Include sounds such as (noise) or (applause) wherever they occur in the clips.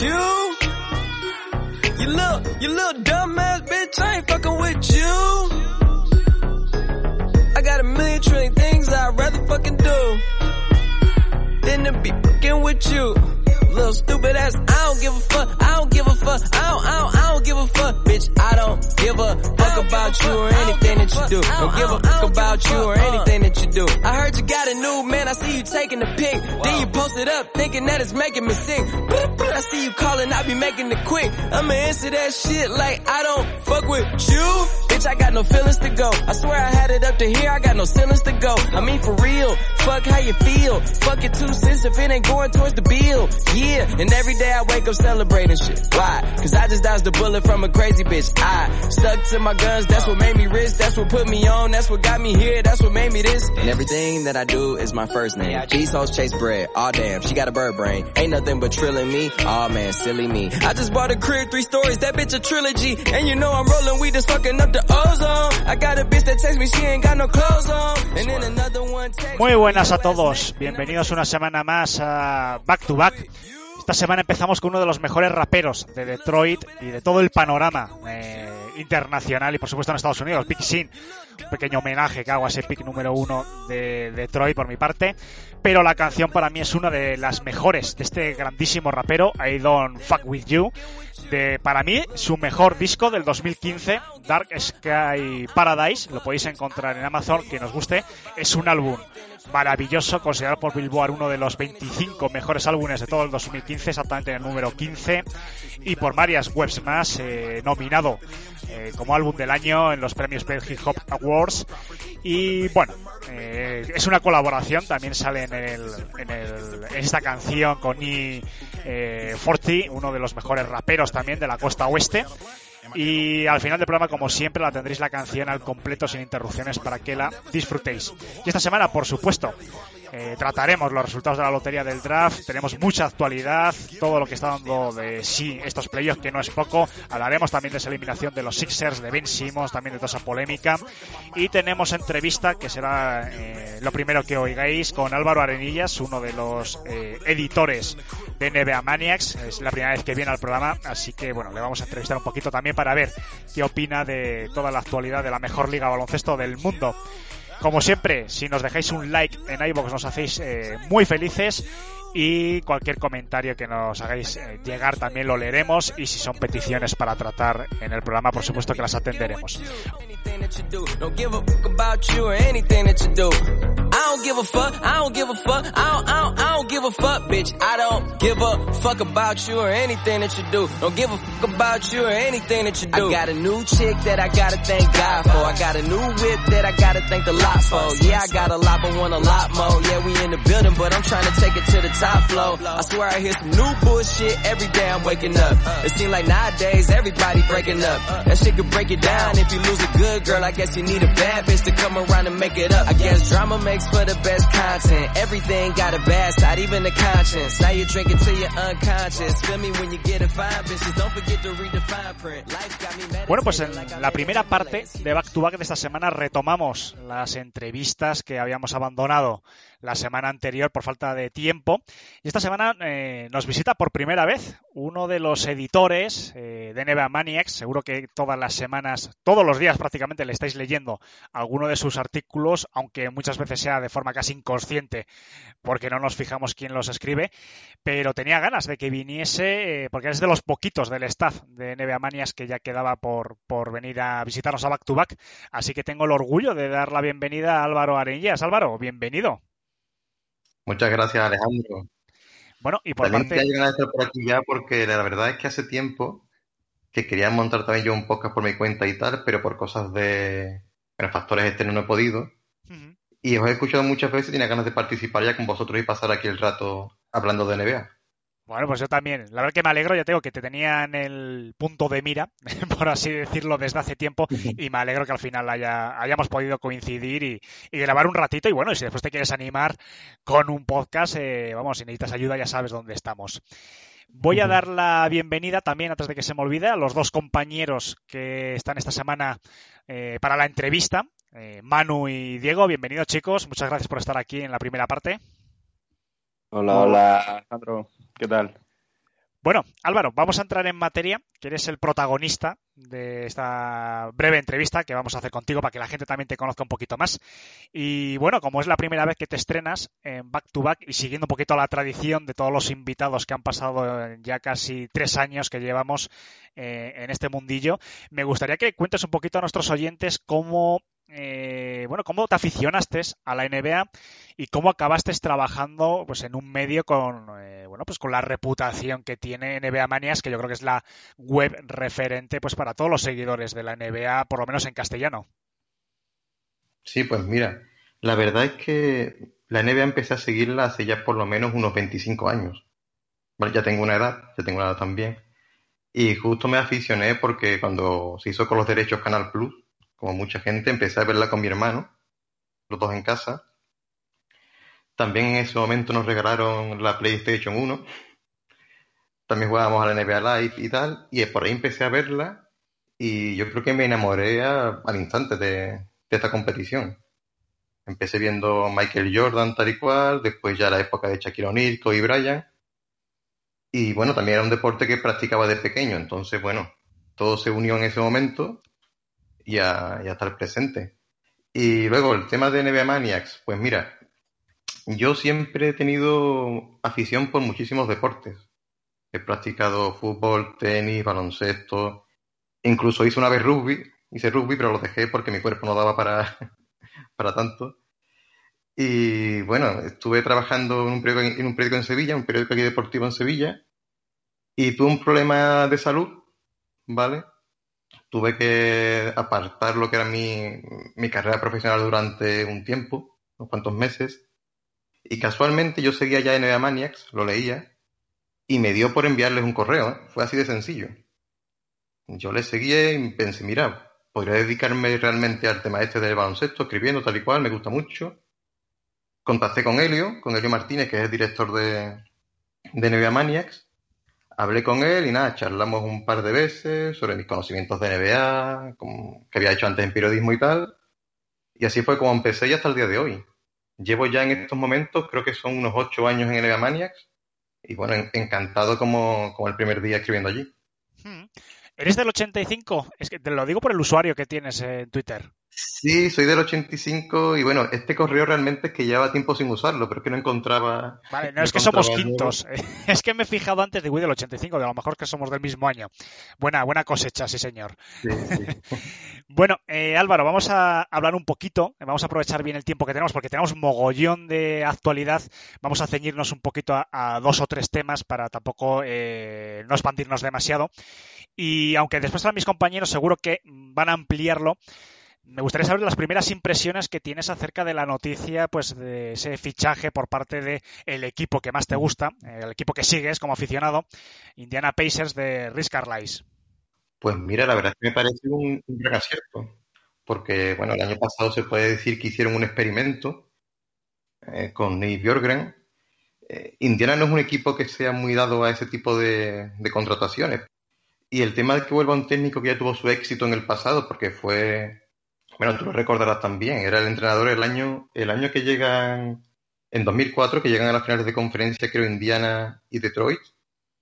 You. You little, you little dumb ass bitch, I ain't fucking with you. I got a million trillion things I'd rather fucking do than to be fucking with you. Little stupid ass, I don't give a fuck, I don't give a fuck, I don't, I don't, I don't give a fuck, bitch, I don't give a fuck about you or anything that you do. Don't give a fuck about you or anything that you do. I heard you got a new man, I see you taking the pic, then you post it up thinking that it's making me sick. I see you calling, I be making it quick. I'ma answer that shit like I don't fuck with you. Bitch, I got no feelings to go. I swear I had it up to here, I got no ceilings to go. I mean for real, fuck how you feel. Fuck it two cents if it ain't going towards the bill. Yeah, and every day I wake up celebrating shit. Why? Cause I just dodged a bullet from a crazy bitch. I stuck to my guns, that's what made me rich, that's what put me on, that's what got me here, that's what made me this. And everything that I do is my first name. These hoes chase bread, aw damn, she got a bird brain. Ain't nothing but trilling me, aw man, silly me. I just bought a crib, three stories, that bitch a trilogy. And you know I'm rolling weed that's fucking up the ozone. I got a bitch that texts me, she ain't got no clothes on. And then another one text Muy buenas a todos, bienvenidos una semana más a Back to Back. Esta semana empezamos con uno de los mejores raperos de Detroit y de todo el panorama eh, internacional y por supuesto en Estados Unidos, Big Sin. Un pequeño homenaje que hago a ese pick número uno de Detroit por mi parte. Pero la canción para mí es una de las mejores de este grandísimo rapero, I Don't Fuck With You. De, para mí, su mejor disco del 2015, Dark Sky Paradise. Lo podéis encontrar en Amazon, que nos guste. Es un álbum maravilloso, considerado por Billboard uno de los 25 mejores álbumes de todo el 2015, exactamente en el número 15, y por varias webs más, eh, nominado eh, como álbum del año en los premios Best Hip Hop Awards. Y bueno, eh, es una colaboración, también sale en, el, en, el, en esta canción con E. Eh, Forti, uno de los mejores raperos también de la costa oeste. Y al final del programa, como siempre, la tendréis la canción al completo sin interrupciones para que la disfrutéis. Y esta semana, por supuesto, eh, trataremos los resultados de la lotería del draft. Tenemos mucha actualidad, todo lo que está dando de sí estos playoffs, que no es poco. Hablaremos también de esa eliminación de los Sixers, de Ben Simmons, también de toda esa polémica. Y tenemos entrevista, que será eh, lo primero que oigáis, con Álvaro Arenillas, uno de los eh, editores de NBA Maniacs. Es la primera vez que viene al programa, así que bueno, le vamos a entrevistar un poquito también para ver qué opina de toda la actualidad de la mejor liga baloncesto del mundo. Como siempre, si nos dejáis un like en iVoox nos hacéis eh, muy felices. Y cualquier comentario que nos hagáis eh, llegar también lo leeremos. Y si son peticiones para tratar en el programa, por supuesto que las atenderemos. Anything that you do. Don't give a fuck about you or anything that you do. I don't give a fuck. I don't give a fuck. I don't, I don't, I don't give a fuck, bitch. I don't give a fuck about you or anything that you do. Don't give a fuck about you or anything that you do. I got a new chick that I gotta thank God for. I got a new whip that I gotta thank the lot for. Yeah, I got a lot, but want a lot more. Yeah, we in the building, but I'm trying to take it to the top floor. I swear I hear some new bullshit every day I'm waking up. It seems like nowadays everybody breaking up. That shit could break it down if you lose a good girl. I guess you need a bad bitch to come around and make it up. I guess drama makes for the best content. Everything got a bad side, even the conscience. Now you drink it till you're unconscious. Feel me when you get it fine, bitches. Don't forget to read the fine print. Life got me mad. Bueno, pues en la primera parte de Back to Back de esta semana retomamos las entrevistas que habíamos abandonado la semana anterior por falta de tiempo. Y esta semana eh, nos visita por primera vez uno de los editores eh, de NBA Maniacs. Seguro que todas las semanas, todos los días prácticamente le estáis leyendo alguno de sus artículos, aunque muchas veces sea de forma casi inconsciente, porque no nos fijamos quién los escribe. Pero tenía ganas de que viniese, eh, porque es de los poquitos del staff de NBA Maniacs que ya quedaba por, por venir a visitarnos a Back to Back. Así que tengo el orgullo de dar la bienvenida a Álvaro Arenillas. Álvaro, bienvenido. Muchas gracias, Alejandro. Bueno, y por También parte... te estar por aquí ya porque la verdad es que hace tiempo que quería montar también yo un podcast por mi cuenta y tal, pero por cosas de bueno, factores externos no he podido. Y os he escuchado muchas veces y tenía ganas de participar ya con vosotros y pasar aquí el rato hablando de NBA. Bueno, pues yo también. La verdad que me alegro, ya tengo que te tenía en el punto de mira, (laughs) por así decirlo, desde hace tiempo y me alegro que al final haya, hayamos podido coincidir y, y grabar un ratito. Y bueno, y si después te quieres animar con un podcast, eh, vamos, si necesitas ayuda ya sabes dónde estamos. Voy a dar la bienvenida también, antes de que se me olvide, a los dos compañeros que están esta semana eh, para la entrevista, eh, Manu y Diego. Bienvenidos chicos, muchas gracias por estar aquí en la primera parte. Hola, hola, Alejandro. ¿Qué tal? Bueno, Álvaro, vamos a entrar en materia, que eres el protagonista de esta breve entrevista que vamos a hacer contigo para que la gente también te conozca un poquito más. Y bueno, como es la primera vez que te estrenas en Back to Back y siguiendo un poquito la tradición de todos los invitados que han pasado ya casi tres años que llevamos eh, en este mundillo, me gustaría que cuentes un poquito a nuestros oyentes cómo eh, bueno, cómo te aficionaste a la NBA y cómo acabaste trabajando pues en un medio con eh, bueno pues con la reputación que tiene NBA Manias, que yo creo que es la web referente pues para todos los seguidores de la NBA, por lo menos en castellano. Sí, pues mira, la verdad es que la NBA empecé a seguirla hace ya por lo menos unos 25 años. Ya tengo una edad, ya tengo una edad también. Y justo me aficioné porque cuando se hizo con los derechos Canal Plus, como mucha gente, empecé a verla con mi hermano, los dos en casa. También en ese momento nos regalaron la PlayStation 1. También jugábamos a la NBA Live y tal. Y por ahí empecé a verla y yo creo que me enamoré al instante de, de esta competición. Empecé viendo Michael Jordan tal y cual, después ya la época de Shaquille O'Neal, Kobe Bryant. Y bueno, también era un deporte que practicaba de pequeño, entonces bueno, todo se unió en ese momento y a, el presente. Y luego el tema de NBA Maniacs, pues mira, yo siempre he tenido afición por muchísimos deportes. He practicado fútbol, tenis, baloncesto, incluso hice una vez rugby, hice rugby, pero lo dejé porque mi cuerpo no daba para, (laughs) para tanto. Y bueno, estuve trabajando en un periódico en un periódico en Sevilla, un periódico aquí deportivo en Sevilla, y tuve un problema de salud, ¿vale? Tuve que apartar lo que era mi, mi carrera profesional durante un tiempo, unos cuantos meses, y casualmente yo seguía ya en Maniacs, lo leía, y me dio por enviarles un correo, ¿eh? Fue así de sencillo. Yo les seguía y pensé, mira, podría dedicarme realmente al tema este del baloncesto, escribiendo tal y cual, me gusta mucho. Contacté con Helio, con Helio Martínez, que es el director de, de Maniacs. Hablé con él y nada, charlamos un par de veces sobre mis conocimientos de NBA, como- que había hecho antes en periodismo y tal. Y así fue como empecé y hasta el día de hoy. Llevo ya en estos momentos, creo que son unos ocho años en NBA Maniacs. Y bueno, en- encantado como, como el primer día escribiendo allí. Hmm. ¿Eres del 85? Es que te lo digo por el usuario que tienes en Twitter. Sí, soy del 85 y bueno, este correo realmente es que llevaba tiempo sin usarlo, pero es que no encontraba... Vale, no no es que somos quintos. (laughs) Es que me he fijado antes de Wii del 85, de a lo mejor que somos del mismo año. Buena, buena cosecha, sí señor. Sí, sí. (laughs) Bueno, eh, Álvaro, vamos a hablar un poquito, vamos a aprovechar bien el tiempo que tenemos porque tenemos mogollón de actualidad. Vamos a ceñirnos un poquito a, a dos o tres temas para tampoco eh, no expandirnos demasiado. Y aunque después están mis compañeros, seguro que van a ampliarlo. Me gustaría saber las primeras impresiones que tienes acerca de la noticia, pues de ese fichaje por parte de el equipo que más te gusta, el equipo que sigues como aficionado, Indiana Pacers de Rick Carlisle. Pues mira, la verdad es que me parece un, un gran acierto, porque bueno, el año pasado se puede decir que hicieron un experimento eh, con Nate Bjorkgren. Eh, Indiana no es un equipo que sea muy dado a ese tipo de, de contrataciones. Y el tema de que vuelva un técnico que ya tuvo su éxito en el pasado, porque fue, bueno, tú lo recordarás también, era el entrenador el año, el año que llegan, en 2004, que llegan a las finales de conferencia, creo, Indiana y Detroit,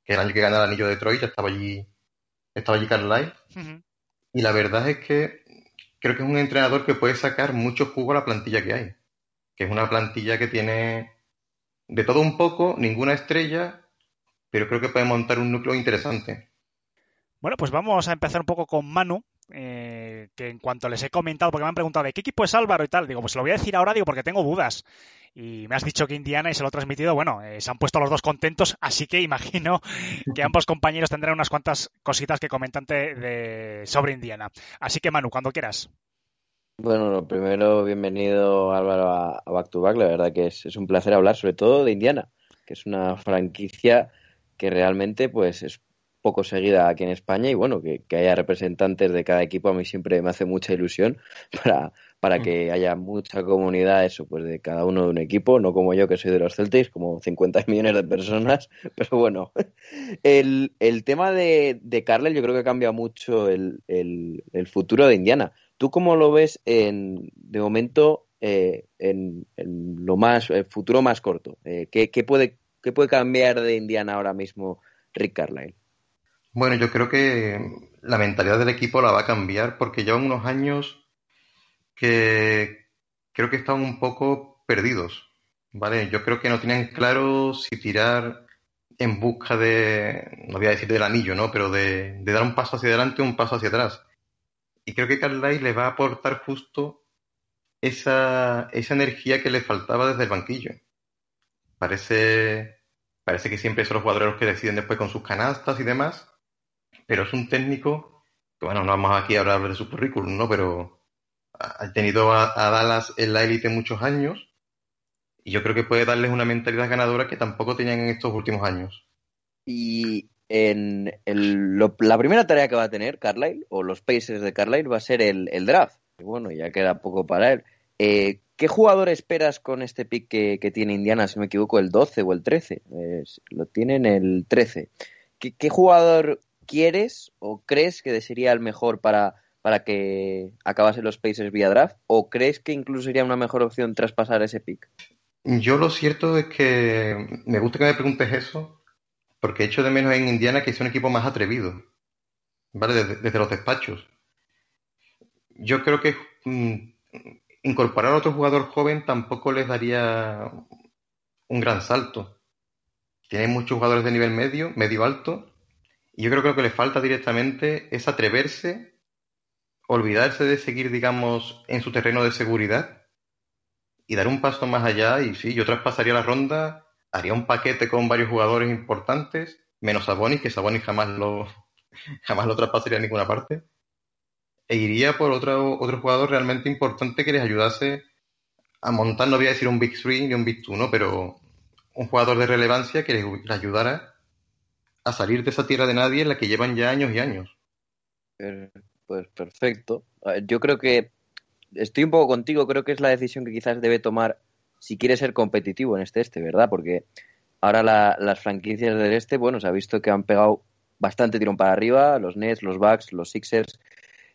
que el año que gana el anillo de Detroit, ya estaba allí, estaba allí Carlisle. Ujú. Y la verdad es que creo que es un entrenador que puede sacar mucho jugo a la plantilla que hay. Que es una plantilla que tiene de todo un poco, ninguna estrella, pero creo que puede montar un núcleo interesante. Bueno, pues vamos a empezar un poco con Manu. Eh, que, que, en cuanto les he comentado, porque me han preguntado de qué equipo es Álvaro y tal, digo, pues lo voy a decir ahora, digo, porque tengo dudas. Y me has dicho que Indiana y se lo he transmitido, bueno, eh, se han puesto los dos contentos, así que imagino que ambos compañeros tendrán unas cuantas cositas que comentan de, sobre Indiana. Así que Manu, cuando quieras. Bueno, lo primero, bienvenido Álvaro a, Back to Back. La verdad que es, es, un placer hablar, sobre todo de Indiana, que es una franquicia que realmente pues es poco seguida aquí en España y bueno, que, que, haya representantes de cada equipo a mí siempre me hace mucha ilusión (laughs) para, para que haya mucha comunidad, eso, pues de cada uno de un equipo, no como yo que soy de los Celtics, como 50 (laughs) millones de personas, (laughs) pero bueno, el, el tema de, de Carlel yo creo que cambia mucho el, el, el, futuro de Indiana. ¿Tú cómo lo ves en, de momento eh, en, en, lo más, el futuro más corto? Eh, ¿qué, qué, puede, ¿Qué puede cambiar de Indiana ahora mismo Rick Carlisle? Bueno, yo creo que la mentalidad del equipo la va a cambiar porque llevan unos años que creo que están un poco perdidos, ¿vale? Yo creo que no tienen claro si tirar en busca de, no voy a decir del anillo, ¿no? Pero de, de dar un paso hacia adelante o un paso hacia atrás. Y creo que Carlisle le va a aportar justo esa, esa energía que le faltaba desde el banquillo. Parece, parece que siempre son los jugadores los que deciden después con sus canastas y demás, pero es un técnico que, bueno, no vamos aquí a hablar de su currículum, ¿no? Pero ha tenido a, Dallas en la élite muchos años y yo creo que puede darles una mentalidad ganadora que tampoco tenían en estos últimos años. Y en el, la primera tarea que va a tener Carlisle, o los Pacers de Carlisle, va a ser el, el draft. Y bueno, ya queda poco para él. Eh, ¿Qué jugador esperas con este pick que, tiene Indiana, si no me equivoco, el 12 o el 13? Es, lo tienen el 13. ¿Qué, ¿Qué, jugador quieres o crees que sería el mejor para, para que acabase los Pacers vía draft? ¿O crees que incluso sería una mejor opción traspasar ese pick? Yo lo cierto es que me gusta que me preguntes eso, porque echo de menos en Indiana que es un equipo más atrevido, ¿vale? Desde, los despachos. Yo creo que mmm, incorporar a otro jugador joven tampoco les daría un gran salto. Tienen muchos jugadores de nivel medio, medio alto, yo creo que lo que les falta directamente es atreverse, olvidarse de seguir, digamos, en su terreno de seguridad y dar un paso más allá. Y sí, yo traspasaría la ronda, haría un paquete con varios jugadores importantes, menos Sabonis, que Sabonis jamás lo, (laughs) jamás lo traspasaría a ninguna parte. E iría por otro, otro jugador realmente importante que les ayudase a montar, no voy a decir un Big 3 ni un Big 2, ¿no? Pero un jugador de relevancia que les ayudara a salir de esa tierra de nadie en la que llevan ya años y años. Pues perfecto. Yo creo que estoy un poco contigo, creo que es la decisión que quizás debe tomar si quiere ser competitivo en este este, ¿verdad? Porque ahora la, las franquicias del este, bueno, se ha visto que han pegado bastante tirón para arriba, los Nets, los Bucks, los Sixers,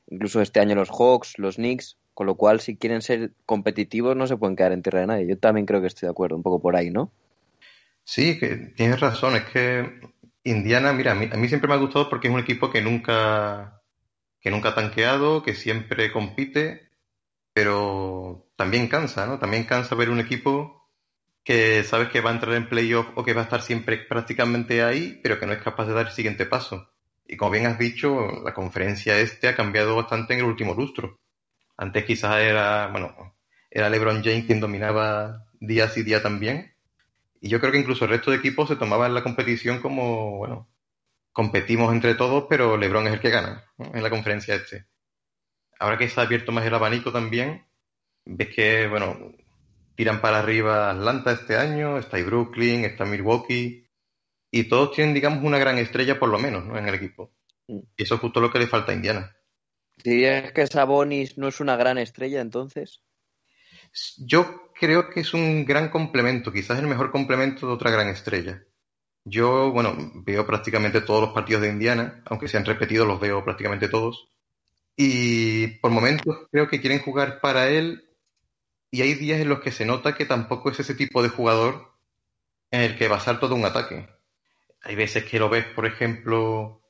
incluso este año los Hawks, los Knicks, con lo cual si quieren ser competitivos no se pueden quedar en tierra de nadie. Yo también creo que estoy de acuerdo, un poco por ahí, ¿no? Sí, que tienes razón, es que Indiana, mira, a mí, a siempre me ha gustado porque es un equipo que nunca, que nunca ha tanqueado, que siempre compite, pero también cansa, ¿no? También cansa ver un equipo que sabes que va a entrar en playoff o que va a estar siempre prácticamente ahí, pero que no es capaz de dar el siguiente paso. Y como bien has dicho, la conferencia este ha cambiado bastante en el último lustro. Antes quizás era, bueno, era LeBron James quien dominaba día sí día también. Y yo creo que incluso el resto de equipos se tomaban la competición como, bueno, competimos entre todos, pero LeBron es el que gana ¿no? en la conferencia este. Ahora que se ha abierto más el abanico también, ves que, bueno, tiran para arriba Atlanta este año, está ahí Brooklyn, está Milwaukee, y todos tienen, digamos, una gran estrella por lo menos ¿no? en el equipo. Y eso es justo lo que le falta a Indiana. ¿Dirías que Sabonis no es una gran estrella entonces? Yo creo que es un gran complemento, quizás el mejor complemento de otra gran estrella. Yo, bueno, veo prácticamente todos los partidos de Indiana, aunque se han repetido, los veo prácticamente todos. Y por momentos creo que quieren jugar para él y hay días en los que se nota que tampoco es ese tipo de jugador en el que basar todo un ataque. Hay veces que lo ves, por ejemplo,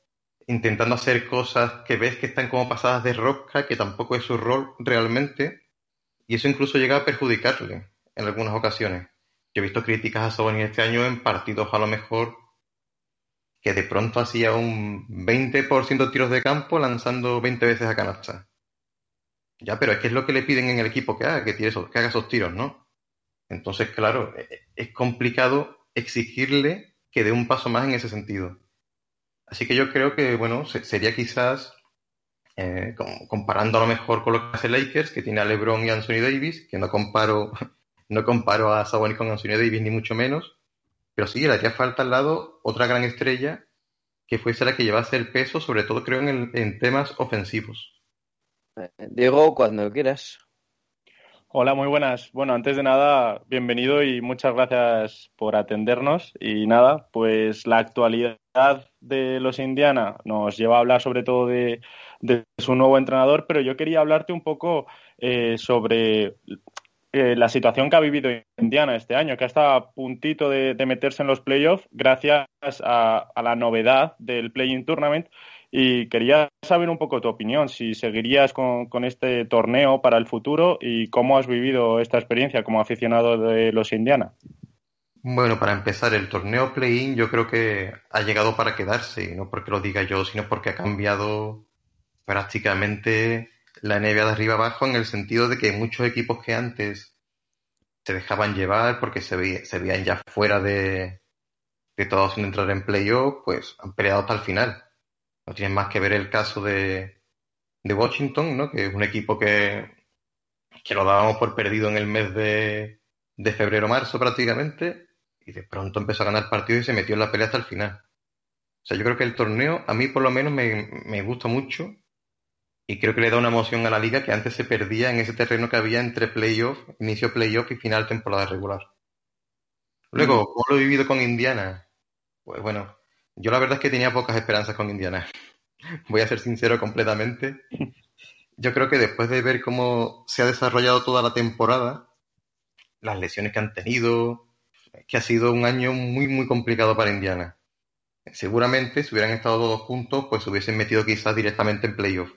intentando hacer cosas que ves que están como pasadas de rosca, que tampoco es su rol realmente, y eso incluso llega a perjudicarle en algunas ocasiones. Yo he visto críticas a Sony este año en partidos a lo mejor que de pronto hacía un 20% de tiros de campo lanzando 20 veces a canasta. Ya, pero es que es lo que le piden en el equipo que haga, que, tire esos, que haga esos tiros, ¿no? Entonces, claro, e- e- es complicado exigirle que dé un paso más en ese sentido. Así que yo creo que, bueno, se- sería quizás, eh, com- comparando a lo mejor con lo que hace Lakers, que tiene a LeBron y Anthony Davis, que no comparo, (laughs) no comparo a Sabonis con Anthony Davis ni mucho menos, pero sí, le haría falta al lado otra gran estrella que fuese la que llevase el peso, sobre todo creo en, el- en temas ofensivos. Diego, cuando quieras. Hola, muy buenas. Bueno, antes de nada, bienvenido y muchas gracias por atendernos. Y nada, pues la actualidad de los Indiana nos lleva a hablar sobre todo de, su nuevo entrenador, pero yo quería hablarte un poco eh, sobre eh, la situación que ha vivido Indiana este año, que estado a puntito de, de meterse en los playoffs gracias a, a la novedad del Play-in Tournament. Y quería saber un poco tu opinión, si seguirías con, este torneo para el futuro y cómo has vivido esta experiencia como aficionado de los Indiana. Bueno, para empezar, el torneo play-in yo creo que ha llegado para quedarse, no porque lo diga yo, sino porque ha cambiado prácticamente la NBA de arriba abajo en el sentido de que muchos equipos que antes se dejaban llevar porque se, veía- se veían ya fuera de, de todo sin entrar en playoff, pues han peleado hasta el final. No tienes más que ver el caso de, de Washington, ¿no? Que es un equipo que, que lo dábamos por perdido en el mes de, de febrero-marzo prácticamente, y de pronto empezó a ganar partidos y se metió en la pelea hasta el final. O sea, yo creo que el torneo, a mí por lo menos me, me gusta mucho, y creo que le da una emoción a la liga que antes se perdía en ese terreno que había entre playoff, inicio playoff y final temporada regular. Luego, ¿cómo lo he vivido con Indiana? Pues bueno, yo la verdad es que tenía pocas esperanzas con Indiana. (laughs) Voy a ser sincero completamente. Yo creo que después de ver cómo se ha desarrollado toda la temporada, las lesiones que han tenido, que ha sido un año muy, muy complicado para Indiana. Seguramente, si hubieran estado todos juntos, pues se hubiesen metido quizás directamente en playoff.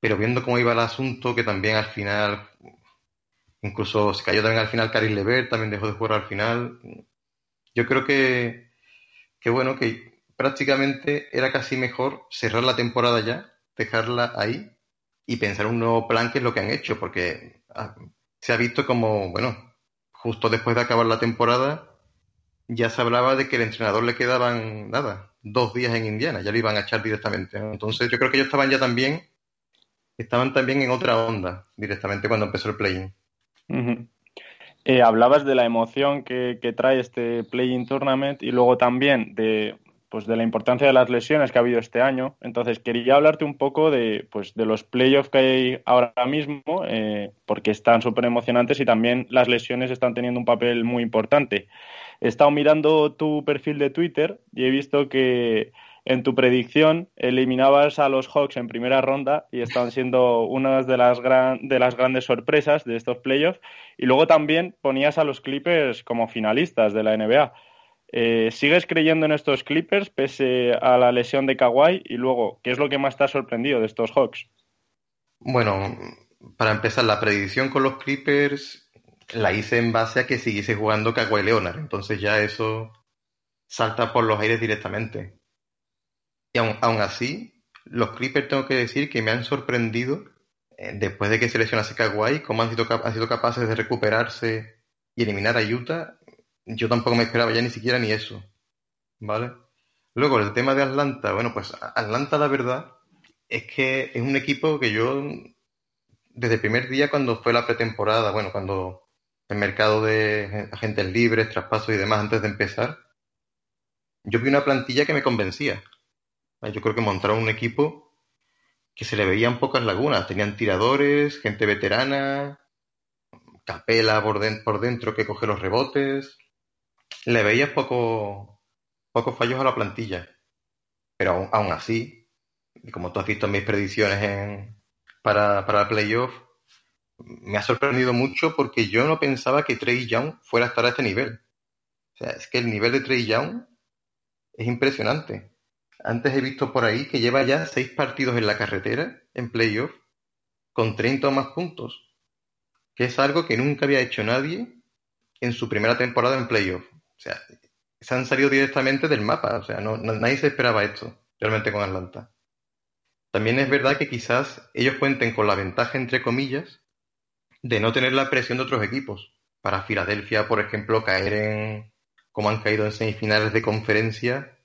Pero viendo cómo iba el asunto, que también al final, incluso se cayó también al final Caris Levert, también dejó de jugar al final. Yo creo que, que bueno, que prácticamente era casi mejor cerrar la temporada ya, dejarla ahí y pensar un nuevo plan que es lo que han hecho, porque ah, se ha visto como, bueno, justo después de acabar la temporada, ya se hablaba de que el entrenador le quedaban, nada, dos días en Indiana, ya lo iban a echar directamente. Entonces yo creo que ellos estaban ya también, estaban también en otra onda directamente cuando empezó el play-in. Eh, hablabas de la emoción que, que trae este Play-in Tournament y luego también de, pues, de la importancia de las lesiones que ha habido este año. Entonces, quería hablarte un poco de, pues, de los playoffs que hay ahora mismo, eh, porque están súper emocionantes y también las lesiones están teniendo un papel muy importante. He estado mirando tu perfil de Twitter y he visto que en tu predicción eliminabas a los Hawks en primera ronda y están siendo una de las, gran, de las grandes sorpresas de estos playoffs. Y luego también ponías a los Clippers como finalistas de la NBA. Eh, ¿Sigues creyendo en estos Clippers pese a la lesión de Kawhi? Y luego, ¿qué es lo que más te ha sorprendido de estos Hawks? Bueno, para empezar, la predicción con los Clippers la hice en base a que siguiese jugando Kawhi Leonard, entonces ya eso salta por los aires directamente. Y aún, aún así, los Clippers tengo que decir que me han sorprendido eh, después de que se lesionase Kawhi, cómo han sido, han sido capaces de recuperarse y eliminar a Utah. Yo tampoco me esperaba ya ni siquiera ni eso. ¿Vale? Luego, el tema de Atlanta. Bueno, pues Atlanta, la verdad, es que es un equipo que yo, desde el primer día cuando fue la pretemporada, bueno, cuando el mercado de agentes libres, traspasos y demás, antes de empezar, yo vi una plantilla que me convencía. Yo creo que montaron un equipo que se le veían pocas lagunas. Tenían tiradores, gente veterana, Capela por, den- por dentro que coge los rebotes. Le poco, pocos fallos a la plantilla. Pero aún, aún así, como tú has visto en mis predicciones en, para, para el playoff, me ha sorprendido mucho porque yo no pensaba que Trey Young fuera a estar a este nivel. O sea, es que el nivel de Trey Young es impresionante. Antes he visto por ahí que lleva ya seis partidos en la carretera, en playoff, con 30 o más puntos. Que es algo que nunca había hecho nadie en su primera temporada en playoff. O sea, se han salido directamente del mapa. O sea, no, nadie se esperaba esto realmente con Atlanta. También es verdad que quizás ellos cuenten con la ventaja, entre comillas, de no tener la presión de otros equipos. Para Filadelfia, por ejemplo, caer en, como han caído en semifinales de conferencia,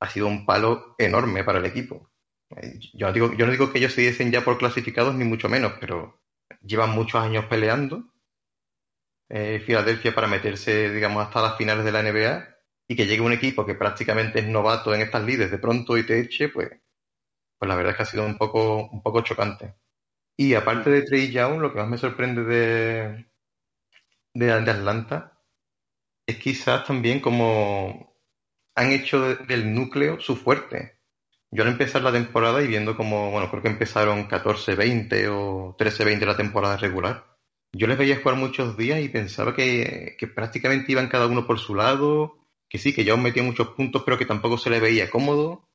ha sido un palo enorme para el equipo. Eh, yo no digo, yo no digo que ellos se diesen ya por clasificados, ni mucho menos, pero llevan muchos años peleando. Eh, Filadelfia para meterse, digamos, hasta las finales de la NBA y que llegue un equipo que prácticamente es novato en estas lides de pronto y te eche, pues, pues la verdad es que ha sido un poco, un poco chocante. Y aparte de Trey Young, lo que más me sorprende de, de, Atlanta es quizás también como han hecho del núcleo su fuerte. Yo al empezar la temporada y viendo como, bueno, creo que empezaron 14-20 o 13-20 la temporada regular, yo les veía jugar muchos días y pensaba que, que prácticamente iban cada uno por su lado, que sí, que ya metía muchos puntos, pero que tampoco se le veía cómodo.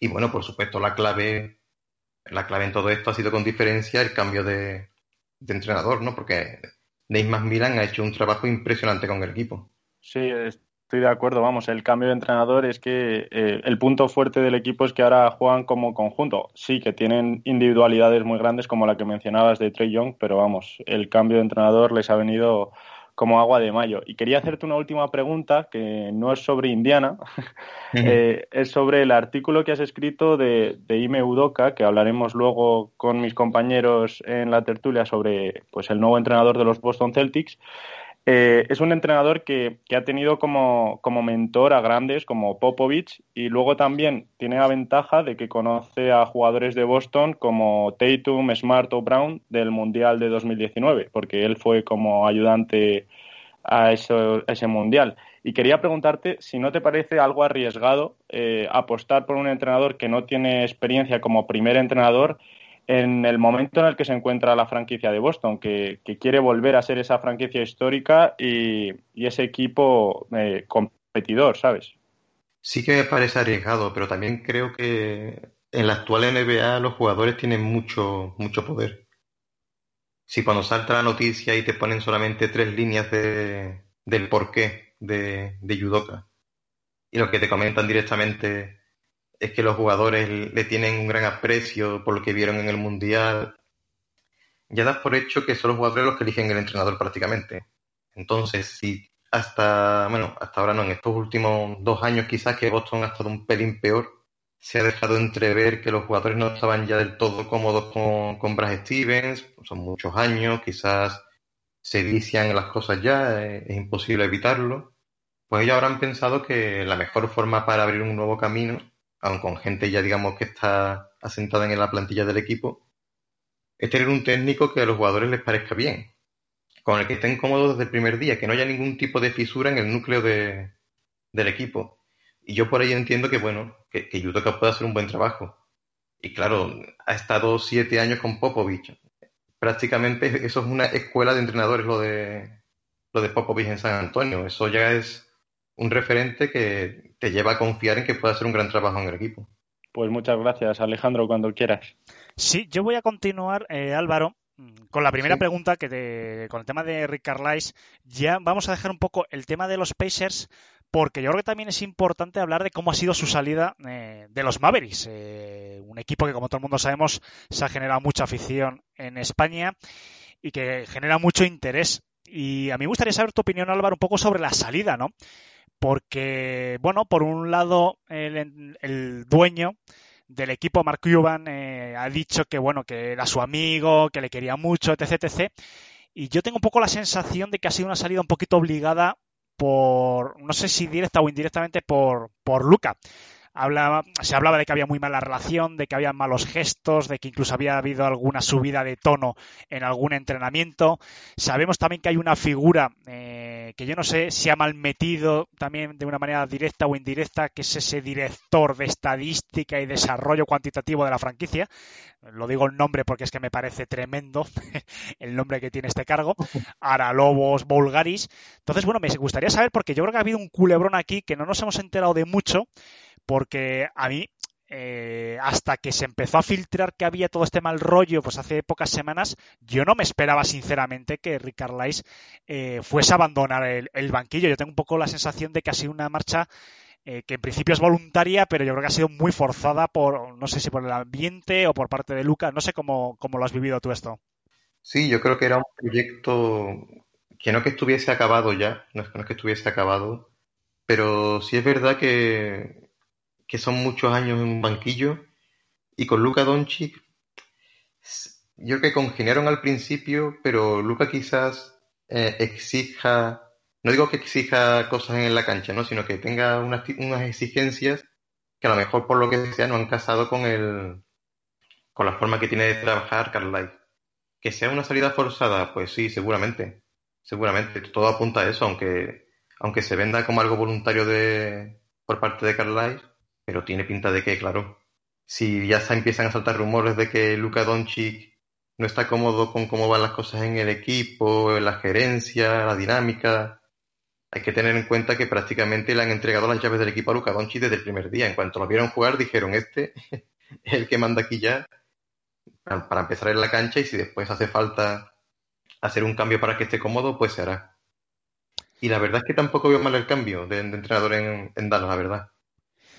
Y bueno, por supuesto, la clave, la clave en todo esto ha sido con diferencia el cambio de, entrenador, ¿no? Porque Nate Milan ha hecho un trabajo impresionante con el equipo. Sí, estoy de acuerdo. Vamos, el cambio de entrenador es que eh, el punto fuerte del equipo es que ahora juegan como conjunto. Sí, que tienen individualidades muy grandes como la que mencionabas de Trey Young, pero vamos, el cambio de entrenador les ha venido como agua de mayo. Y quería hacerte una última pregunta que no es sobre Indiana, (laughs) eh, es sobre el artículo que has escrito de, de Ime Udoka, que hablaremos luego con mis compañeros en la tertulia sobre pues, el nuevo entrenador de los Boston Celtics. Eh, es un entrenador que, ha tenido como, mentor a grandes como Popovich y luego también tiene la ventaja de que conoce a jugadores de Boston como Tatum, Smart o Brown del Mundial de 2019, porque él fue como ayudante a, ese Mundial. Y quería preguntarte si no te parece algo arriesgado eh, apostar por un entrenador que no tiene experiencia como primer entrenador en el momento en el que se encuentra la franquicia de Boston, que, quiere volver a ser esa franquicia histórica y, ese equipo eh, competidor, ¿sabes? Sí que me parece arriesgado, pero también creo que en la actual NBA los jugadores tienen mucho, mucho poder. Si cuando salta la noticia y te ponen solamente tres líneas de, del porqué de, de Yudoka y lo que te comentan directamente es que los jugadores le tienen un gran aprecio por lo que vieron en el Mundial. Ya das por hecho que son los jugadores los que eligen el entrenador prácticamente. Entonces, si hasta, bueno, hasta ahora no, en estos últimos dos años quizás que Boston ha estado un pelín peor, se ha dejado entrever que los jugadores no estaban ya del todo cómodos con, con Brad Stevens, son muchos años, quizás se vician las cosas ya, es, es imposible evitarlo. Pues ellos habrán pensado que la mejor forma para abrir un nuevo camino aun con gente ya digamos que está asentada en la plantilla del equipo, es tener un técnico que a los jugadores les parezca bien, con el que estén cómodos desde el primer día, que no haya ningún tipo de fisura en el núcleo de, del equipo. Y yo por ahí entiendo que, bueno, que, que Yudoka puede hacer un buen trabajo. Y claro, ha estado siete años con Popovich. Prácticamente eso es una escuela de entrenadores lo de, lo de Popovich en San Antonio. Eso ya es un referente que te lleva a confiar en que pueda hacer un gran trabajo en el equipo. Pues muchas gracias, Alejandro, cuando quieras. Sí, yo voy a continuar, eh, Álvaro, con la primera pregunta que con el tema de Rick Carlisle. Ya vamos a dejar un poco el tema de los Pacers porque yo creo que también es importante hablar de cómo ha sido su salida eh, de los Mavericks, eh, un equipo que como todo el mundo sabemos se ha generado mucha afición en España y que genera mucho interés. Y a mí me gustaría saber tu opinión, Álvaro, un poco sobre la salida, ¿no? Porque, bueno, por un lado, el, dueño del equipo, Mark Cuban, eh, ha dicho que, bueno, que era su amigo, que le quería mucho, etc, etc. Y yo tengo un poco la sensación de que ha sido una salida un poquito obligada por, no sé si directa o indirectamente, por, por Luca se hablaba de que había muy mala relación, de que había malos gestos, de que incluso había habido alguna subida de tono en algún entrenamiento. Sabemos también que hay una figura eh, que yo no sé si ha mal metido también de una manera directa o indirecta, que es ese director de estadística y desarrollo cuantitativo de la franquicia. Lo digo el nombre porque es que me parece tremendo (laughs) el nombre que tiene este cargo. Ara Lobos Bulgaris. Entonces, bueno, me gustaría saber porque yo creo que ha habido un culebrón aquí que no nos hemos enterado de mucho porque a mí eh, hasta que se empezó a filtrar que había todo este mal rollo, pues hace pocas semanas, yo no me esperaba sinceramente que Rick Carlisle eh, fuese a abandonar el, banquillo. Yo tengo un poco la sensación de que ha sido una marcha eh, que en principio es voluntaria, pero yo creo que ha sido muy forzada por, no sé si por el ambiente o por parte de Luca. No sé cómo, cómo lo has vivido tú esto. Sí, yo creo que era un proyecto que no que estuviese acabado ya, no es, no es que estuviese acabado, pero sí es verdad que, que son muchos años en un banquillo y con Luca Doncic yo que congeniaron al principio, pero Luca quizás eh, exija, no digo que exija cosas en la cancha, ¿no? sino que tenga unas, unas exigencias que a lo mejor por lo que sea no han casado con el con la forma que tiene de trabajar Carlisle. Que sea una salida forzada, pues sí, seguramente. Seguramente. Todo apunta a eso, aunque, aunque se venda como algo voluntario de, por parte de Carlisle, pero tiene pinta de que, claro, si ya se empiezan a saltar rumores de que Luka Doncic no está cómodo con cómo van las cosas en el equipo, la gerencia, la dinámica, hay que tener en cuenta que prácticamente le han entregado las llaves del equipo a Luka Doncic desde el primer día. En cuanto lo vieron jugar, dijeron, este (laughs) es el que manda aquí ya para empezar en la cancha y si después hace falta hacer un cambio para que esté cómodo, pues se hará. Y la verdad es que tampoco veo mal el cambio de, de entrenador en, en, Dallas, la verdad.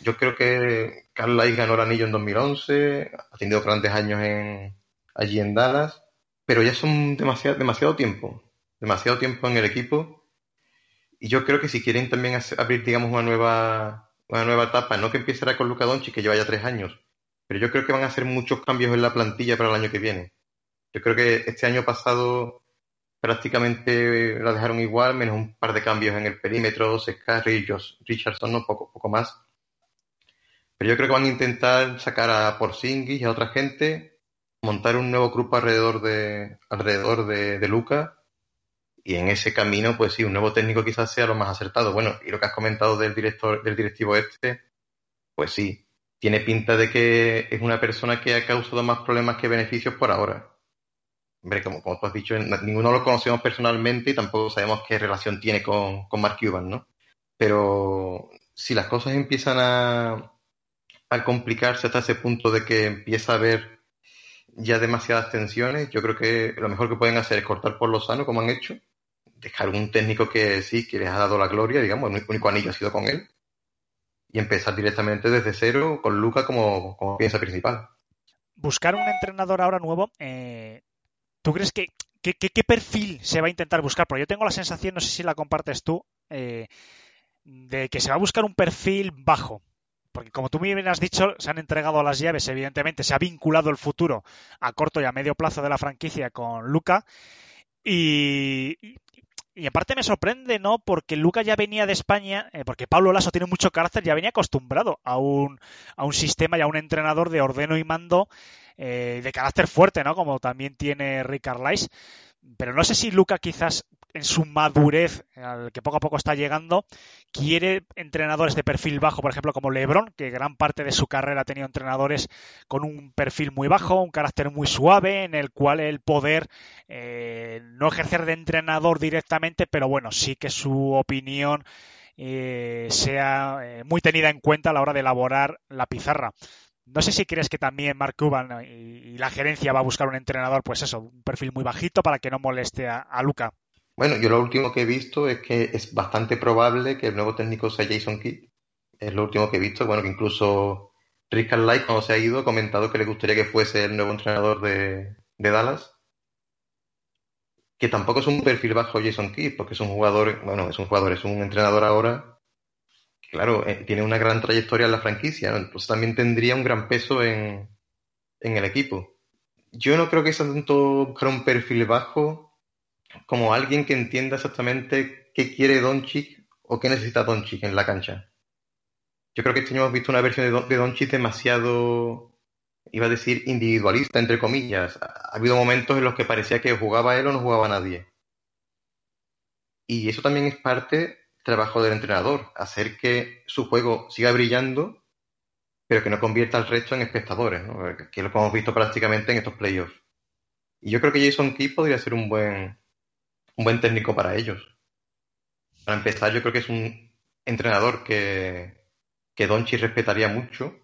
Yo creo que Carlisle ganó el anillo en 2011, ha tenido grandes años en, allí en Dallas, pero ya son demasiado, demasiado tiempo, demasiado tiempo en el equipo. Y yo creo que si quieren también abrir, digamos, una nueva, una nueva etapa, no que empezara con Luca Doncic, que lleva ya tres años, pero yo creo que van a hacer muchos cambios en la plantilla para el año que viene. Yo creo que este año pasado prácticamente la dejaron igual, menos un par de cambios en el perímetro, Josh Richardson, no poco, poco más. Pero yo creo que van a intentar sacar a Porzingis y a otra gente, montar un nuevo grupo alrededor de alrededor de, de Luca y en ese camino, pues sí, un nuevo técnico quizás sea lo más acertado. Bueno, y lo que has comentado del director, del directivo este, pues sí, tiene pinta de que es una persona que ha causado más problemas que beneficios por ahora. Hombre, como, como tú has dicho, ninguno lo conocemos personalmente y tampoco sabemos qué relación tiene con, con Mark Cuban, ¿no? Pero si las cosas empiezan a, a complicarse hasta ese punto de que empieza a haber ya demasiadas tensiones, yo creo que lo mejor que pueden hacer es cortar por lo sano, como han hecho, dejar un técnico que sí, que les ha dado la gloria, digamos, el único anillo ha sido con él, y empezar directamente desde cero con Luca como, como pieza principal. Buscar un entrenador ahora nuevo, eh, ¿tú crees que qué, perfil se va a intentar buscar? Porque yo tengo la sensación, no sé si la compartes tú, eh, de que se va a buscar un perfil bajo. Porque como tú bien has dicho, se han entregado las llaves, evidentemente, se ha vinculado el futuro a corto y a medio plazo de la franquicia con Luca. Y, y en parte me sorprende, ¿no? Porque Luca ya venía de España, eh, porque Pablo Lasso tiene mucho carácter, ya venía acostumbrado a un, a un sistema y a un entrenador de ordeno y mando eh, de carácter fuerte, ¿no? Como también tiene Rick Carlisle. Pero no sé si Luca quizás en su madurez, al que poco a poco está llegando, quiere entrenadores de perfil bajo, por ejemplo, como Lebron, que gran parte de su carrera ha tenido entrenadores con un perfil muy bajo, un carácter muy suave, en el cual el poder eh, no ejercer de entrenador directamente, pero bueno, sí que su opinión eh, sea eh, muy tenida en cuenta a la hora de elaborar la pizarra. No sé si crees que también Mark Cuban y, la gerencia va a buscar un entrenador, pues eso, un perfil muy bajito para que no moleste a Luca. Bueno, yo lo último que he visto es que es bastante probable que el nuevo técnico sea Jason Kidd. Es lo último que he visto. Bueno, que incluso Rick Carlisle, cuando se ha ido, ha comentado que le gustaría que fuese el nuevo entrenador de, Dallas. Que tampoco es un perfil bajo Jason Kidd, porque es un jugador, bueno, es un jugador, es un entrenador ahora. Claro, eh, tiene una gran trayectoria en la franquicia, ¿no? entonces también tendría un gran peso en, en el equipo. Yo no creo que sea tanto un perfil bajo como alguien que entienda exactamente qué quiere Doncic o qué necesita Doncic en la cancha. Yo creo que este año hemos visto una versión de, Don, Doncic demasiado, iba a decir, individualista, entre comillas. Ha habido momentos en los que parecía que jugaba él o no jugaba nadie. Y eso también es parte del trabajo del entrenador, hacer que su juego siga brillando, pero que no convierta al resto en espectadores, ¿no? que es lo que hemos visto prácticamente en estos playoffs. Y yo creo que Jason Key podría ser un buen, un buen técnico para ellos. Para empezar, yo creo que es un entrenador que, que Donchi respetaría mucho.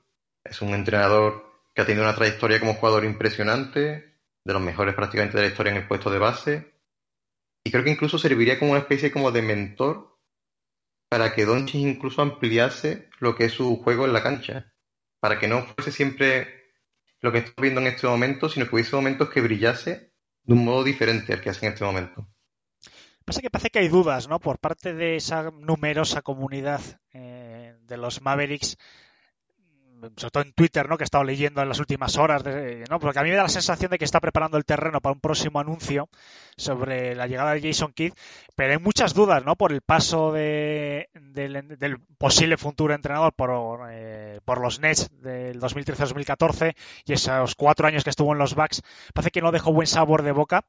Es un entrenador que ha tenido una trayectoria como jugador impresionante, de los mejores prácticamente de la historia en el puesto de base. Y creo que incluso serviría como una especie como de mentor para que Doncic incluso ampliase lo que es su juego en la cancha, para que no fuese siempre lo que estamos viendo en este momento, sino que hubiese momentos que brillase de un modo diferente al que hace en este momento. Pasa que parece que hay dudas, ¿no? Por parte de esa numerosa comunidad eh, de los Mavericks, sobre todo en Twitter, ¿no? Que he estado leyendo en las últimas horas, de, ¿no? Porque a mí me da la sensación de que está preparando el terreno para un próximo anuncio sobre la llegada de Jason Kidd, pero hay muchas dudas, ¿no? Por el paso de, del, del posible futuro entrenador por, eh, por los Nets del 2013-2014 y esos cuatro años que estuvo en los Bucks. Parece que no dejó buen sabor de boca.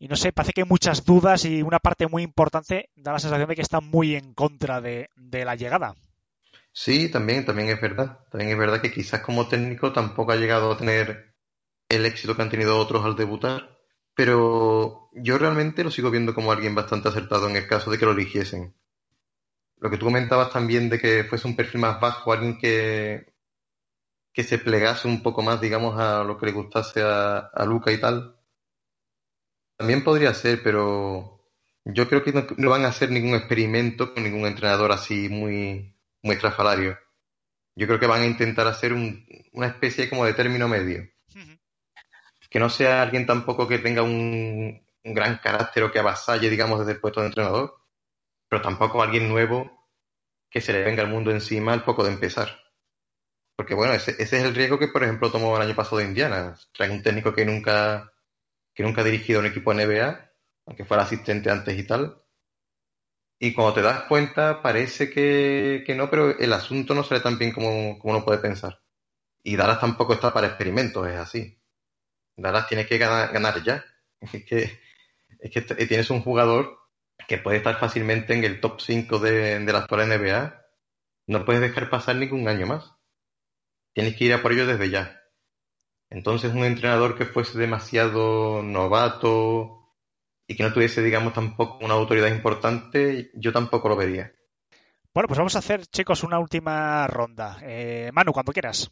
Y no sé, parece que hay muchas dudas y una parte muy importante da la sensación de que está muy en contra de, de la llegada. Sí, también, también es verdad. También es verdad que quizás como técnico tampoco ha llegado a tener el éxito que han tenido otros al debutar, pero yo realmente lo sigo viendo como alguien bastante acertado en el caso de que lo eligiesen. Lo que tú comentabas también de que fuese un perfil más bajo, alguien que, que se plegase un poco más, digamos, a lo que le gustase a, a Luca y tal. También podría ser, pero yo creo que no, no van a hacer ningún experimento con ningún entrenador así muy, muy estrafalario. Yo creo que van a intentar hacer un, una especie como de término medio. Que no sea alguien tampoco que tenga un, un gran carácter o que avasalle, digamos, desde el puesto de entrenador, pero tampoco alguien nuevo que se le venga el mundo encima al poco de empezar. Porque bueno, ese, ese es el riesgo que, por ejemplo, tomó el año pasado Indiana. Traen un técnico que nunca, que nunca ha dirigido un equipo NBA, aunque fuera asistente antes y tal, y cuando te das cuenta, parece que, que no, pero el asunto no sale tan bien como, como uno puede pensar. Y Dallas tampoco está para experimentos, es así. Dallas tiene que ganar, ya. (laughs) Es que, es que tienes un jugador que puede estar fácilmente en el top 5 de, de la actual NBA. No puedes dejar pasar ningún año más. Tienes que ir a por ello desde ya. Entonces, un entrenador que fuese demasiado novato, y que no tuviese, digamos, tampoco una autoridad importante, yo tampoco lo vería. Bueno, pues vamos a hacer, chicos, una última ronda. Eh, Manu, cuando quieras.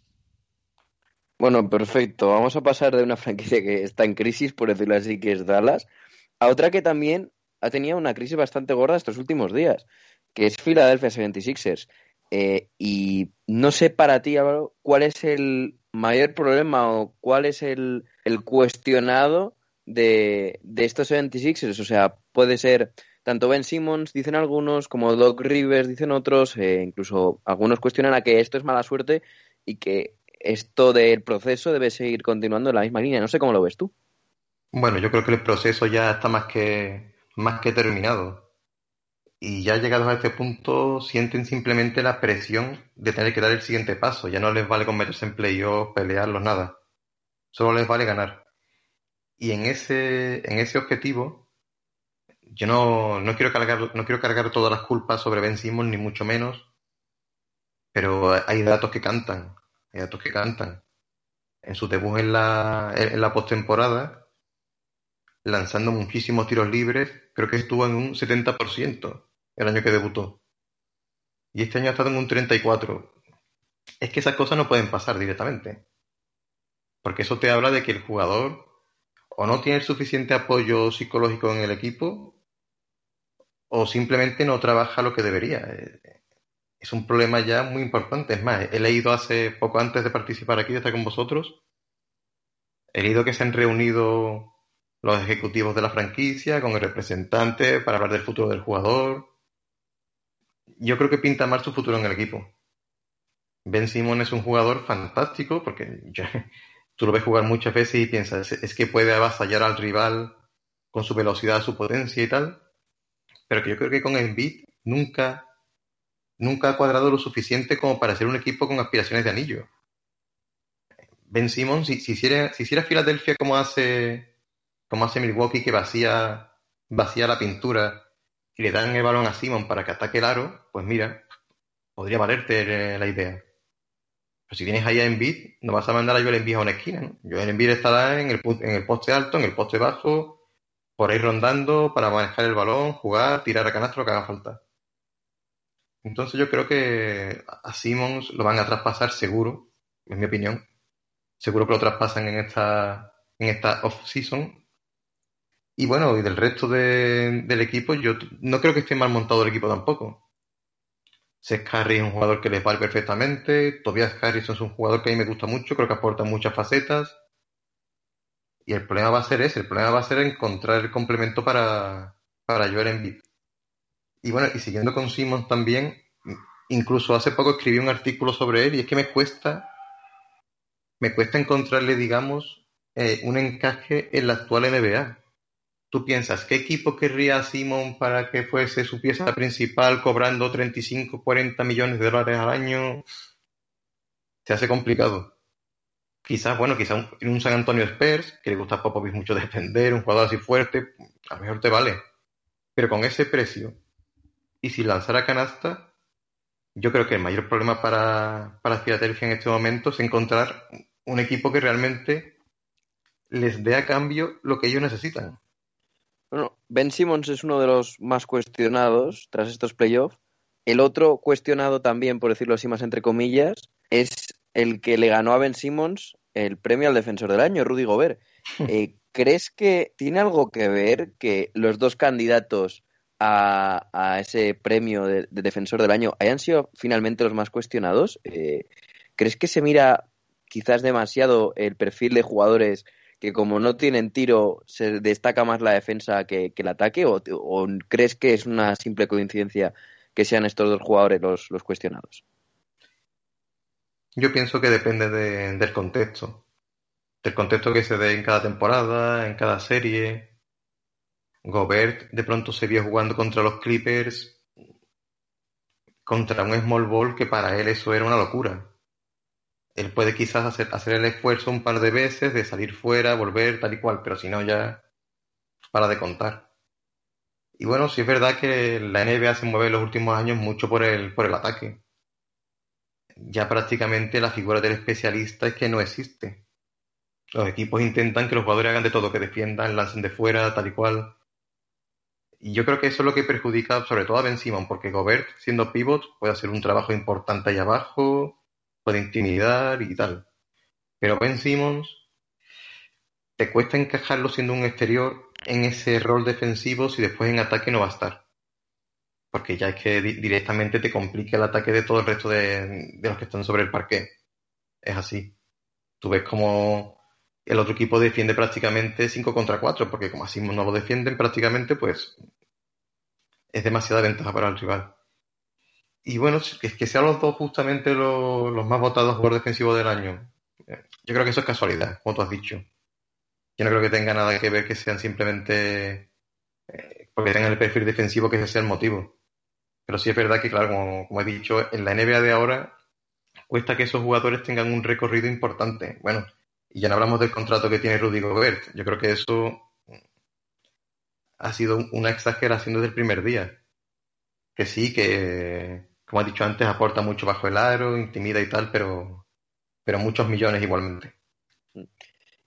Bueno, perfecto. Vamos a pasar de una franquicia que está en crisis, por decirlo así, que es Dallas, a otra que también ha tenido una crisis bastante gorda estos últimos días, que es Philadelphia 76ers. Eh, y no sé para ti, Álvaro, cuál es el mayor problema o cuál es el, el cuestionado de, de estos 76ers. O sea, puede ser tanto Ben Simmons, dicen algunos, como Doc Rivers, dicen otros, eh, incluso algunos cuestionan a que esto es mala suerte y que esto del proceso debe seguir continuando en la misma línea. No sé cómo lo ves tú. Bueno, yo creo que el proceso ya está más que, más que terminado. Y ya llegados a este punto, sienten simplemente la presión de tener que dar el siguiente paso. Ya no les vale con meterse en playoffs, pelearlos, nada. Solo les vale ganar. Y en ese, en ese objetivo, yo no, no, quiero cargar, no quiero cargar todas las culpas sobre Ben Simmons, ni mucho menos, pero hay datos que cantan, hay datos que cantan. En su debut en la, en la postemporada, lanzando muchísimos tiros libres, creo que estuvo en un 70% el año que debutó. Y este año ha estado en un 34%. Es que esas cosas no pueden pasar directamente. Porque eso te habla de que el jugador o no tiene suficiente apoyo psicológico en el equipo o simplemente no trabaja lo que debería. Eh, es un problema ya muy importante. Es más, he leído hace poco antes de participar aquí, de estar con vosotros, he leído que se han reunido los ejecutivos de la franquicia con el representante para hablar del futuro del jugador. Yo creo que pinta mal su futuro en el equipo. Ben Simon es un jugador fantástico porque yo, (laughs) tú lo ves jugar muchas veces y piensas, es que puede avasallar al rival con su velocidad, su potencia y tal, pero que yo creo que con Embiid nunca, nunca ha cuadrado lo suficiente como para ser un equipo con aspiraciones de anillo. Ben Simmons, si, si, si hiciera Filadelfia como hace, como hace Milwaukee, que vacía, vacía la pintura y le dan el balón a Simon para que ataque el aro, pues mira, podría valerte la idea. Pero si tienes ahí a Embiid, no vas a mandar a Joel Embiid a una esquina, ¿no? Joel Embiid estará en el, en el poste alto, en el poste bajo, por ahí rondando para manejar el balón, jugar, tirar a canastro, lo que haga falta. Entonces yo creo que a Simmons lo van a traspasar seguro, en mi opinión. Seguro que lo traspasan en esta, en esta off-season. Y bueno, y del resto de, del equipo, yo no creo que esté mal montado el equipo tampoco. Seth Curry es un jugador que les vale perfectamente. Tobias Harrison es un jugador que a mí me gusta mucho, creo que aporta muchas facetas. Y el problema va a ser ese, el problema va a ser encontrar el complemento para, para Joel Embiid. Y bueno, y siguiendo con Simmons también, incluso hace poco escribí un artículo sobre él y es que me cuesta, me cuesta encontrarle, digamos, eh, un encaje en la actual NBA. Tú piensas, ¿qué equipo querría Simon para que fuese su pieza principal cobrando 35, 40 millones de dólares al año? Se hace complicado. Quizás, bueno, quizás un, un San Antonio Spurs, que le gusta a Popovich mucho defender, un jugador así fuerte, a lo mejor te vale. Pero con ese precio, y si lanzara canasta, yo creo que el mayor problema para, para en este momento es encontrar un equipo que realmente les dé a cambio lo que ellos necesitan. Bueno, Ben Simmons es uno de los más cuestionados tras estos playoffs. El otro cuestionado también, por decirlo así más entre comillas, es el que le ganó a Ben Simmons el premio al defensor del año, Rudy Gobert. (laughs) Eh, ¿Crees que tiene algo que ver que los dos candidatos a, a ese premio de, de, defensor del año hayan sido finalmente los más cuestionados? Eh, ¿Crees que se mira quizás demasiado el perfil de jugadores que como no tienen tiro se destaca más la defensa que, el ataque o, crees que es una simple coincidencia que sean estos dos jugadores los, cuestionados? Yo pienso que depende de, del contexto, del contexto que se dé en cada temporada, en cada serie. Gobert de pronto se vio jugando contra los Clippers, contra un small ball que para él eso era una locura él puede quizás hacer, hacer el esfuerzo un par de veces de salir fuera, volver, tal y cual, pero si no ya para de contar. Y bueno, sí es verdad que la NBA se mueve en los últimos años mucho por el, por el ataque. Ya prácticamente la figura del especialista es que no existe. Los equipos intentan que los jugadores hagan de todo, que defiendan, lancen de fuera, tal y cual. Y yo creo que eso es lo que perjudica sobre todo a Ben Simon, porque Gobert, siendo pivot, puede hacer un trabajo importante ahí abajo, puede intimidar y tal. Pero Ben Simmons te cuesta encajarlo siendo un exterior en ese rol defensivo si después en ataque no va a estar. Porque ya es que di directamente te complica el ataque de todo el resto de, los que están sobre el parque. Es así. Tú ves como el otro equipo defiende prácticamente 5 contra 4, porque como así no lo defienden prácticamente, pues es demasiada ventaja para el rival. Y bueno, es que sean los dos justamente los, más votados por defensivo del año. Yo creo que eso es casualidad, como tú has dicho. Yo no creo que tenga nada que ver que sean simplemente eh, porque tengan el perfil defensivo que ese sea el motivo. Pero sí es verdad que, claro, como, como, he dicho, en la NBA de ahora cuesta que esos jugadores tengan un recorrido importante. Bueno, y ya no hablamos del contrato que tiene Rudy Gobert. Yo creo que eso ha sido una exageración desde el primer día. Que sí, que como he dicho antes, aporta mucho bajo el aro, intimida y tal, pero, pero muchos millones igualmente.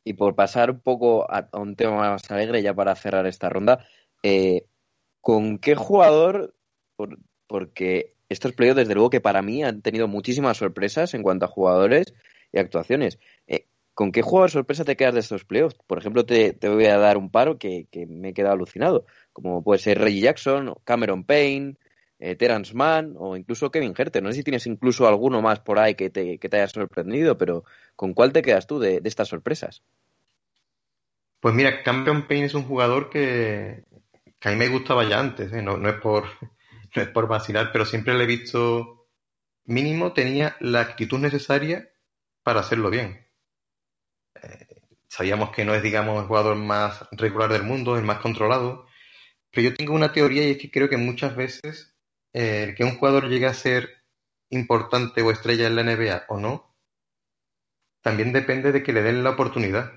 Y por pasar un poco a, un tema más alegre, ya para cerrar esta ronda, eh, ¿con qué jugador? Por, porque estos playoffs, desde luego que para mí han tenido muchísimas sorpresas en cuanto a jugadores y actuaciones. Eh, ¿Con qué jugador sorpresa te quedas de estos playoffs? Por ejemplo, te, voy a dar un paro que, que, me he quedado alucinado, como puede ser Reggie Jackson, Cameron Payne, eh, Terence Mann o incluso Kevin Herter. No sé si tienes incluso alguno más por ahí que te, que te haya sorprendido, pero ¿con cuál te quedas tú de, estas sorpresas? Pues mira, Cameron Payne es un jugador que, que a mí me gustaba ya antes, ¿eh? no, no, es por, (laughs) no es por vacilar, pero siempre le he visto mínimo, tenía la actitud necesaria para hacerlo bien. Eh, sabíamos que no es, digamos, el jugador más regular del mundo, el más controlado, pero yo tengo una teoría y es que creo que muchas veces eh, que un jugador llegue a ser importante o estrella en la NBA o no, también depende de que le den la oportunidad.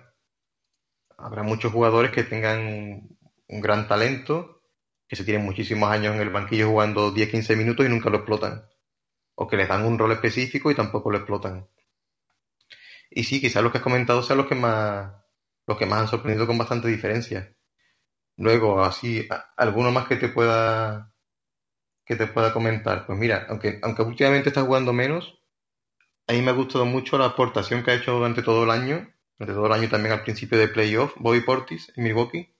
Habrá muchos jugadores que tengan un gran talento, que se tienen muchísimos años en el banquillo jugando 10-15 minutos y nunca lo explotan. O que les dan un rol específico y tampoco lo explotan. Y sí, quizás los que has comentado sean los que más, los que más han sorprendido con bastante diferencia. Luego, así, alguno más que te pueda que te pueda comentar. Pues mira, aunque, aunque últimamente está jugando menos, a mí me ha gustado mucho la aportación que ha hecho durante todo el año, durante todo el año también al principio de playoff, Bobby Portis en Milwaukee.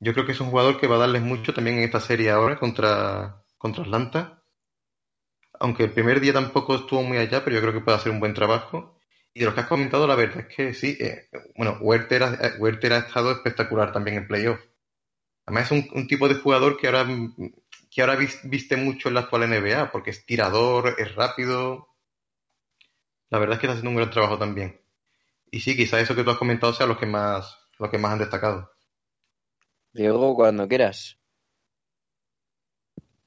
Yo creo que es un jugador que va a darles mucho también en esta serie ahora contra, contra Atlanta. aunque el primer día tampoco estuvo muy allá, pero yo creo que puede hacer un buen trabajo. Y de lo que has comentado, la verdad es que sí, eh, bueno, Werther ha, eh, Werther ha estado espectacular también en playoff. Además es un tipo de jugador que ahora, que ahora vis- viste mucho en la actual NBA, porque es tirador, es rápido. La verdad es que está haciendo un gran trabajo también. Y sí, quizás eso que tú has comentado sea lo que más, lo que más han destacado. Diego, cuando quieras.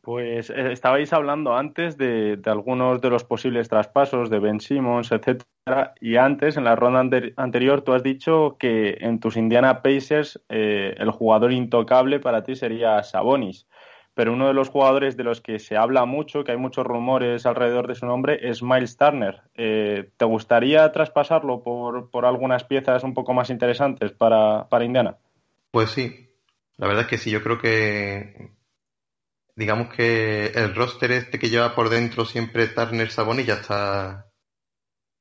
Pues eh, estabais hablando antes de, de algunos de los posibles traspasos de Ben Simmons, etcétera, y antes, en la ronda ante- anterior, tú has dicho que en tus Indiana Pacers eh, el jugador intocable para ti sería Sabonis. Pero uno de los jugadores de los que se habla mucho, que hay muchos rumores alrededor de su nombre, es Miles Turner. Eh, ¿Te gustaría traspasarlo por, por algunas piezas un poco más interesantes para, para Indiana? Pues sí, la verdad es que sí, yo creo que digamos que el roster este que lleva por dentro siempre Turner Sabonis ya está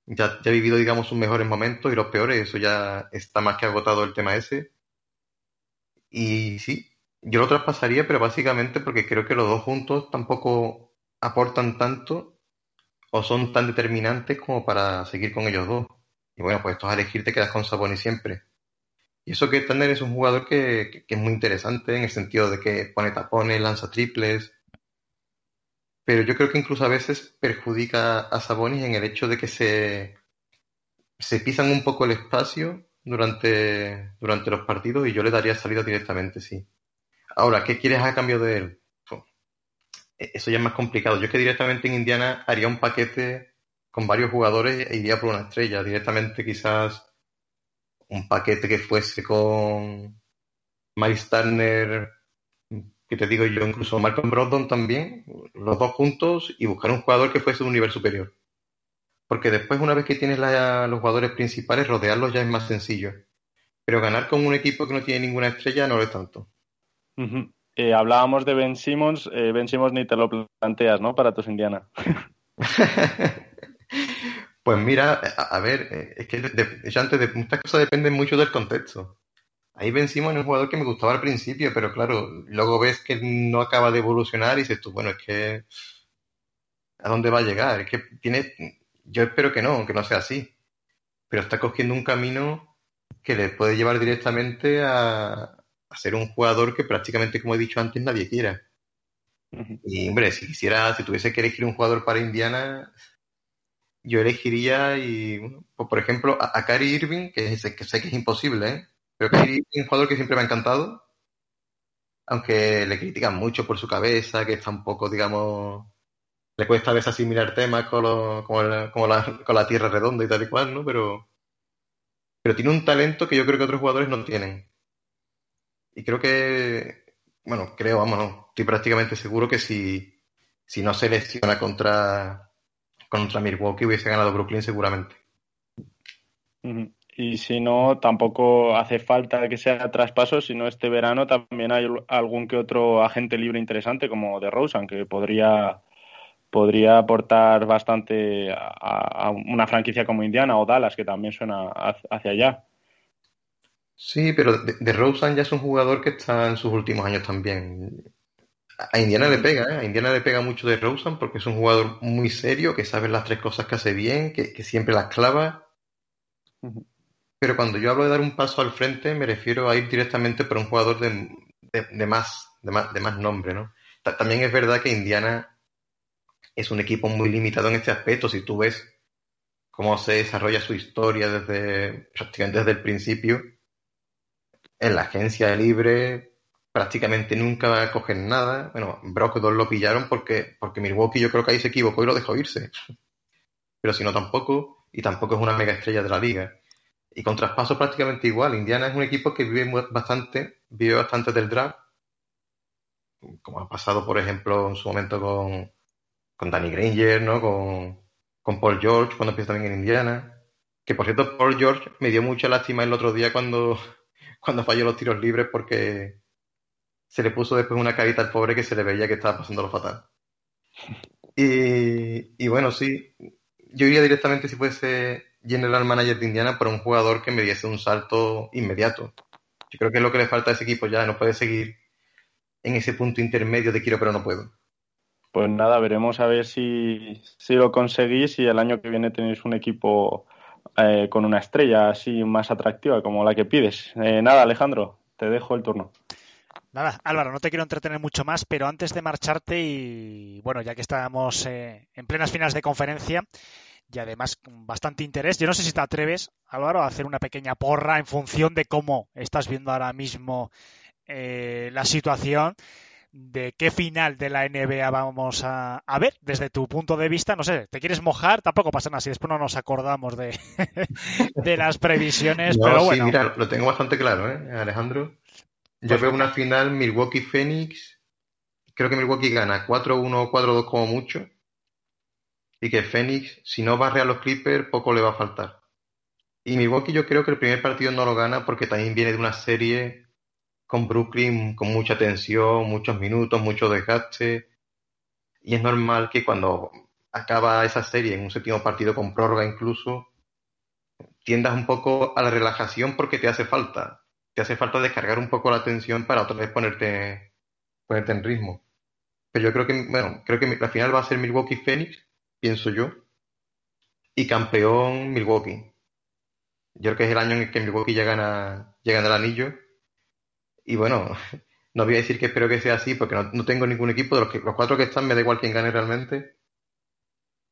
ya, ya ha vivido digamos sus mejores momentos y los peores, eso ya está más que agotado el tema ese. Y sí, yo lo traspasaría, pero básicamente porque creo que los dos juntos tampoco aportan tanto o son tan determinantes como para seguir con ellos dos. Y bueno, pues esto es a elegir, te quedas con Sabonis siempre. Y eso que Turner es un jugador que, que- que es muy interesante en el sentido de que pone tapones, lanza triples, pero yo creo que incluso a veces perjudica a Sabonis en el hecho de que se, se pisan un poco el espacio durante, durante los partidos y yo le daría salida directamente, sí. Ahora, ¿qué quieres a cambio de él? E- eso ya es más complicado. Yo es que directamente en Indiana haría un paquete con varios jugadores e iría por una estrella. Directamente quizás un paquete que fuese con Miles Turner, que te digo yo, incluso Malcolm Brogdon también, los dos juntos, y buscar un jugador que fuese de un nivel superior. Porque después, una vez que tienes la- los jugadores principales, rodearlos ya es más sencillo. Pero ganar con un equipo que no tiene ninguna estrella no lo es tanto. Eh, hablábamos de Ben Simmons. eh, ben Simmons ni te lo planteas, ¿no? Para tus Indiana. (laughs) Pues mira, a, ver, eh, es que yo antes de muchas cosas dependen mucho del contexto. Ahí Ben Simmons es un jugador que me gustaba al principio, pero claro, luego ves que no acaba de evolucionar y dices tú, bueno, es que ¿a dónde va a llegar? Es que tiene, yo espero que no, que no sea así, pero está cogiendo un camino que le puede llevar directamente a, a ser un jugador que prácticamente, como he dicho antes, nadie quiera. Y hombre, si quisiera, si tuviese que elegir un jugador para Indiana, yo elegiría, y, bueno, pues, por ejemplo, a, a Kyrie Irving, que, es- que sé que es imposible, ¿eh? Pero Kyrie Irving es un jugador que siempre me ha encantado, aunque le critican mucho por su cabeza, que está un poco, digamos, le cuesta a veces asimilar temas con, lo- con, el- como la, con la tierra redonda y tal y cual, ¿no? Pero, pero tiene un talento que yo creo que otros jugadores no tienen. Y creo que, bueno, creo, vamos, no, estoy prácticamente seguro que si, si no se lesiona contra, contra Milwaukee hubiese ganado Brooklyn seguramente. Y si no, tampoco hace falta que sea traspaso, sino este verano también hay algún que otro agente libre interesante como de Rosen, que podría, podría aportar bastante a, a una franquicia como Indiana o Dallas, que también suena hacia allá. Sí, pero de, de Rosen ya es un jugador que está en sus últimos años también. A Indiana le pega, ¿eh? A Indiana le pega mucho de Rosen porque es un jugador muy serio, que sabe las tres cosas que hace bien, que, que siempre las clava. Pero cuando yo hablo de dar un paso al frente, me refiero a ir directamente por un jugador de, de- de más, de más, de más nombre, ¿no? Ta- También es verdad que Indiana es un equipo muy limitado en este aspecto. Si tú ves cómo se desarrolla su historia desde prácticamente desde el principio, en la agencia libre prácticamente nunca cogen nada. Bueno, Brogdon lo pillaron porque, porque Milwaukee yo creo que ahí se equivocó y lo dejó irse. Pero si no tampoco, y tampoco es una mega estrella de la liga. Y con traspaso prácticamente igual. Indiana es un equipo que vive bastante, vive bastante del draft, como ha pasado, por ejemplo, en su momento con, con Danny Granger, ¿no? Con, con Paul George, cuando empieza también en Indiana. Que por cierto, Paul George me dio mucha lástima el otro día cuando, cuando falló los tiros libres porque se le puso después una carita al pobre que se le veía que estaba pasándolo fatal. (laughs) Y, y bueno, sí, yo iría directamente si fuese general manager de Indiana por un jugador que me diese un salto inmediato. Yo creo que es lo que le falta a ese equipo ya, no puede seguir en ese punto intermedio de quiero pero no puedo. Pues nada, veremos a ver si, si lo conseguís y el año que viene tenéis un equipo eh, con una estrella así más atractiva como la que pides. Eh, nada, Alejandro, te dejo el turno. Nada, Álvaro, no te quiero entretener mucho más, pero antes de marcharte y bueno, ya que estamos eh, en plenas finales de conferencia y además con bastante interés, yo no sé si te atreves, Álvaro, a hacer una pequeña porra en función de cómo estás viendo ahora mismo la situación de qué final de la NBA vamos a, ver desde tu punto de vista. No sé, ¿te quieres mojar? Tampoco pasa nada si después no nos acordamos de, (laughs) de las previsiones, pero bueno. Sí, mira, lo tengo bastante claro, ¿eh, Alejandro? Yo pues veo una final Milwaukee-Phoenix. Creo que Milwaukee gana 4-1 o 4-2 como mucho. Y que Phoenix, si no barre a los Clippers, poco le va a faltar. Y Milwaukee yo creo que el primer partido no lo gana porque también viene de una serie con Brooklyn con mucha tensión, muchos minutos, mucho desgaste. Y es normal que cuando acaba esa serie en un séptimo partido con prórroga incluso, tiendas un poco a la relajación porque te hace falta. Te hace falta descargar un poco la tensión para otra vez ponerte, ponerte en ritmo. Pero yo creo que, bueno, creo que la final va a ser Milwaukee Phoenix, pienso yo. Y campeón Milwaukee. Yo creo que es el año en el que Milwaukee ya gana, llega el anillo y bueno, (laughs) no voy a decir que espero que sea así porque no, tengo ningún equipo. De los, que, los cuatro que están me da igual quién gane realmente.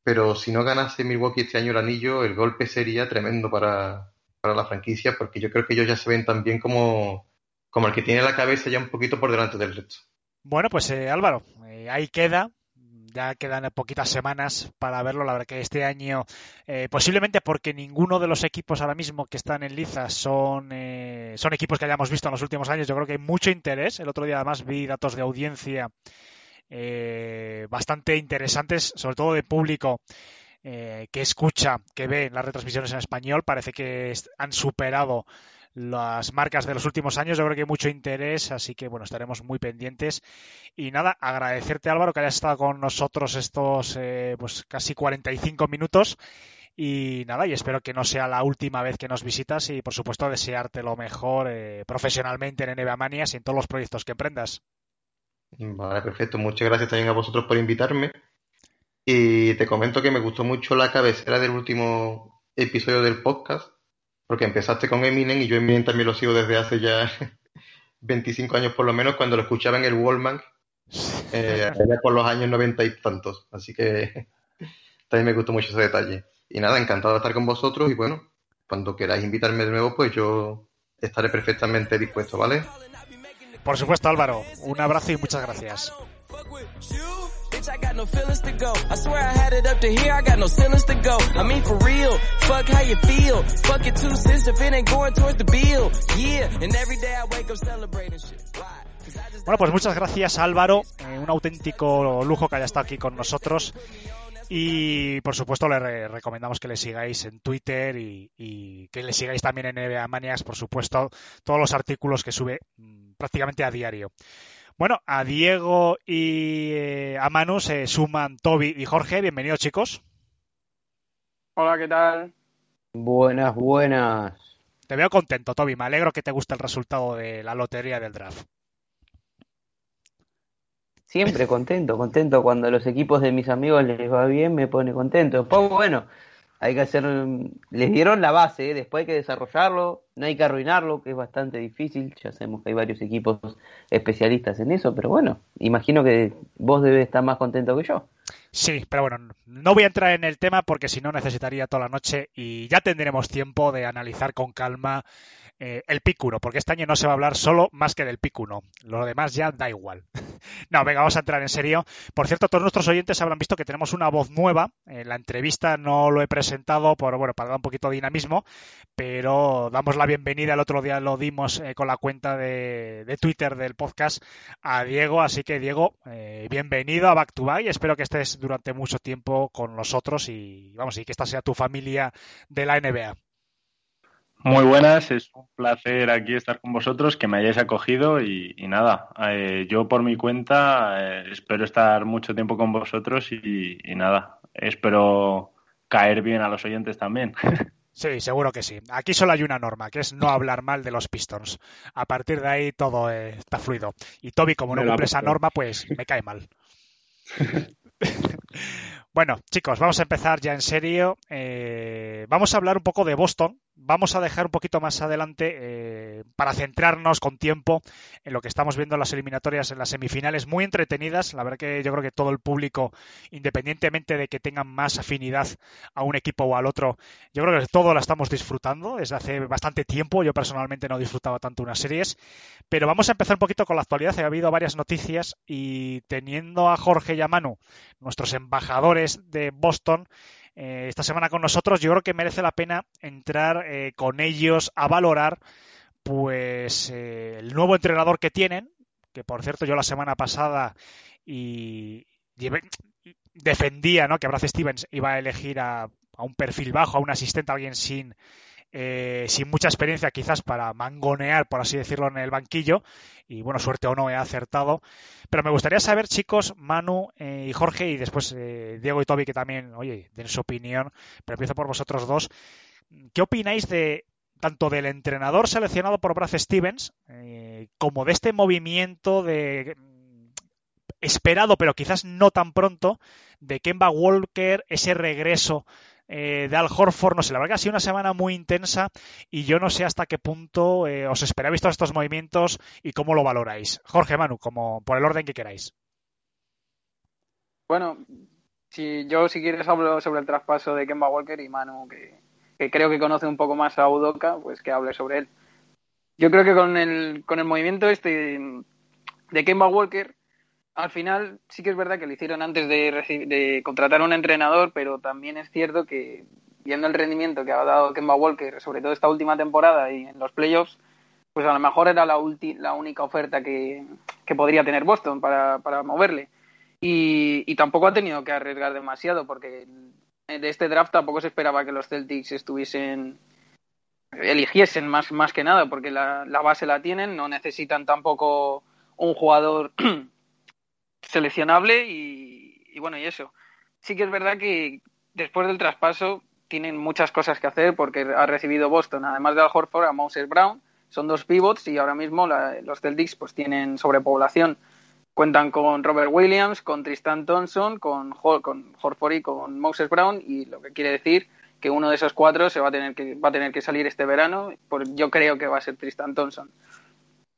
Pero si no ganase Milwaukee este año el anillo, el golpe sería tremendo para, para la franquicia porque yo creo que ellos ya se ven también como, como el que tiene la cabeza ya un poquito por delante del resto. Bueno, pues eh, Álvaro, eh, ahí queda ya quedan poquitas semanas para verlo. La verdad que este año, eh, posiblemente porque ninguno de los equipos ahora mismo que están en liza son, eh, son equipos que hayamos visto en los últimos años, yo creo que hay mucho interés. El otro día además vi datos de audiencia eh, bastante interesantes, sobre todo de público. que escucha, que ve las retransmisiones en español, parece que han superado las marcas de los últimos años. Yo creo que hay mucho interés, así que bueno, estaremos muy pendientes. Y nada, agradecerte Álvaro que hayas estado con nosotros estos eh, pues casi 45 minutos. Y nada, y espero que no sea la última vez que nos visitas y por supuesto desearte lo mejor eh, profesionalmente en NBA Manias y en todos los proyectos que emprendas. Vale, perfecto. Muchas gracias también a vosotros por invitarme. Y te comento que me gustó mucho la cabecera del último episodio del podcast porque empezaste con Eminem y yo Eminem también lo sigo desde hace ya (laughs) 25 años por lo menos, cuando lo escuchaba en el Wallman, eh, (laughs) por los años 90 y tantos. Así que (laughs) también me gustó mucho ese detalle. Y nada, encantado de estar con vosotros y bueno, cuando queráis invitarme de nuevo, pues yo estaré perfectamente dispuesto, ¿vale? Por supuesto, Álvaro. Un abrazo y muchas gracias. I got no feelings to go. I swear I had it up to here, I got no ceilings to go. I mean for real, fuck how you feel. Fuck it two cents if it ain't going towards the bill. Yeah, and every day I wake up celebrating shit. Why? Bueno, pues muchas gracias Álvaro, eh, un auténtico lujo que haya estado aquí con nosotros. Y por supuesto le re recomendamos que le sigáis en Twitter y, y, que le sigáis también en NBA Maniacs, por supuesto, todos los artículos que sube mmm, prácticamente a diario. Bueno, a Diego y eh, a Manu se suman Toby y Jorge. Bienvenidos, chicos. Hola, ¿qué tal? Buenas, buenas. Te veo contento, Toby. Me alegro que te guste el resultado de la lotería del draft. Siempre contento, contento. Cuando a los equipos de mis amigos les va bien, me pone contento. Pues bueno, hay que hacer, les dieron la base, ¿eh? después hay que desarrollarlo, no hay que arruinarlo, que es bastante difícil, ya sabemos que hay varios equipos especialistas en eso, pero bueno, imagino que vos debes estar más contento que yo. Sí, pero bueno, no voy a entrar en el tema porque si no necesitaría toda la noche y ya tendremos tiempo de analizar con calma eh, el pick porque este año no se va a hablar solo más que del pick Lo demás ya da igual. (laughs) no, venga, vamos a entrar en serio. Por cierto, todos nuestros oyentes habrán visto que tenemos una voz nueva. En la entrevista no lo he presentado por, bueno, para dar un poquito de dinamismo, pero damos la bienvenida. El otro día lo dimos eh, con la cuenta de, de, Twitter del podcast a Diego. Así que, Diego, eh, bienvenido a Back to Back espero que estés durante mucho tiempo con nosotros y, vamos, y que esta sea tu familia de la NBA. Muy buenas, es un placer aquí estar con vosotros, que me hayáis acogido y, nada, eh, yo por mi cuenta eh, espero estar mucho tiempo con vosotros y, nada, espero caer bien a los oyentes también. (laughs) Sí, seguro que sí. Aquí solo hay una norma, que es no hablar mal de los Pistons. A partir de ahí todo eh, está fluido. Y Toby, como no cumple esa norma, pues me cae mal. (laughs) Bueno, chicos, vamos a empezar ya en serio. Eh, vamos a hablar un poco de Boston. Vamos a dejar un poquito más adelante eh, para centrarnos con tiempo en lo que estamos viendo en las eliminatorias, en las semifinales, muy entretenidas. La verdad que yo creo que todo el público, independientemente de que tengan más afinidad a un equipo o al otro, yo creo que todo la estamos disfrutando desde hace bastante tiempo. Yo personalmente no disfrutaba tanto unas series, pero vamos a empezar un poquito con la actualidad. Ha habido varias noticias y teniendo a Jorge y a Manu, nuestros embajadores de Boston eh, esta semana con nosotros, yo creo que merece la pena entrar eh, con ellos a valorar pues eh, el nuevo entrenador que tienen, que por cierto yo la semana pasada y defendía ¿no? que Brad Stevens iba a elegir a, a un perfil bajo, a un asistente, a alguien sin eh, sin mucha experiencia quizás para mangonear, por así decirlo, en el banquillo. Y bueno, suerte o no, he acertado. Pero me gustaría saber, chicos, Manu eh, y Jorge, y después eh, Diego y Toby, que también, oye, den su opinión. Pero empiezo por vosotros dos. ¿Qué opináis de tanto del entrenador seleccionado por Brad Stevens como de este movimiento de esperado, pero quizás no tan pronto, de Kemba Walker, ese regreso eh, de Al Horford. No sé, la verdad que ha sido una semana muy intensa y yo no sé hasta qué punto eh, os esperáis todos estos movimientos y cómo lo valoráis. Jorge Manu, como por el orden que queráis. Bueno, si yo si quieres hablo sobre el traspaso de Kemba Walker y Manu, que, creo que conoce un poco más a Udoka, pues que hable sobre él. Yo creo que con el, con el movimiento este de Kemba Walker, al final sí que es verdad que lo hicieron antes de, de contratar a un entrenador, pero también es cierto que viendo el rendimiento que ha dado Kemba Walker, sobre todo esta última temporada y en los playoffs, pues a lo mejor era la, la única oferta que, podría tener Boston para, para moverle. Y, y, tampoco ha tenido que arriesgar demasiado, porque de este draft tampoco se esperaba que los Celtics estuviesen eligiesen más, más que nada, porque la, la base la tienen, no necesitan tampoco un jugador (clears throat) seleccionable y, bueno, y eso. Sí que es verdad que después del traspaso tienen muchas cosas que hacer porque ha recibido Boston, además de Al Horford, a Moses Brown. Son dos pivots y ahora mismo los Celtics pues tienen sobrepoblación. Cuentan con Robert Williams, con Tristan Thompson, con, con Horford y con Moses Brown y lo que quiere decir que uno de esos cuatro se va a tener que, va a tener que salir este verano. Por, yo creo que va a ser Tristan Thompson.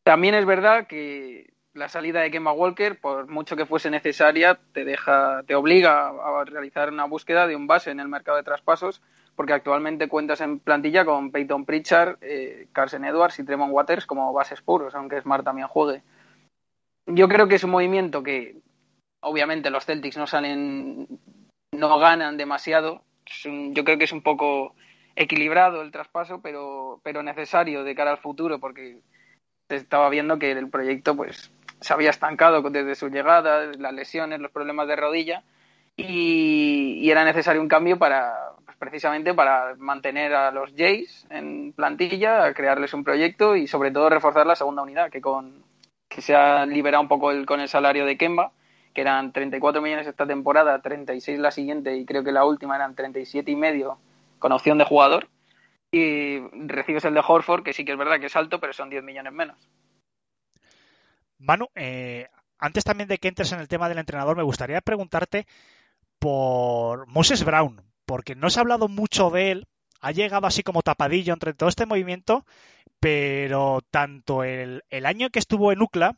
También es verdad que la salida de Kemba Walker, por mucho que fuese necesaria, te deja, te obliga a realizar una búsqueda de un base en el mercado de traspasos, porque actualmente cuentas en plantilla con Peyton Pritchard, eh, Carson Edwards y Tremont Waters como bases puros, aunque Smart también juegue. Yo creo que es un movimiento que, obviamente, los Celtics no salen, no ganan demasiado. yo creo que es un poco equilibrado el traspaso, pero, pero necesario de cara al futuro, porque estaba viendo que el proyecto pues se había estancado desde su llegada, las lesiones, los problemas de rodilla y, era necesario un cambio para pues, precisamente para mantener a los Jays en plantilla, crearles un proyecto y sobre todo reforzar la segunda unidad que con que se ha liberado un poco el, con el salario de Kemba que eran 34 millones esta temporada, 36 la siguiente y creo que la última eran 37 y medio con opción de jugador y recibes el de Horford que sí que es verdad que es alto pero son 10 millones menos. Manu, eh, antes también de que entres en el tema del entrenador, me gustaría preguntarte por Moses Brown, porque no se ha hablado mucho de él, ha llegado así como tapadillo entre todo este movimiento, pero tanto el, año que estuvo en UCLA,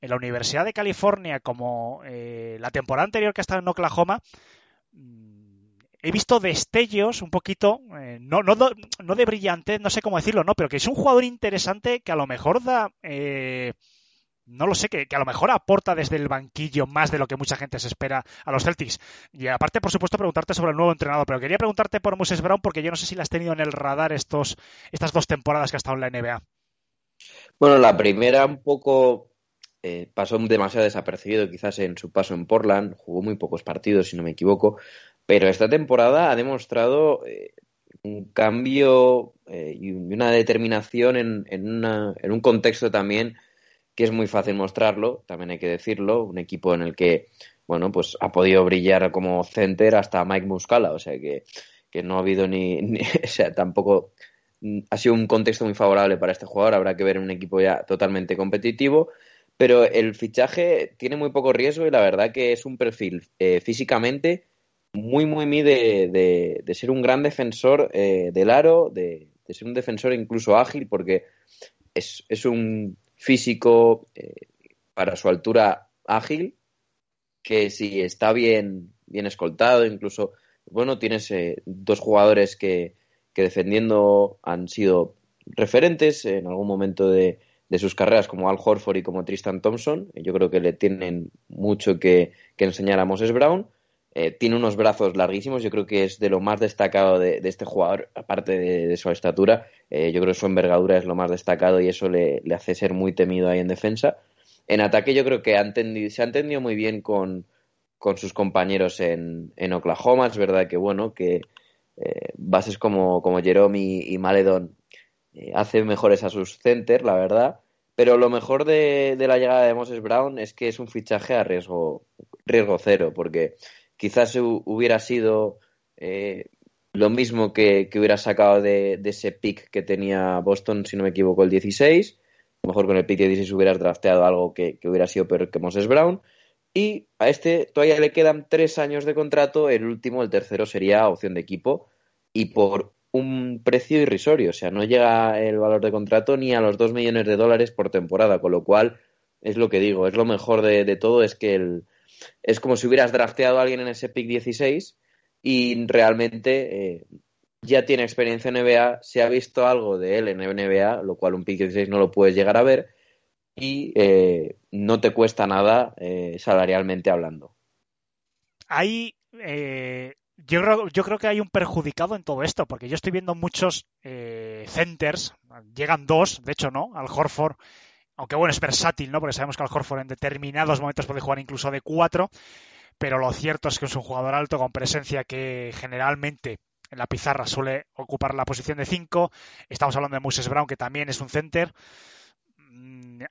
en la Universidad de California, como eh, la temporada anterior que ha estado en Oklahoma, mm, he visto destellos un poquito, eh, no, no, no, de brillante, no sé cómo decirlo, no, pero que es un jugador interesante que a lo mejor da no lo sé, que, a lo mejor aporta desde el banquillo más de lo que mucha gente se espera a los Celtics. Y aparte, por supuesto, preguntarte sobre el nuevo entrenador, pero quería preguntarte por Moses Brown porque yo no sé si la has tenido en el radar estos, estas dos temporadas que ha estado en la NBA. Bueno, la primera un poco eh, pasó demasiado desapercibido quizás en su paso en Portland, jugó muy pocos partidos si no me equivoco, pero esta temporada ha demostrado eh, un cambio eh, y una determinación en, en un contexto también que es muy fácil mostrarlo, también hay que decirlo, un equipo en el que, bueno, pues ha podido brillar como center hasta Mike Muscala, o sea que, no ha habido ni, (laughs) o sea, tampoco ha sido un contexto muy favorable para este jugador, habrá que ver un equipo ya totalmente competitivo, pero el fichaje tiene muy poco riesgo y la verdad que es un perfil eh, físicamente muy, muy, muy de, de, ser un gran defensor eh, del aro, de, de, ser un defensor incluso ágil, porque es, es un físico eh, para su altura ágil, que si está bien, bien escoltado, incluso, bueno, tienes eh, dos jugadores que, que defendiendo han sido referentes en algún momento de, de, sus carreras, como Al Horford y como Tristan Thompson. Yo creo que le tienen mucho que, que enseñar a Moses Brown. Eh, tiene unos brazos larguísimos, yo creo que es de lo más destacado de, este jugador, aparte de, su estatura, eh, yo creo que su envergadura es lo más destacado y eso le, hace ser muy temido ahí en defensa. En ataque yo creo que se ha entendido muy bien con, sus compañeros en, en, Oklahoma, es verdad que bueno, que eh, bases como, como Jerome y, y Maledon hacen mejores a sus centers, la verdad, pero lo mejor de, de la llegada de Moses Brown es que es un fichaje a riesgo, riesgo cero, porque quizás hubiera sido eh, lo mismo que, que hubiera sacado de, ese pick que tenía Boston, si no me equivoco, el 16. A lo mejor con el pick de 16 hubieras drafteado algo que, que hubiera sido peor que Moses Brown. Y a este todavía le quedan tres años de contrato. El último, el tercero, sería opción de equipo. Y por un precio irrisorio. O sea, no llega el valor de contrato ni a los dos millones de dólares por temporada. Con lo cual, es lo que digo. Es lo mejor de, de todo. Es que el, es como si hubieras drafteado a alguien en ese pick 16 y realmente eh, ya tiene experiencia en NBA, se ha visto algo de él en NBA, lo cual un pick 16 no lo puedes llegar a ver y eh, no te cuesta nada eh, salarialmente hablando. Hay, eh, yo, creo, yo creo que hay un perjudicado en todo esto, porque yo estoy viendo muchos eh, centers, llegan dos, de hecho no, al Horford aunque bueno, es versátil, ¿no? Porque sabemos que Al Horford en determinados momentos puede jugar incluso de cuatro, pero lo cierto es que es un jugador alto con presencia que generalmente en la pizarra suele ocupar la posición de cinco. Estamos hablando de Moses Brown, que también es un center.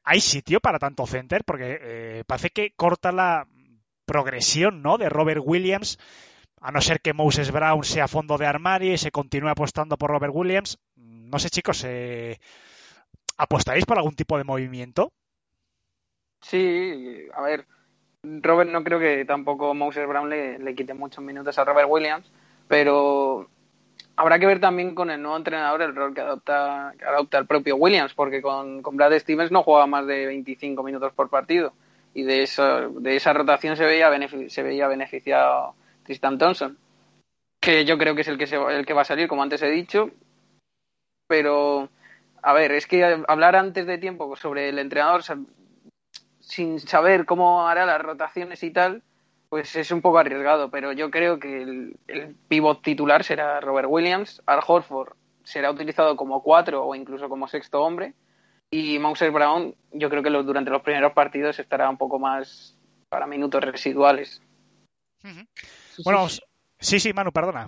¿Hay sitio para tanto center? Porque eh, parece que corta la progresión, ¿no? De Robert Williams, a no ser que Moses Brown sea fondo de armario y se continúe apostando por Robert Williams. No sé, chicos, eh, ¿Apostaréis por algún tipo de movimiento? Sí, a ver, Robert no creo que tampoco Moses Brown le, quite muchos minutos a Robert Williams, pero habrá que ver también con el nuevo entrenador el rol que adopta, que adopta el propio Williams, porque con, con Brad Stevens no juega más de 25 minutos por partido y de, eso, de esa rotación se veía, se veía beneficiado Tristan Thompson, que yo creo que es el que, se, el que va a salir, como antes he dicho, pero a ver, es que hablar antes de tiempo sobre el entrenador sin saber cómo hará las rotaciones y tal, pues es un poco arriesgado, pero yo creo que el, el pivot titular será Robert Williams, Al Horford será utilizado como cuatro o incluso como sexto hombre, y Moses Brown yo creo que los, durante los primeros partidos estará un poco más para minutos residuales. Uh -huh. Bueno, sí, sí, Manu, perdona.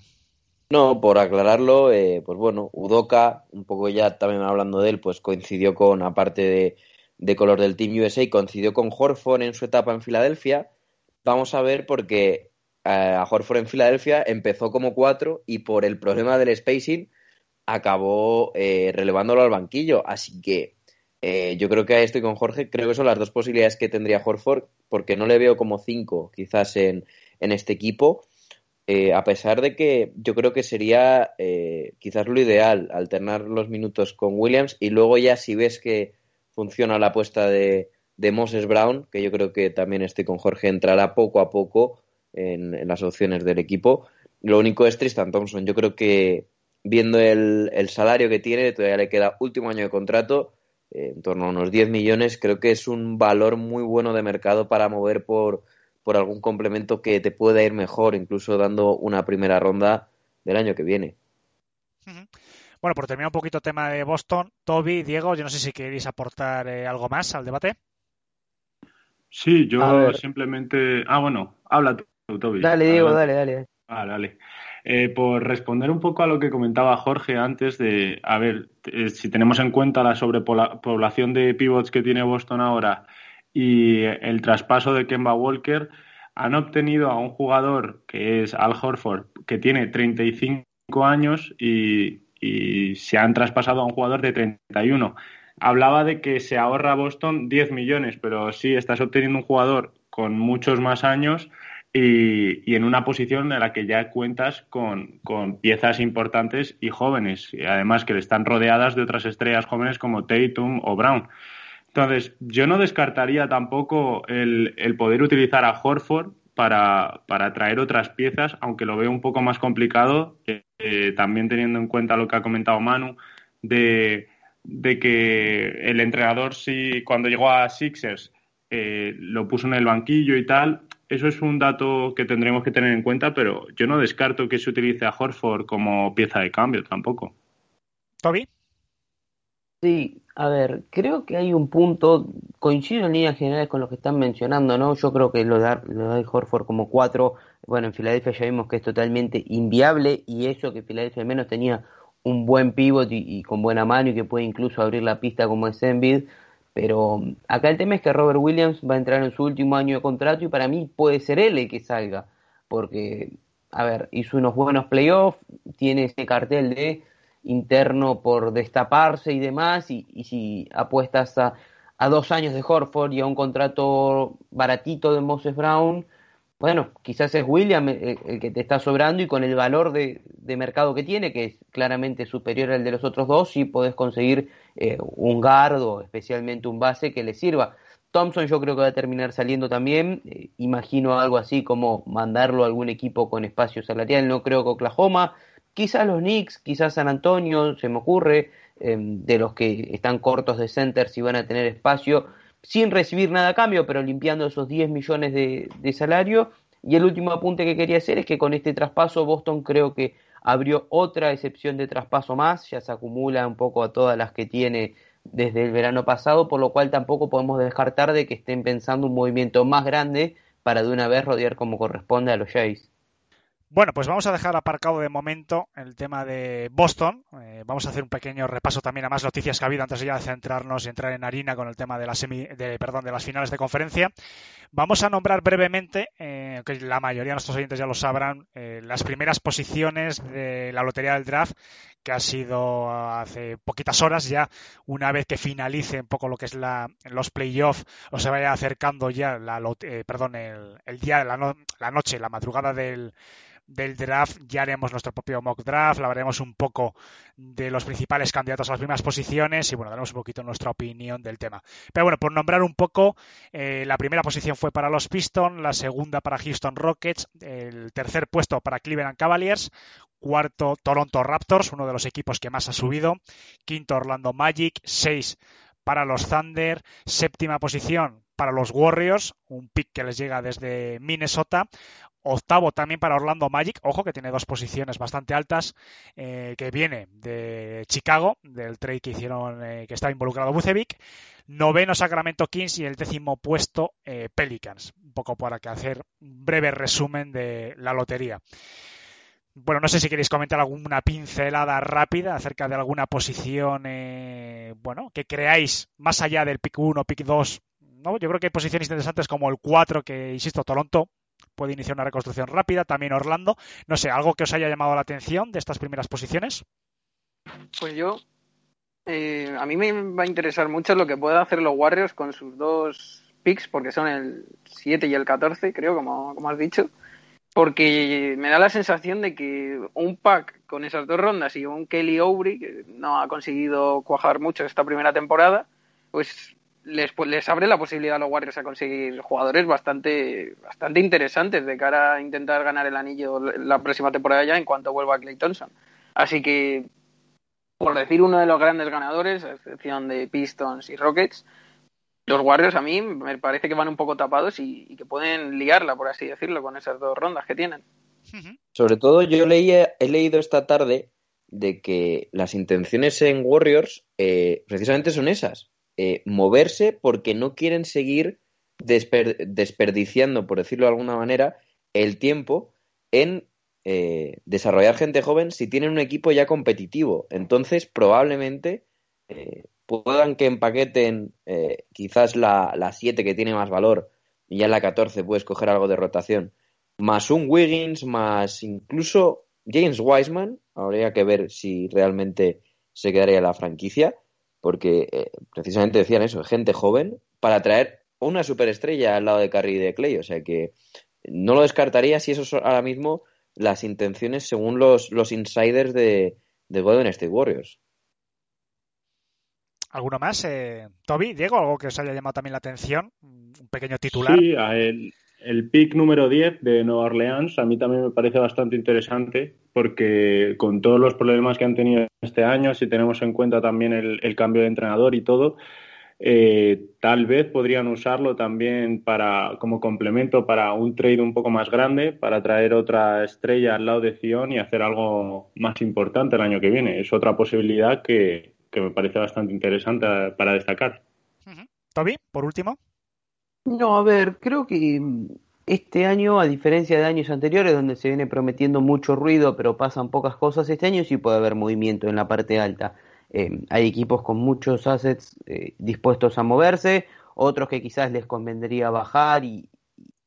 No, por aclararlo, eh, pues bueno, Udoca, un poco ya también hablando de él, pues coincidió con, aparte de, de color del Team USA, coincidió con Horford en su etapa en Filadelfia. Vamos a ver porque eh, a Horford en Filadelfia empezó como cuatro y por el problema del spacing acabó eh, relevándolo al banquillo. Así que eh, yo creo que a estoy con Jorge, creo que son las dos posibilidades que tendría Horford, porque no le veo como cinco quizás en, en este equipo eh, a pesar de que yo creo que sería eh, quizás lo ideal alternar los minutos con Williams y luego ya si ves que funciona la apuesta de, de Moses Brown, que yo creo que también estoy con Jorge, entrará poco a poco en, las opciones del equipo. Lo único es Tristan Thompson. Yo creo que viendo el, el salario que tiene, todavía le queda último año de contrato, eh, en torno a unos 10 millones, creo que es un valor muy bueno de mercado para mover por por algún complemento que te pueda ir mejor, incluso dando una primera ronda del año que viene. Bueno, por terminar un poquito el tema de Boston, Toby, Diego, yo no sé si queréis aportar eh, algo más al debate. Sí, yo simplemente. Ah, bueno, habla tú, Toby. Dale, Diego, dale, dale. Ah, dale. Eh, por responder un poco a lo que comentaba Jorge antes de, a ver, eh, si tenemos en cuenta la sobrepoblación de pivots que tiene Boston ahora y el traspaso de Kemba Walker, han obtenido a un jugador que es Al Horford, que tiene 35 años y, se han traspasado a un jugador de 31. hablaba de que se ahorra Boston 10 millones, pero sí, estás obteniendo un jugador con muchos más años y, en una posición en la que ya cuentas con, con, piezas importantes y jóvenes, y además que están rodeadas de otras estrellas jóvenes como Tatum o Brown. Entonces, yo no descartaría tampoco el, el poder utilizar a Horford para, para, traer otras piezas, aunque lo veo un poco más complicado, eh, también teniendo en cuenta lo que ha comentado Manu, de, de que el entrenador, si cuando llegó a Sixers, eh, lo puso en el banquillo y tal, eso es un dato que tendremos que tener en cuenta, pero yo no descarto que se utilice a Horford como pieza de cambio tampoco. ¿Toby? Sí, a ver, creo que hay un punto, coincido en líneas generales con lo que están mencionando, ¿no? Yo creo que lo de, lo de Horford como cuatro, bueno, en Filadelfia ya vimos que es totalmente inviable y eso que Filadelfia al menos tenía un buen pivot y, con buena mano y que puede incluso abrir la pista como es Embiid, pero acá el tema es que Robert Williams va a entrar en su último año de contrato y para mí puede ser él el que salga, porque, a ver, hizo unos buenos playoffs, tiene ese cartel de interno por destaparse y demás, y, si apuestas a, a, dos años de Horford y a un contrato baratito de Moses Brown, bueno, quizás es William el, que te está sobrando y con el valor de, mercado que tiene, que es claramente superior al de los otros dos, sí podés conseguir eh, un guard o especialmente un base que le sirva. Thompson yo creo que va a terminar saliendo también, eh, imagino algo así como mandarlo a algún equipo con espacio salarial, no creo que Oklahoma, quizás los Knicks, quizás San Antonio, se me ocurre, eh, de los que están cortos de center si van a tener espacio, sin recibir nada a cambio, pero limpiando esos 10 millones de, de salario. Y el último apunte que quería hacer es que con este traspaso Boston creo que abrió otra excepción de traspaso más, ya se acumula un poco a todas las que tiene desde el verano pasado, por lo cual tampoco podemos descartar de que estén pensando un movimiento más grande para de una vez rodear como corresponde a los Jays. Bueno, pues vamos a dejar aparcado de momento el tema de Boston. Eh, vamos a hacer un pequeño repaso también a más noticias que ha habido antes de ya centrarnos y entrar en harina con el tema de, la semi, de, perdón, de las finales de conferencia. Vamos a nombrar brevemente, eh, que la mayoría de nuestros oyentes ya lo sabrán, eh, las primeras posiciones de la lotería del draft, que ha sido hace poquitas horas ya, una vez que finalice un poco lo que es la, los playoffs o se vaya acercando ya la, perdón, el, día, la, la noche, la madrugada del del draft ya haremos nuestro propio mock draft, hablaremos un poco de los principales candidatos a las primeras posiciones y bueno, daremos un poquito nuestra opinión del tema. Pero bueno, por nombrar un poco, eh, la primera posición fue para los Pistons, la segunda para Houston Rockets, el tercer puesto para Cleveland Cavaliers, cuarto Toronto Raptors, uno de los equipos que más ha subido, quinto Orlando Magic, seis para los Thunder, séptima posición para los Warriors, un pick que les llega desde Minnesota, Octavo también para Orlando Magic, ojo que tiene dos posiciones bastante altas, eh, que viene de Chicago, del trade que hicieron, eh, que estaba involucrado Bucevic. Noveno Sacramento Kings y el décimo puesto eh, Pelicans. Un poco para que hacer un breve resumen de la lotería. Bueno, no sé si queréis comentar alguna pincelada rápida acerca de alguna posición, bueno, que creáis más allá del pick 1, pick 2. ¿No? Yo creo que hay posiciones interesantes como el 4, que insisto, Toronto puede iniciar una reconstrucción rápida, también Orlando. No sé, ¿algo que os haya llamado la atención de estas primeras posiciones? Pues yo, eh, a mí me va a interesar mucho lo que puedan hacer los Warriors con sus dos picks, porque son el 7 y el 14, creo, como, como has dicho. Porque me da la sensación de que un pack con esas dos rondas y un Kelly Oubre, que no ha conseguido cuajar mucho esta primera temporada, pues les, pues, les abre la posibilidad a los Warriors a conseguir jugadores bastante, bastante interesantes de cara a intentar ganar el anillo la próxima temporada ya en cuanto vuelva Clay Thompson. Así que, por decir uno de los grandes ganadores, a excepción de Pistons y Rockets, los Warriors a mí me parece que van un poco tapados y, que pueden liarla, por así decirlo, con esas dos rondas que tienen. Sobre todo yo leí, he leído esta tarde de que las intenciones en Warriors eh, precisamente son esas eh, moverse porque no quieren seguir desperdiciando, por decirlo de alguna manera, el tiempo en eh, desarrollar gente joven si tienen un equipo ya competitivo. Entonces, probablemente eh, puedan que empaqueten quizás la 7 que tiene más valor y ya en la 14 puedes coger algo de rotación, más un Wiggins, más incluso James Wiseman, habría que ver si realmente se quedaría la franquicia porque eh, precisamente decían eso, gente joven, para traer una superestrella al lado de Curry y de Clay. O sea que no lo descartaría si eso son ahora mismo las intenciones según los, los insiders de, de Golden State Warriors. ¿Alguno más? Eh, Toby, Diego, algo que os haya llamado también la atención, un pequeño titular. Sí, a el, el pick número 10 de Nueva Orleans a mí también me parece bastante interesante porque con todos los problemas que han tenido este año, si tenemos en cuenta también el, el cambio de entrenador y todo, eh, tal vez podrían usarlo también para como complemento para un trade un poco más grande, para traer otra estrella al lado de Zion y hacer algo más importante el año que viene. Es otra posibilidad que, que me parece bastante interesante para destacar. Toby, por último. No, a ver, creo que este año, a diferencia de años anteriores, donde se viene prometiendo mucho ruido, pero pasan pocas cosas, este año sí puede haber movimiento en la parte alta. Eh, hay equipos con muchos assets eh, dispuestos a moverse, otros que quizás les convendría bajar y,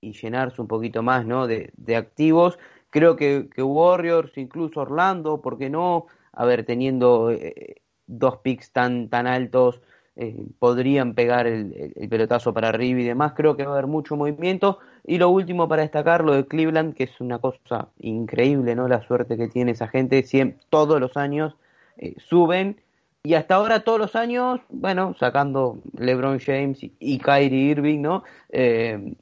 llenarse un poquito más ¿no? de, de activos. Creo que, que, Warriors, incluso Orlando, ¿por qué no? A ver, teniendo eh, dos picks tan, tan altos, eh, podrían pegar el, el, el, pelotazo para arriba y demás. Creo que va a haber mucho movimiento. Y lo último para destacar, lo de Cleveland, que es una cosa increíble, ¿no? La suerte que tiene esa gente. Siempre, todos los años eh, suben y hasta ahora todos los años, bueno, sacando LeBron James y Kyrie Irving, ¿no? Eh,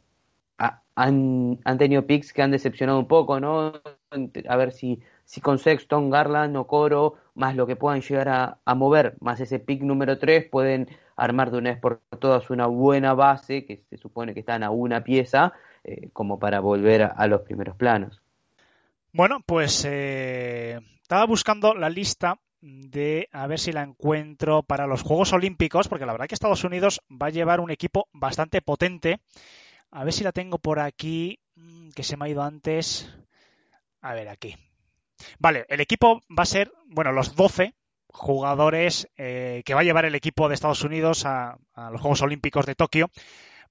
han, han, tenido picks que han decepcionado un poco, ¿no? A ver si, si con Sexton, Garland o Coro, más lo que puedan llegar a, mover, más ese pick número 3, pueden armar de una vez por todas una buena base, que se supone que están a una pieza, eh, como para volver a, a, los primeros planos. Bueno, pues eh, estaba buscando la lista de a ver si la encuentro para los Juegos Olímpicos, porque la verdad que Estados Unidos va a llevar un equipo bastante potente. A ver si la tengo por aquí, mm, que se me ha ido antes. A ver, aquí. Vale, el equipo va a ser, bueno, los 12 jugadores eh, que va a llevar el equipo de Estados Unidos a, los Juegos Olímpicos de Tokio.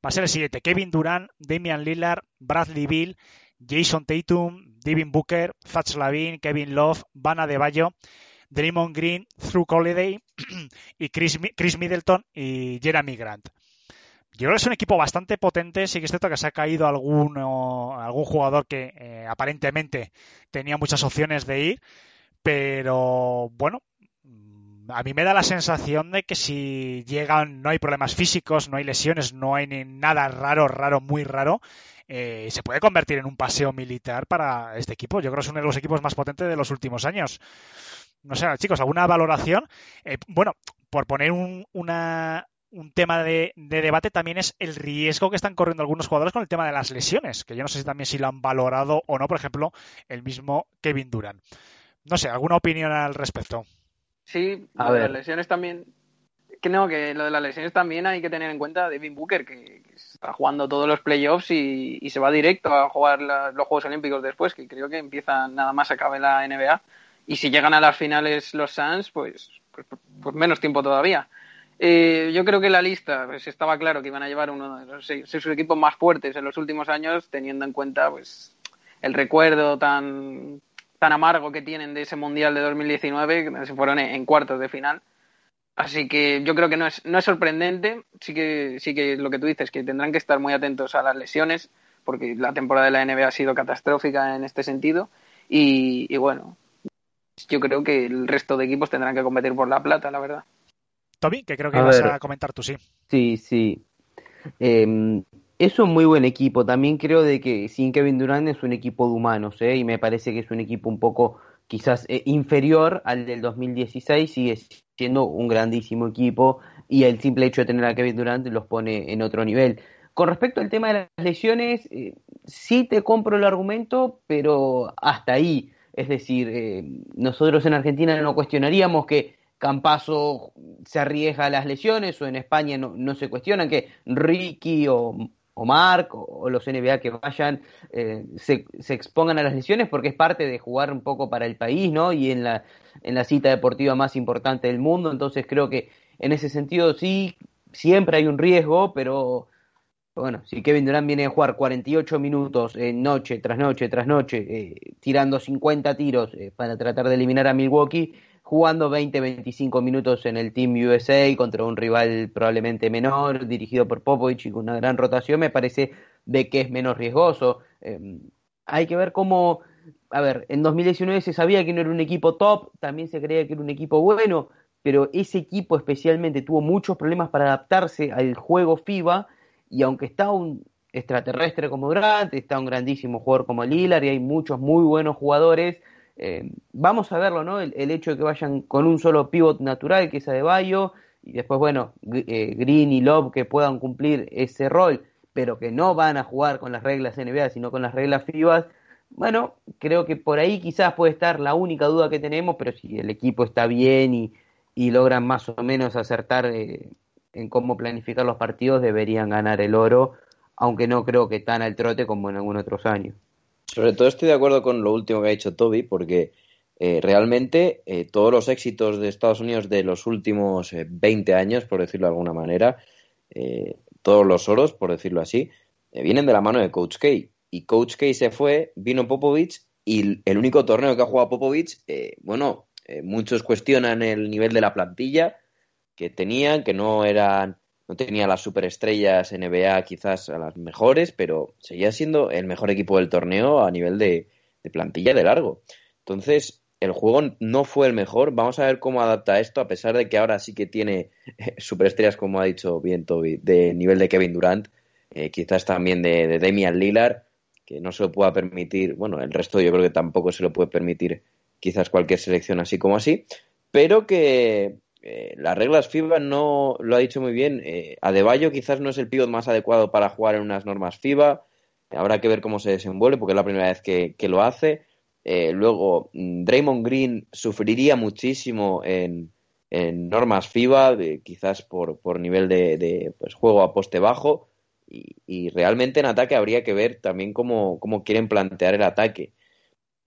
Va a ser el siguiente: Kevin Durant, Damian Lillard, Bradley Bill, Jason Tatum, Devin Booker, Zach Lavin, Kevin Love, Vanna de Bayo, Draymond Green, Through Holiday (clears throat) y Chris, Middleton y Jeremy Grant. Yo creo que es un equipo bastante potente. Sí que es cierto que se ha caído alguno, algún jugador que eh, aparentemente tenía muchas opciones de ir, pero bueno, a mí me da la sensación de que si llegan, no hay problemas físicos, no hay lesiones, no hay ni nada raro, raro, muy raro, eh, se puede convertir en un paseo militar para este equipo. Yo creo que es uno de los equipos más potentes de los últimos años. No sé, chicos, ¿alguna valoración? Eh, bueno, por poner un, una, un tema de, de, debate también es el riesgo que están corriendo algunos jugadores con el tema de las lesiones, que yo no sé si también si lo han valorado o no, por ejemplo, el mismo Kevin Durant. No sé, ¿alguna opinión al respecto? Sí, a ver. las lesiones también. Que no, que lo de las lesiones también hay que tener en cuenta a Devin Booker, que, que está jugando todos los playoffs y, y, se va directo a jugar la, los Juegos Olímpicos después, que creo que empieza nada más acabe la NBA. Y si llegan a las finales los Suns, pues, pues, pues menos tiempo todavía. Eh, yo creo que la lista pues, estaba claro que iban a llevar uno de los sus equipos más fuertes en los últimos años, teniendo en cuenta pues el recuerdo tan tan amargo que tienen de ese mundial de 2019, que se fueron en, cuartos de final. Así que yo creo que no es, no es sorprendente. Sí que, sí que lo que tú dices, que tendrán que estar muy atentos a las lesiones, porque la temporada de la NBA ha sido catastrófica en este sentido. Y bueno, yo creo que el resto de equipos tendrán que competir por la plata, la verdad. Toby, que creo que a ver, a comentar tú, sí. Sí, sí. Eh, es un muy buen equipo. También creo de que sin Kevin Durant es un equipo de humanos, ¿eh? y me parece que es un equipo un poco quizás eh, inferior al del 2016. Sigue siendo un grandísimo equipo y el simple hecho de tener a Kevin Durant los pone en otro nivel. Con respecto al tema de las lesiones, eh, sí te compro el argumento, pero hasta ahí. Es decir, eh, nosotros en Argentina no cuestionaríamos que Campazo se arriesga a las lesiones o en España no, no se cuestionan que Ricky o, o, o, los NBA que vayan eh, se, se, expongan a las lesiones porque es parte de jugar un poco para el país, ¿no? Y en la, en la cita deportiva más importante del mundo, entonces creo que en ese sentido sí, siempre hay un riesgo, pero bueno, si Kevin Durant viene a jugar 48 minutos eh, noche tras noche tras noche, eh, tirando 50 tiros eh, para tratar de eliminar a Milwaukee, jugando 20-25 minutos en el Team USA contra un rival probablemente menor, dirigido por Popovich y con una gran rotación, me parece de que es menos riesgoso. Eh, hay que ver cómo, a ver, en 2019 se sabía que no era un equipo top, también se creía que era un equipo bueno, pero ese equipo especialmente tuvo muchos problemas para adaptarse al juego FIBA y aunque está un extraterrestre como Grant, está un grandísimo jugador como Lillard y hay muchos muy buenos jugadores, eh, vamos a verlo, ¿no? El, hecho de que vayan con un solo pivot natural, que es Adebayo, y después, bueno, eh, Green y Love que puedan cumplir ese rol, pero que no van a jugar con las reglas NBA, sino con las reglas FIBA. Bueno, creo que por ahí quizás puede estar la única duda que tenemos, pero si el equipo está bien y, y logran más o menos acertar eh, en cómo planificar los partidos, deberían ganar el oro, aunque no creo que tan al trote como en algunos otros años. Sobre todo estoy de acuerdo con lo último que ha dicho Toby, porque eh, realmente eh, todos los éxitos de Estados Unidos de los últimos 20 eh, años, por decirlo de alguna manera, todos los oros, por decirlo así, vienen de la mano de Coach K. Y Coach K se fue, vino Popovich y el único torneo que ha jugado Popovich, bueno, muchos cuestionan el nivel de la plantilla que tenían, que no eran no tenía las superestrellas NBA quizás a las mejores, pero seguía siendo el mejor equipo del torneo a nivel de, plantilla de largo. Entonces, el juego no fue el mejor. Vamos a ver cómo adapta esto, a pesar de que ahora sí que tiene eh, superestrellas, como ha dicho bien Toby, de nivel de Kevin Durant, eh, quizás también de, de, Damian Lillard, que no se lo pueda permitir, bueno, el resto yo creo que tampoco se lo puede permitir quizás cualquier selección así como así, pero que, eh, las reglas FIBA no lo ha dicho muy bien. Eh, Adebayo quizás no es el pivot más adecuado para jugar en unas normas FIBA. Habrá que ver cómo se desenvuelve porque es la primera vez que, lo hace. Eh, luego, mm, Draymond Green sufriría muchísimo en, normas FIBA, quizás por, por nivel de, pues, juego a poste bajo. Y, realmente en ataque habría que ver también cómo, cómo quieren plantear el ataque.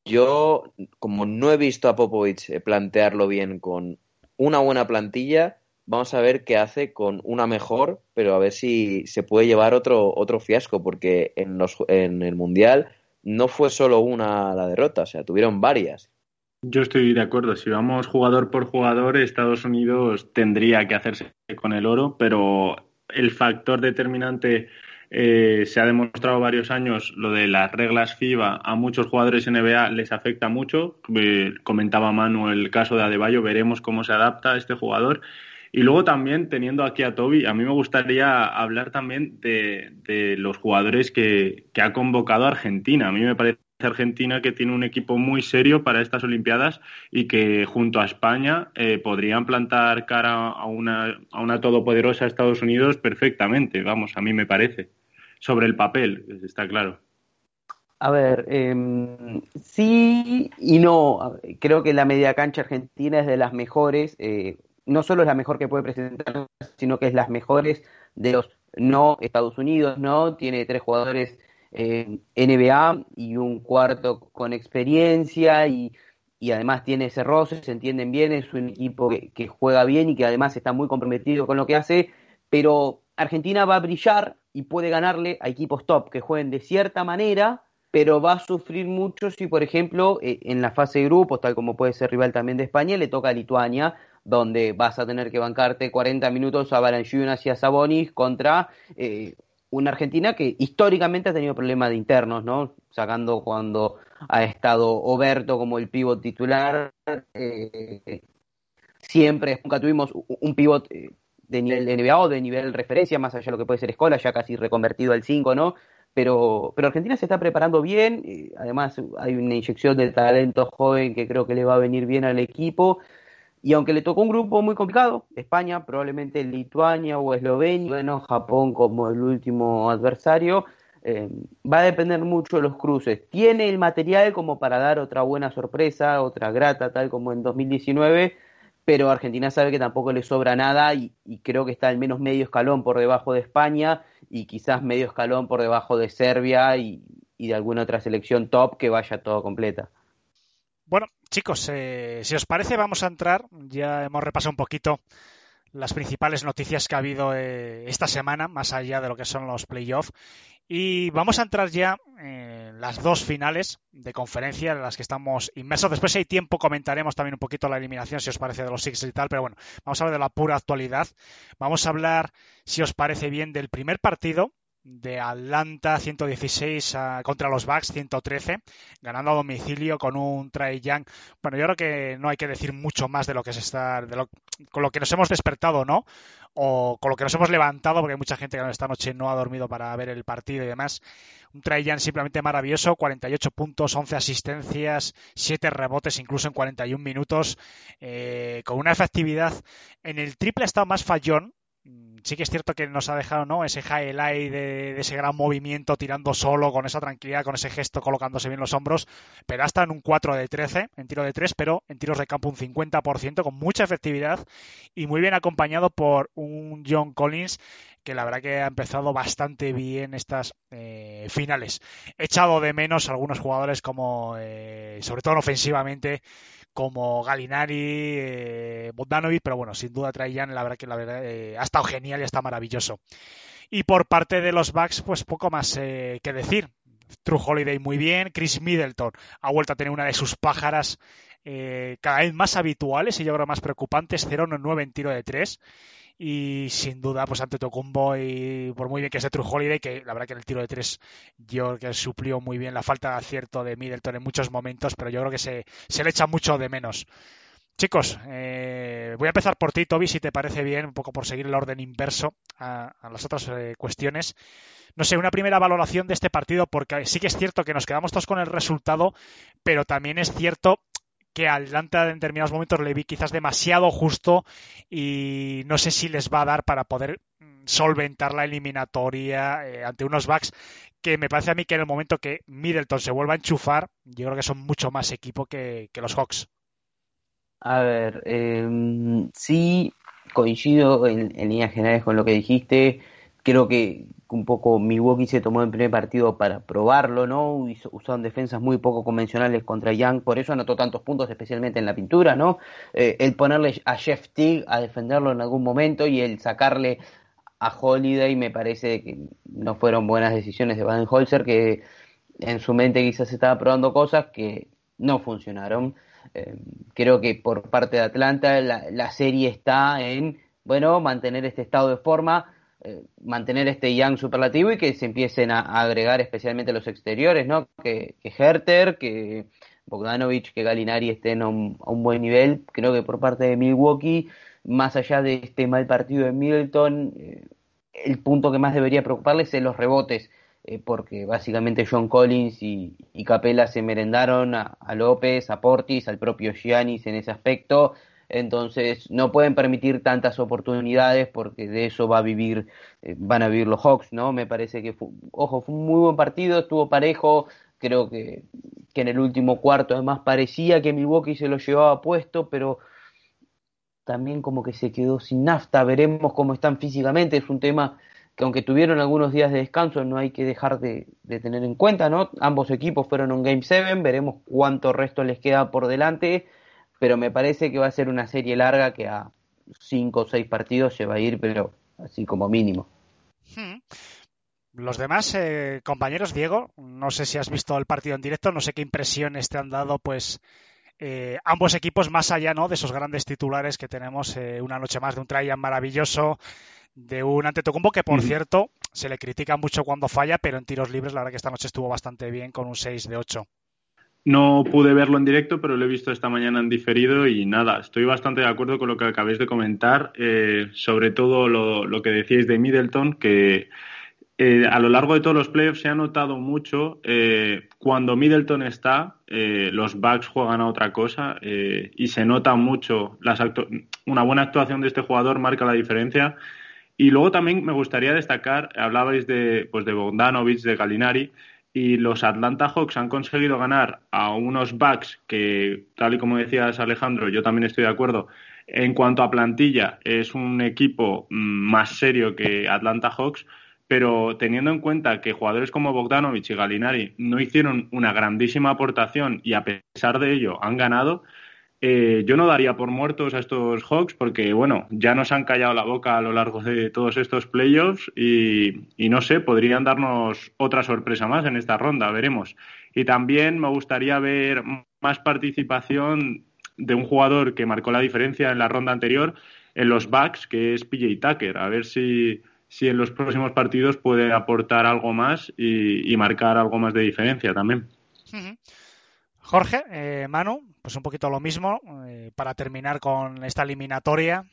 Yo, como no he visto a Popovich plantearlo bien con una buena plantilla. Vamos a ver qué hace con una mejor, pero a ver si se puede llevar otro, otro fiasco, porque en, los, en el Mundial no fue solo una la derrota, o sea, tuvieron varias. Yo estoy de acuerdo. Si vamos jugador por jugador, Estados Unidos tendría que hacerse con el oro, pero el factor determinante eh, se ha demostrado varios años lo de las reglas FIBA a muchos jugadores NBA les afecta mucho. Eh, comentaba Manu el caso de Adebayo, veremos cómo se adapta este jugador. Y luego también, teniendo aquí a Toby, a mí me gustaría hablar también de, los jugadores que, ha convocado Argentina. A mí me parece Argentina que tiene un equipo muy serio para estas Olimpiadas y que junto a España eh, podrían plantar cara a una, a una todopoderosa Estados Unidos perfectamente, vamos, a mí me parece sobre el papel, está claro. A ver, em, sí y no. Creo que la media cancha argentina es de las mejores. Eh, no solo es la mejor que puede presentar, sino que es las mejores de los no Estados Unidos, ¿no? Tiene tres jugadores eh, NBA y un cuarto con experiencia y, además tiene ese roce, se entienden bien, es un equipo que juega bien y que además está muy comprometido con lo que hace, pero Argentina va a brillar y puede ganarle a equipos top que jueguen de cierta manera, pero va a sufrir mucho si, por ejemplo, eh, en la fase de grupos, tal como puede ser rival también de España, le toca a Lituania, donde vas a tener que bancarte 40 minutos a Baranchunas y a Sabonis contra eh, una Argentina que históricamente ha tenido problemas de internos, ¿no? Sacando cuando ha estado Oberto como el pivot titular, eh, siempre, nunca tuvimos un pivot de nivel de NBA o de nivel referencia, más allá de lo que puede ser escuela, ya casi reconvertido al 5, ¿no? Pero, pero Argentina se está preparando bien, además hay una inyección de talento joven que creo que le va a venir bien al equipo. Y aunque le tocó un grupo muy complicado, España, probablemente Lituania o Eslovenia, bueno, Japón como el último adversario, eh, va a depender mucho de los cruces. Tiene el material como para dar otra buena sorpresa, otra grata, tal como en 2019, pero Argentina sabe que tampoco le sobra nada y, creo que está al menos medio escalón por debajo de España y quizás medio escalón por debajo de Serbia y, de alguna otra selección top que vaya todo completa. Bueno, chicos, eh, si os parece vamos a entrar, ya hemos repasado un poquito las principales noticias que ha habido eh, esta semana, más allá de lo que son los playoffs, y vamos a entrar ya en las dos finales de conferencia en las que estamos inmersos. Después, si hay tiempo, comentaremos también un poquito la eliminación, si os parece, de los Six y tal. Pero bueno, vamos a hablar de la pura actualidad. Vamos a hablar, si os parece bien, del primer partido de Atlanta 116 a, contra los Bucks 113, ganando a domicilio con un Trae Young. Bueno, yo creo que no hay que decir mucho más de lo que se está, de lo, con lo que nos hemos despertado, ¿no? O con lo que nos hemos levantado, porque hay mucha gente que esta noche no ha dormido para ver el partido y demás. Un Trae Young simplemente maravilloso, 48 puntos, 11 asistencias, 7 rebotes incluso en 41 minutos, eh, con una efectividad en el triple ha estado más fallón, sí que es cierto que nos ha dejado ¿no? ese highlight de, de, ese gran movimiento tirando solo, con esa tranquilidad, con ese gesto colocándose bien los hombros, pero hasta en un 4 de 13, en tiro de 3, pero en tiros de campo un 50%, con mucha efectividad y muy bien acompañado por un John Collins que la verdad que ha empezado bastante bien estas eh, finales. He echado de menos algunos jugadores como, eh, sobre todo ofensivamente, como Galinari, eh, Bogdanovic, pero bueno, sin duda traían, la verdad que la verdad eh, ha estado genial y está maravilloso. Y por parte de los Bucks, pues poco más eh, que decir. True Holiday muy bien, Chris Middleton ha vuelto a tener una de sus pájaras eh, cada vez más habituales y yo creo más preocupantes, 0-9 en tiro de 3 y sin duda pues ante Tocumbo y por muy bien que sea True Holiday que la verdad que en el tiro de tres yo que suplió muy bien la falta de acierto de Middleton en muchos momentos pero yo creo que se, le echa mucho de menos Chicos, eh, voy a empezar por ti, Toby, si te parece bien, un poco por seguir el orden inverso a, a las otras eh, cuestiones. No sé, una primera valoración de este partido, porque sí que es cierto que nos quedamos todos con el resultado, pero también es cierto que Atlanta en determinados momentos le vi quizás demasiado justo y no sé si les va a dar para poder solventar la eliminatoria eh, ante unos backs que me parece a mí que en el momento que Middleton se vuelva a enchufar, yo creo que son mucho más equipo que, que los Hawks. A ver, eh, sí coincido en líneas generales con lo que dijiste. Creo que un poco Milwaukee se tomó en primer partido para probarlo, ¿no? Usaron defensas muy poco convencionales contra Young, por eso anotó tantos puntos, especialmente en la pintura, ¿no? Eh, el ponerle a Jeff Teague a defenderlo en algún momento y el sacarle a Holiday me parece que no fueron buenas decisiones de Baden-Holzer, que en su mente quizás estaba probando cosas que no funcionaron. Eh, creo que por parte de Atlanta la, la serie está en, bueno, mantener este estado de forma, eh, mantener este Young superlativo y que se empiecen a, a agregar especialmente los exteriores, ¿no? Que, que Herter, que Bogdanovich, que Galinari estén a un, a un, buen nivel. Creo que por parte de Milwaukee, más allá de este mal partido de Middleton, eh, el punto que más debería preocuparles es los rebotes, eh, porque básicamente John Collins y, y Capela se merendaron a, a, López, a Portis, al propio Giannis en ese aspecto entonces no pueden permitir tantas oportunidades porque de eso va a vivir, eh, van a vivir los Hawks, ¿no? Me parece que, fue, ojo, fue un muy buen partido, estuvo parejo, creo que, que en el último cuarto además parecía que Milwaukee se lo llevaba puesto, pero también como que se quedó sin nafta, veremos cómo están físicamente, es un tema que aunque tuvieron algunos días de descanso no hay que dejar de, de tener en cuenta, ¿no? Ambos equipos fueron un Game 7, veremos cuánto resto les queda por delante, pero me parece que va a ser una serie larga que a cinco o seis partidos se va a ir, pero así como mínimo. Hmm. Los demás eh, compañeros, Diego, no sé si has visto el partido en directo, no sé qué impresiones te han dado, pues eh, ambos equipos más allá, ¿no? De esos grandes titulares que tenemos eh, una noche más de un Traian maravilloso, de un Antetokounmpo que, por cierto, se le critica mucho cuando falla, pero en tiros libres la verdad que esta noche estuvo bastante bien con un 6 de 8. No pude verlo en directo, pero lo he visto esta mañana en diferido y nada, estoy bastante de acuerdo con lo que acabáis de comentar, eh, sobre todo lo, que decíais de Middleton, que eh, a lo largo de todos los playoffs se ha notado mucho eh, cuando Middleton está, eh, los Bucks juegan a otra cosa y se nota mucho las una buena actuación de este jugador marca la diferencia. Y luego también me gustaría destacar, hablabais de, pues de Bogdanovich, de Galinari, y los Atlanta Hawks han conseguido ganar a unos Bucks que, tal y como decías Alejandro, yo también estoy de acuerdo, en cuanto a plantilla es un equipo mm, más serio que Atlanta Hawks, pero teniendo en cuenta que jugadores como Bogdanovich y Galinari no hicieron una grandísima aportación y a pesar de ello han ganado, eh, yo no daría por muertos a estos Hawks porque, bueno, ya nos han callado la boca a lo largo de todos estos playoffs y, no sé, podrían darnos otra sorpresa más en esta ronda, veremos. Y también me gustaría ver más participación de un jugador que marcó la diferencia en la ronda anterior en los Bucks, que es PJ Tucker. A ver si, si en los próximos partidos puede aportar algo más y, y marcar algo más de diferencia también. Jorge, eh, Manu, pues un poquito lo mismo eh, para terminar con esta eliminatoria.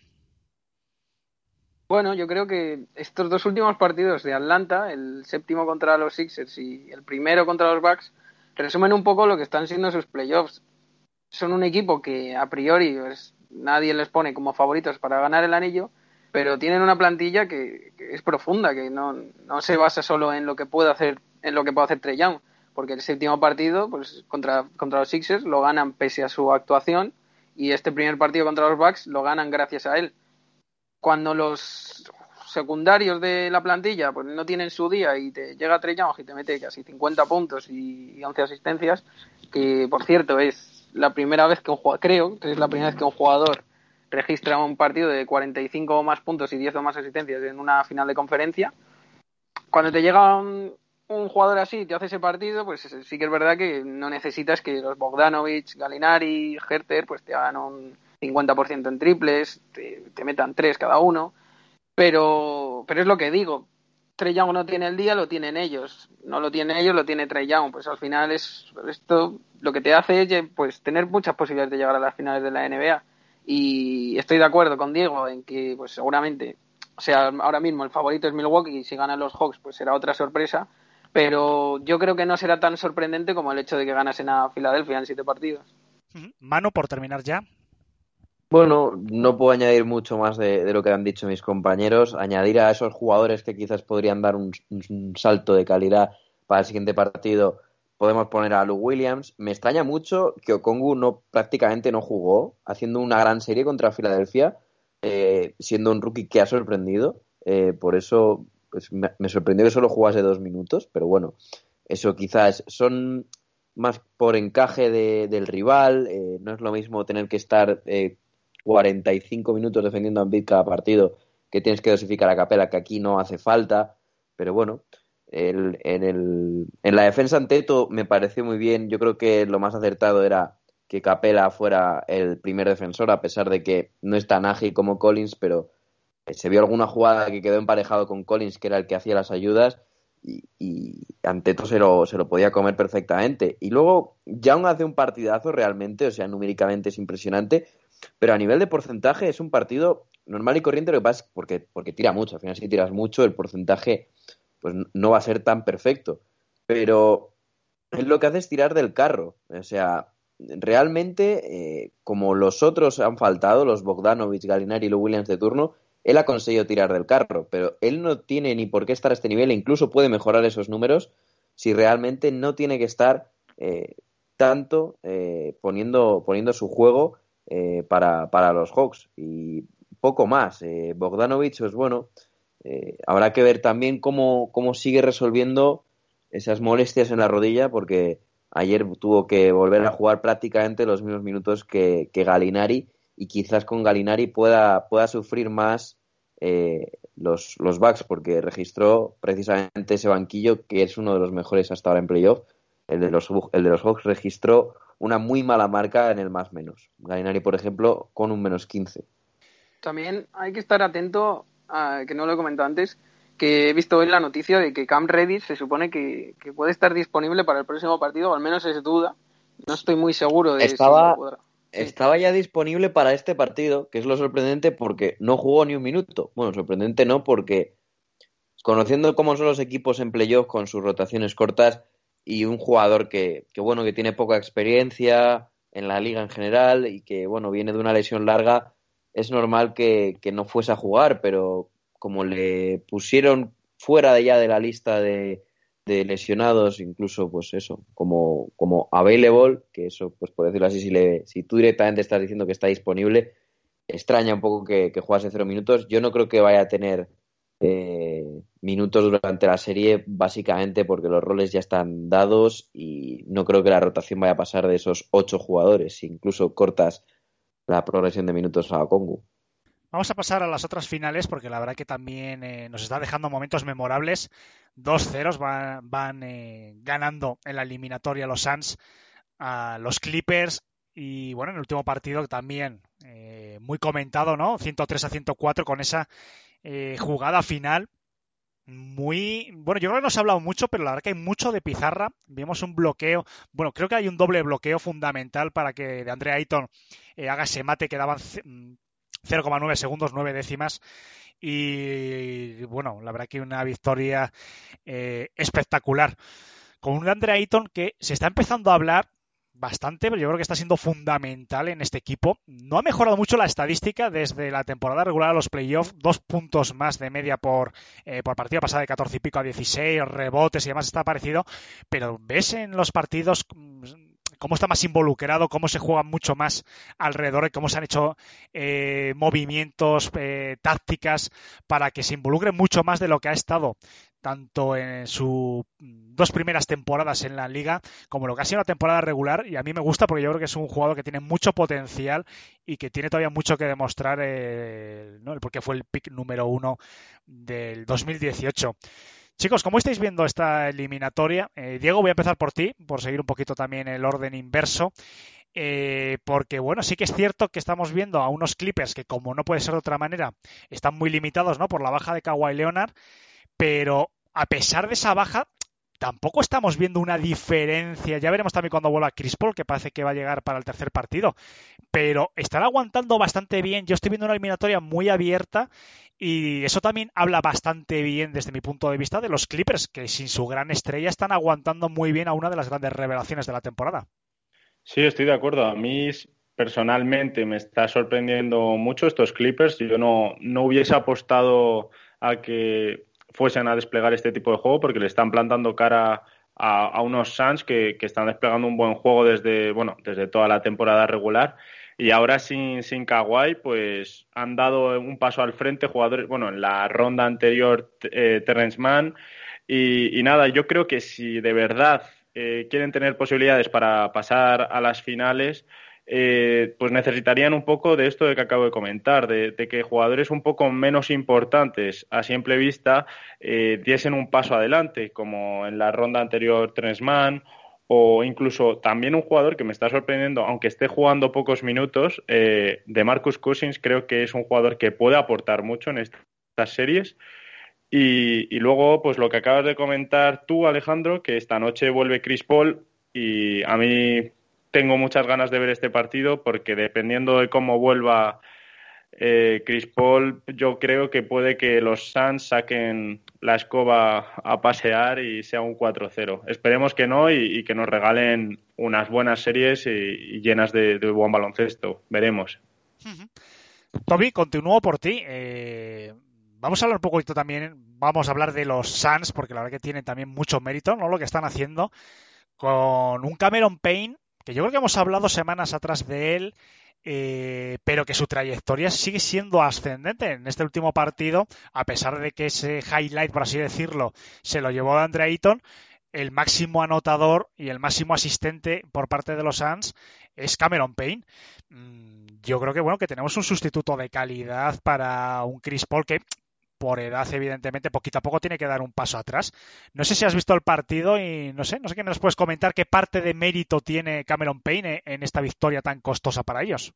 Bueno, yo creo que estos dos últimos partidos de Atlanta, el séptimo contra los Sixers y el primero contra los Bucks, resumen un poco lo que están siendo sus playoffs. Son un equipo que a priori pues, nadie les pone como favoritos para ganar el anillo, pero tienen una plantilla que, es profunda, que no, no, se basa solo en lo que puede hacer, en lo que puede hacer Trey Young porque el séptimo partido pues contra, contra los Sixers lo ganan pese a su actuación y este primer partido contra los Bucks lo ganan gracias a él. Cuando los secundarios de la plantilla pues no tienen su día y te llega Trey Young y te mete casi 50 puntos y 11 asistencias, que por cierto es la primera vez que un jugador, creo que es la primera vez que un jugador registra un partido de 45 o más puntos y 10 o más asistencias en una final de conferencia. Cuando te llega un, un jugador así te hace ese partido, pues sí que es verdad que no necesitas que los Bogdanovich, Galinari, Herter, pues te hagan un 50% en triples, te, metan tres cada uno, pero, pero es lo que digo. Trey Young no tiene el día, lo tienen ellos. No lo tienen ellos, lo tiene Trey Young. Pues al final es esto lo que te hace es pues tener muchas posibilidades de llegar a las finales de la NBA. Y estoy de acuerdo con Diego en que pues seguramente, o sea, ahora mismo el favorito es Milwaukee y si ganan los Hawks pues será otra sorpresa pero yo creo que no será tan sorprendente como el hecho de que ganasen a Filadelfia en siete partidos. Mano, por terminar ya. Bueno, no puedo añadir mucho más de, de, lo que han dicho mis compañeros. Añadir a esos jugadores que quizás podrían dar un, un salto de calidad para el siguiente partido, podemos poner a Lou Williams. Me extraña mucho que Okongu no, prácticamente no jugó, haciendo una gran serie contra Filadelfia, eh, siendo un rookie que ha sorprendido. Eh, por eso pues me, sorprendió que solo jugase dos minutos, pero bueno, eso quizás son más por encaje de, del rival, eh, no es lo mismo tener que estar eh, 45 minutos defendiendo a Embiid cada partido que tienes que dosificar a capela, que aquí no hace falta, pero bueno, el, en, el, en la defensa ante Teto me pareció muy bien, yo creo que lo más acertado era que Capela fuera el primer defensor, a pesar de que no es tan ágil como Collins, pero se vio alguna jugada que quedó emparejado con Collins, que era el que hacía las ayudas, y, y Anteto se lo, se lo podía comer perfectamente. Y luego Young hace un partidazo realmente, o sea, numéricamente es impresionante, pero a nivel de porcentaje es un partido normal y corriente, lo que pasa es porque, porque tira mucho, al final si tiras mucho el porcentaje pues no va a ser tan perfecto, pero él lo que hace es tirar del carro, o sea, realmente eh, como los otros han faltado, los Bogdanovich, Galinari y los Williams de turno, él ha conseguido tirar del carro, pero él no tiene ni por qué estar a este nivel e incluso puede mejorar esos números si realmente no tiene que estar eh, tanto eh, poniendo, poniendo su juego eh, para, para, los Hawks. Y poco más. Eh, Bogdanovich, pues bueno, habrá que ver también cómo, cómo sigue resolviendo esas molestias en la rodilla, porque ayer tuvo que volver a jugar prácticamente los mismos minutos que, que Galinari y quizás con Galinari pueda, pueda sufrir más eh, los, los Bucks porque registró precisamente ese banquillo que es uno de los mejores hasta ahora en playoff. El de los, el de los Hawks registró una muy mala marca en el más menos. Galinari, por ejemplo, con un menos 15. También hay que estar atento, a, que no lo he comentado antes, que he visto hoy la noticia de que Cam Reddish se supone que, que, puede estar disponible para el próximo partido, o al menos es duda. No estoy muy seguro de Estaba... si podrá estaba ya disponible para este partido, que es lo sorprendente porque no jugó ni un minuto. Bueno, sorprendente no, porque conociendo cómo son los equipos en playoff con sus rotaciones cortas y un jugador que, que, bueno, que tiene poca experiencia en la liga en general y que, bueno, viene de una lesión larga, es normal que, que no fuese a jugar, pero como le pusieron fuera de ya de la lista de, lesionados, incluso pues eso, como, como available, que eso, pues por decirlo así, si, le, si tú directamente estás diciendo que está disponible, extraña un poco que, que jugase cero minutos. Yo no creo que vaya a tener eh, minutos durante la serie, básicamente porque los roles ya están dados y no creo que la rotación vaya a pasar de esos ocho jugadores. Incluso cortas la progresión de minutos a Congu. Vamos a pasar a las otras finales porque la verdad que también eh, nos está dejando momentos memorables. Dos ceros van, eh, ganando en la eliminatoria los Suns a los Clippers y bueno, en el último partido también eh, muy comentado, ¿no? 103 a 104 con esa jugada final. Muy bueno, yo creo que no se ha hablado mucho, pero la verdad que hay mucho de pizarra. Vimos un bloqueo. Bueno, creo que hay un doble bloqueo fundamental para que de Andrea Ayton haga ese mate que daban 0,9 segundos, 9 décimas. Y bueno, la verdad que una victoria espectacular. Con un Andrea Ayton que se está empezando a hablar bastante, pero yo creo que está siendo fundamental en este equipo. No ha mejorado mucho la estadística desde la temporada regular a los playoffs, dos puntos más de media por, eh, por partido, pasada de 14 y pico a 16, rebotes y demás está parecido, pero ves en los partidos mm, cómo está más involucrado, cómo se juega mucho más alrededor y cómo se han hecho eh, movimientos, eh, tácticas para que se involucre mucho más de lo que ha estado tanto en sus dos primeras temporadas en la liga como lo que ha sido una temporada regular y a mí me gusta porque yo creo que es un jugador que tiene mucho potencial y que tiene todavía mucho que demostrar eh, ¿no? porque fue el pick número uno del 2018. Chicos, ¿cómo estáis viendo esta eliminatoria? Eh, Diego, voy a empezar por ti, por seguir un poquito también el orden inverso. Eh, porque bueno, sí que es cierto que estamos viendo a unos Clippers que, como no puede ser de otra manera, están muy limitados ¿no? por la baja de Kawhi Leonard pero a pesar de esa baja, tampoco estamos viendo una diferencia. Ya veremos también cuando vuelva Chris Paul, que parece que va a llegar para el tercer partido. Pero están aguantando bastante bien. Yo estoy viendo una eliminatoria muy abierta y eso también habla bastante bien desde mi punto de vista de los Clippers, que sin su gran estrella están aguantando muy bien a una de las grandes revelaciones de la temporada. Sí, estoy de acuerdo. A mí personalmente me está sorprendiendo mucho estos Clippers. Yo no, no hubiese apostado a que fuesen a desplegar este tipo de juego porque le están plantando cara a, unos Suns que, están desplegando un buen juego desde, bueno, desde toda la temporada regular. Y ahora sin, sin Kawhi, pues han dado un paso al frente jugadores, bueno, en la ronda anterior eh, Terrence Mann. Y, nada, yo creo que si de verdad eh, quieren tener posibilidades para pasar a las finales, eh, pues necesitarían un poco de esto de que acabo de comentar, de, que jugadores un poco menos importantes a simple vista eh, diesen un paso adelante, como en la ronda anterior Trensman o incluso también un jugador que me está sorprendiendo, aunque esté jugando pocos minutos, eh, de Marcus Cousins, creo que es un jugador que puede aportar mucho en estas series. Y, y, luego, pues lo que acabas de comentar tú, Alejandro, que esta noche vuelve Chris Paul y a mí tengo muchas ganas de ver este partido porque dependiendo de cómo vuelva eh, Chris Paul, yo creo que puede que los Suns saquen la escoba a pasear y sea un 4-0. Esperemos que no y, que nos regalen unas buenas series y, llenas de, buen baloncesto. Veremos. Toby, continúo por ti. Eh, vamos a hablar un poquito también, vamos a hablar de los Suns porque la verdad que tienen también mucho mérito, ¿no? Lo que están haciendo con un Cameron Payne que yo creo que hemos hablado semanas atrás de él, eh, pero que su trayectoria sigue siendo ascendente. En este último partido, a pesar de que ese highlight, por así decirlo, se lo llevó Andre Ayton, el máximo anotador y el máximo asistente por parte de los Suns es Cameron Payne. Mm, yo creo que bueno que tenemos un sustituto de calidad para un Chris Paul que por edad, evidentemente, poquito a poco tiene que dar un paso atrás. No sé si has visto el partido y no sé, no sé qué nos puedes comentar qué parte de mérito tiene Cameron Payne en esta victoria tan costosa para ellos.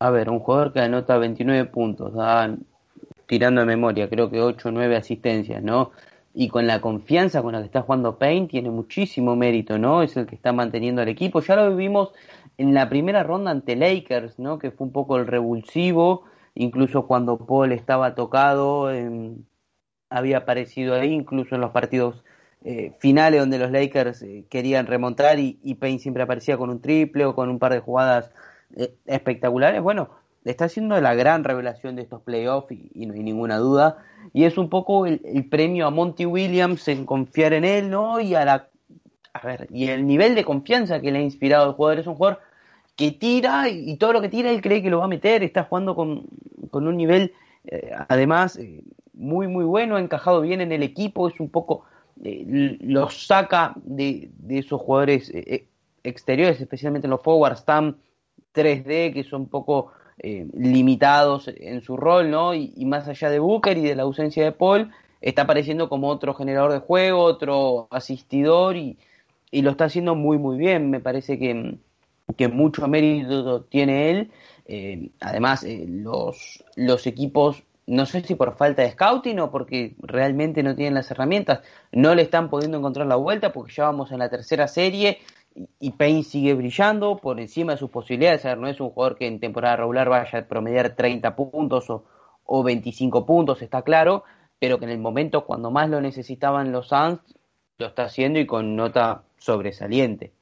A ver, un jugador que anota 29 puntos, tirando de memoria, creo que 8 o 9 asistencias, ¿no? Y con la confianza con la que está jugando Payne, tiene muchísimo mérito, ¿no? Es el que está manteniendo al equipo. Ya lo vivimos en la primera ronda ante Lakers, ¿no? Que fue un poco el revulsivo incluso cuando Paul estaba tocado, em, había aparecido ahí, incluso en los partidos eh, finales donde los Lakers eh, querían remontar y, Payne siempre aparecía con un triple o con un par de jugadas eh, espectaculares. Bueno, está siendo la gran revelación de estos playoffs y, no hay ninguna duda. Y es un poco el, premio a Monty Williams en confiar en él, ¿no? Y a la a ver, y el nivel de confianza que le ha inspirado al jugador es un jugador que tira y, todo lo que tira él cree que lo va a meter, está jugando con, un nivel eh, además eh, muy muy bueno, ha encajado bien en el equipo, es un poco, eh, lo saca de, esos jugadores exteriores, especialmente en los forwards tan 3D, que son un poco limitados en su rol, ¿no? Y, y, más allá de Booker y de la ausencia de Paul, está apareciendo como otro generador de juego, otro asistidor y, y lo está haciendo muy, muy bien. Me parece que, que mucho mérito tiene él. Eh, además, eh, los, los equipos, no sé si por falta de scouting o porque realmente no tienen las herramientas, no le están pudiendo encontrar la vuelta porque ya vamos en la tercera serie y Payne sigue brillando por encima de sus posibilidades. no es un jugador que en temporada regular vaya a promediar 30 puntos o, o 25 puntos, está claro, pero que en el momento cuando más lo necesitaban los Suns, lo está haciendo y con nota sobresaliente.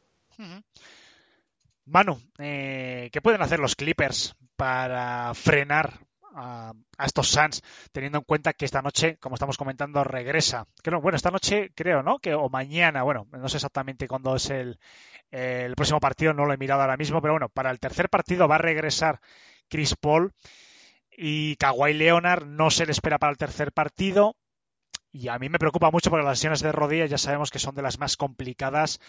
Manu, eh, ¿qué pueden hacer los Clippers para frenar a, estos Suns, teniendo en cuenta que esta noche, como estamos comentando, regresa? Bueno, esta noche creo, ¿no? Que, o mañana, bueno, no sé exactamente cuándo es el, el próximo partido, no lo he mirado ahora mismo, pero bueno, para el tercer partido va a regresar Chris Paul y Kawhi Leonard no se le espera para el tercer partido. Y a mí me preocupa mucho porque las lesiones de rodillas ya sabemos que son de las más complicadas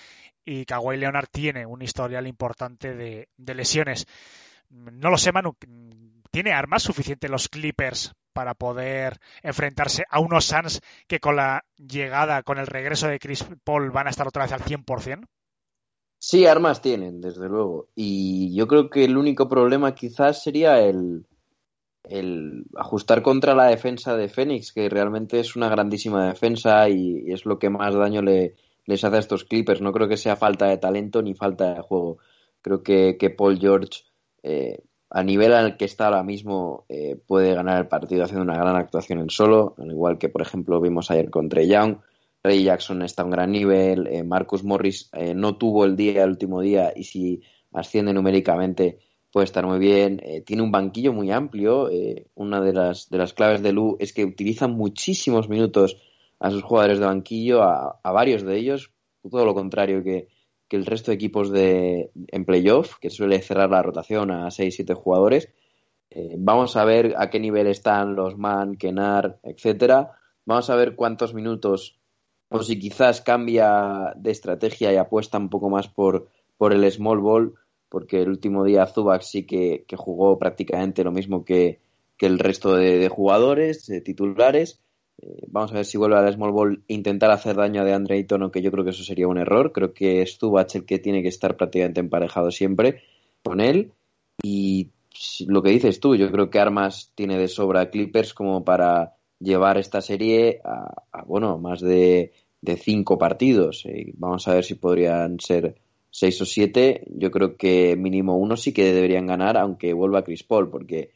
y Kawhi Leonard tiene un historial importante de, de lesiones. No lo sé, Manu. ¿Tiene armas suficientes los Clippers para poder enfrentarse a unos Suns que con la llegada, con el regreso de Chris Paul van a estar otra vez al 100%? Sí, armas tienen, desde luego. Y yo creo que el único problema quizás sería el, el ajustar contra la defensa de Phoenix, que realmente es una grandísima defensa y, es lo que más daño le, les hace a estos Clippers. No creo que sea falta de talento ni falta de juego. Creo que, que Paul George, eh, a nivel al que está ahora mismo, eh, puede ganar el partido haciendo una gran actuación en solo, al igual que, por ejemplo, vimos ayer contra Young. Ray Jackson está a un gran nivel, eh, Marcus Morris no tuvo el día, el último día, y si asciende numéricamente puede estar muy bien. Eh, tiene un banquillo muy amplio. Eh, una de las, de las claves de Lu es que utiliza muchísimos minutos a sus jugadores de banquillo, a, varios de ellos, todo lo contrario que, que, el resto de equipos de, en playoff, que suele cerrar la rotación a 6-7 jugadores. Eh, vamos a ver a qué nivel están los Man, Kenar, etcétera. Vamos a ver cuántos minutos, o si quizás cambia de estrategia y apuesta un poco más por, por el small ball porque el último día Zubac sí que, que jugó prácticamente lo mismo que, que el resto de, jugadores titulares. Eh, vamos a ver si vuelve al Small Ball intentar hacer daño a de Andre Ayton, aunque yo creo que eso sería un error. Creo que es Zubac el que tiene que estar prácticamente emparejado siempre con él. Y lo que dices tú, yo creo que Armas tiene de sobra Clippers como para llevar esta serie a, a bueno, más de, de cinco partidos. Eh, vamos a ver si podrían ser seis o siete, yo creo que mínimo uno sí que deberían ganar, aunque vuelva Chris Paul, porque,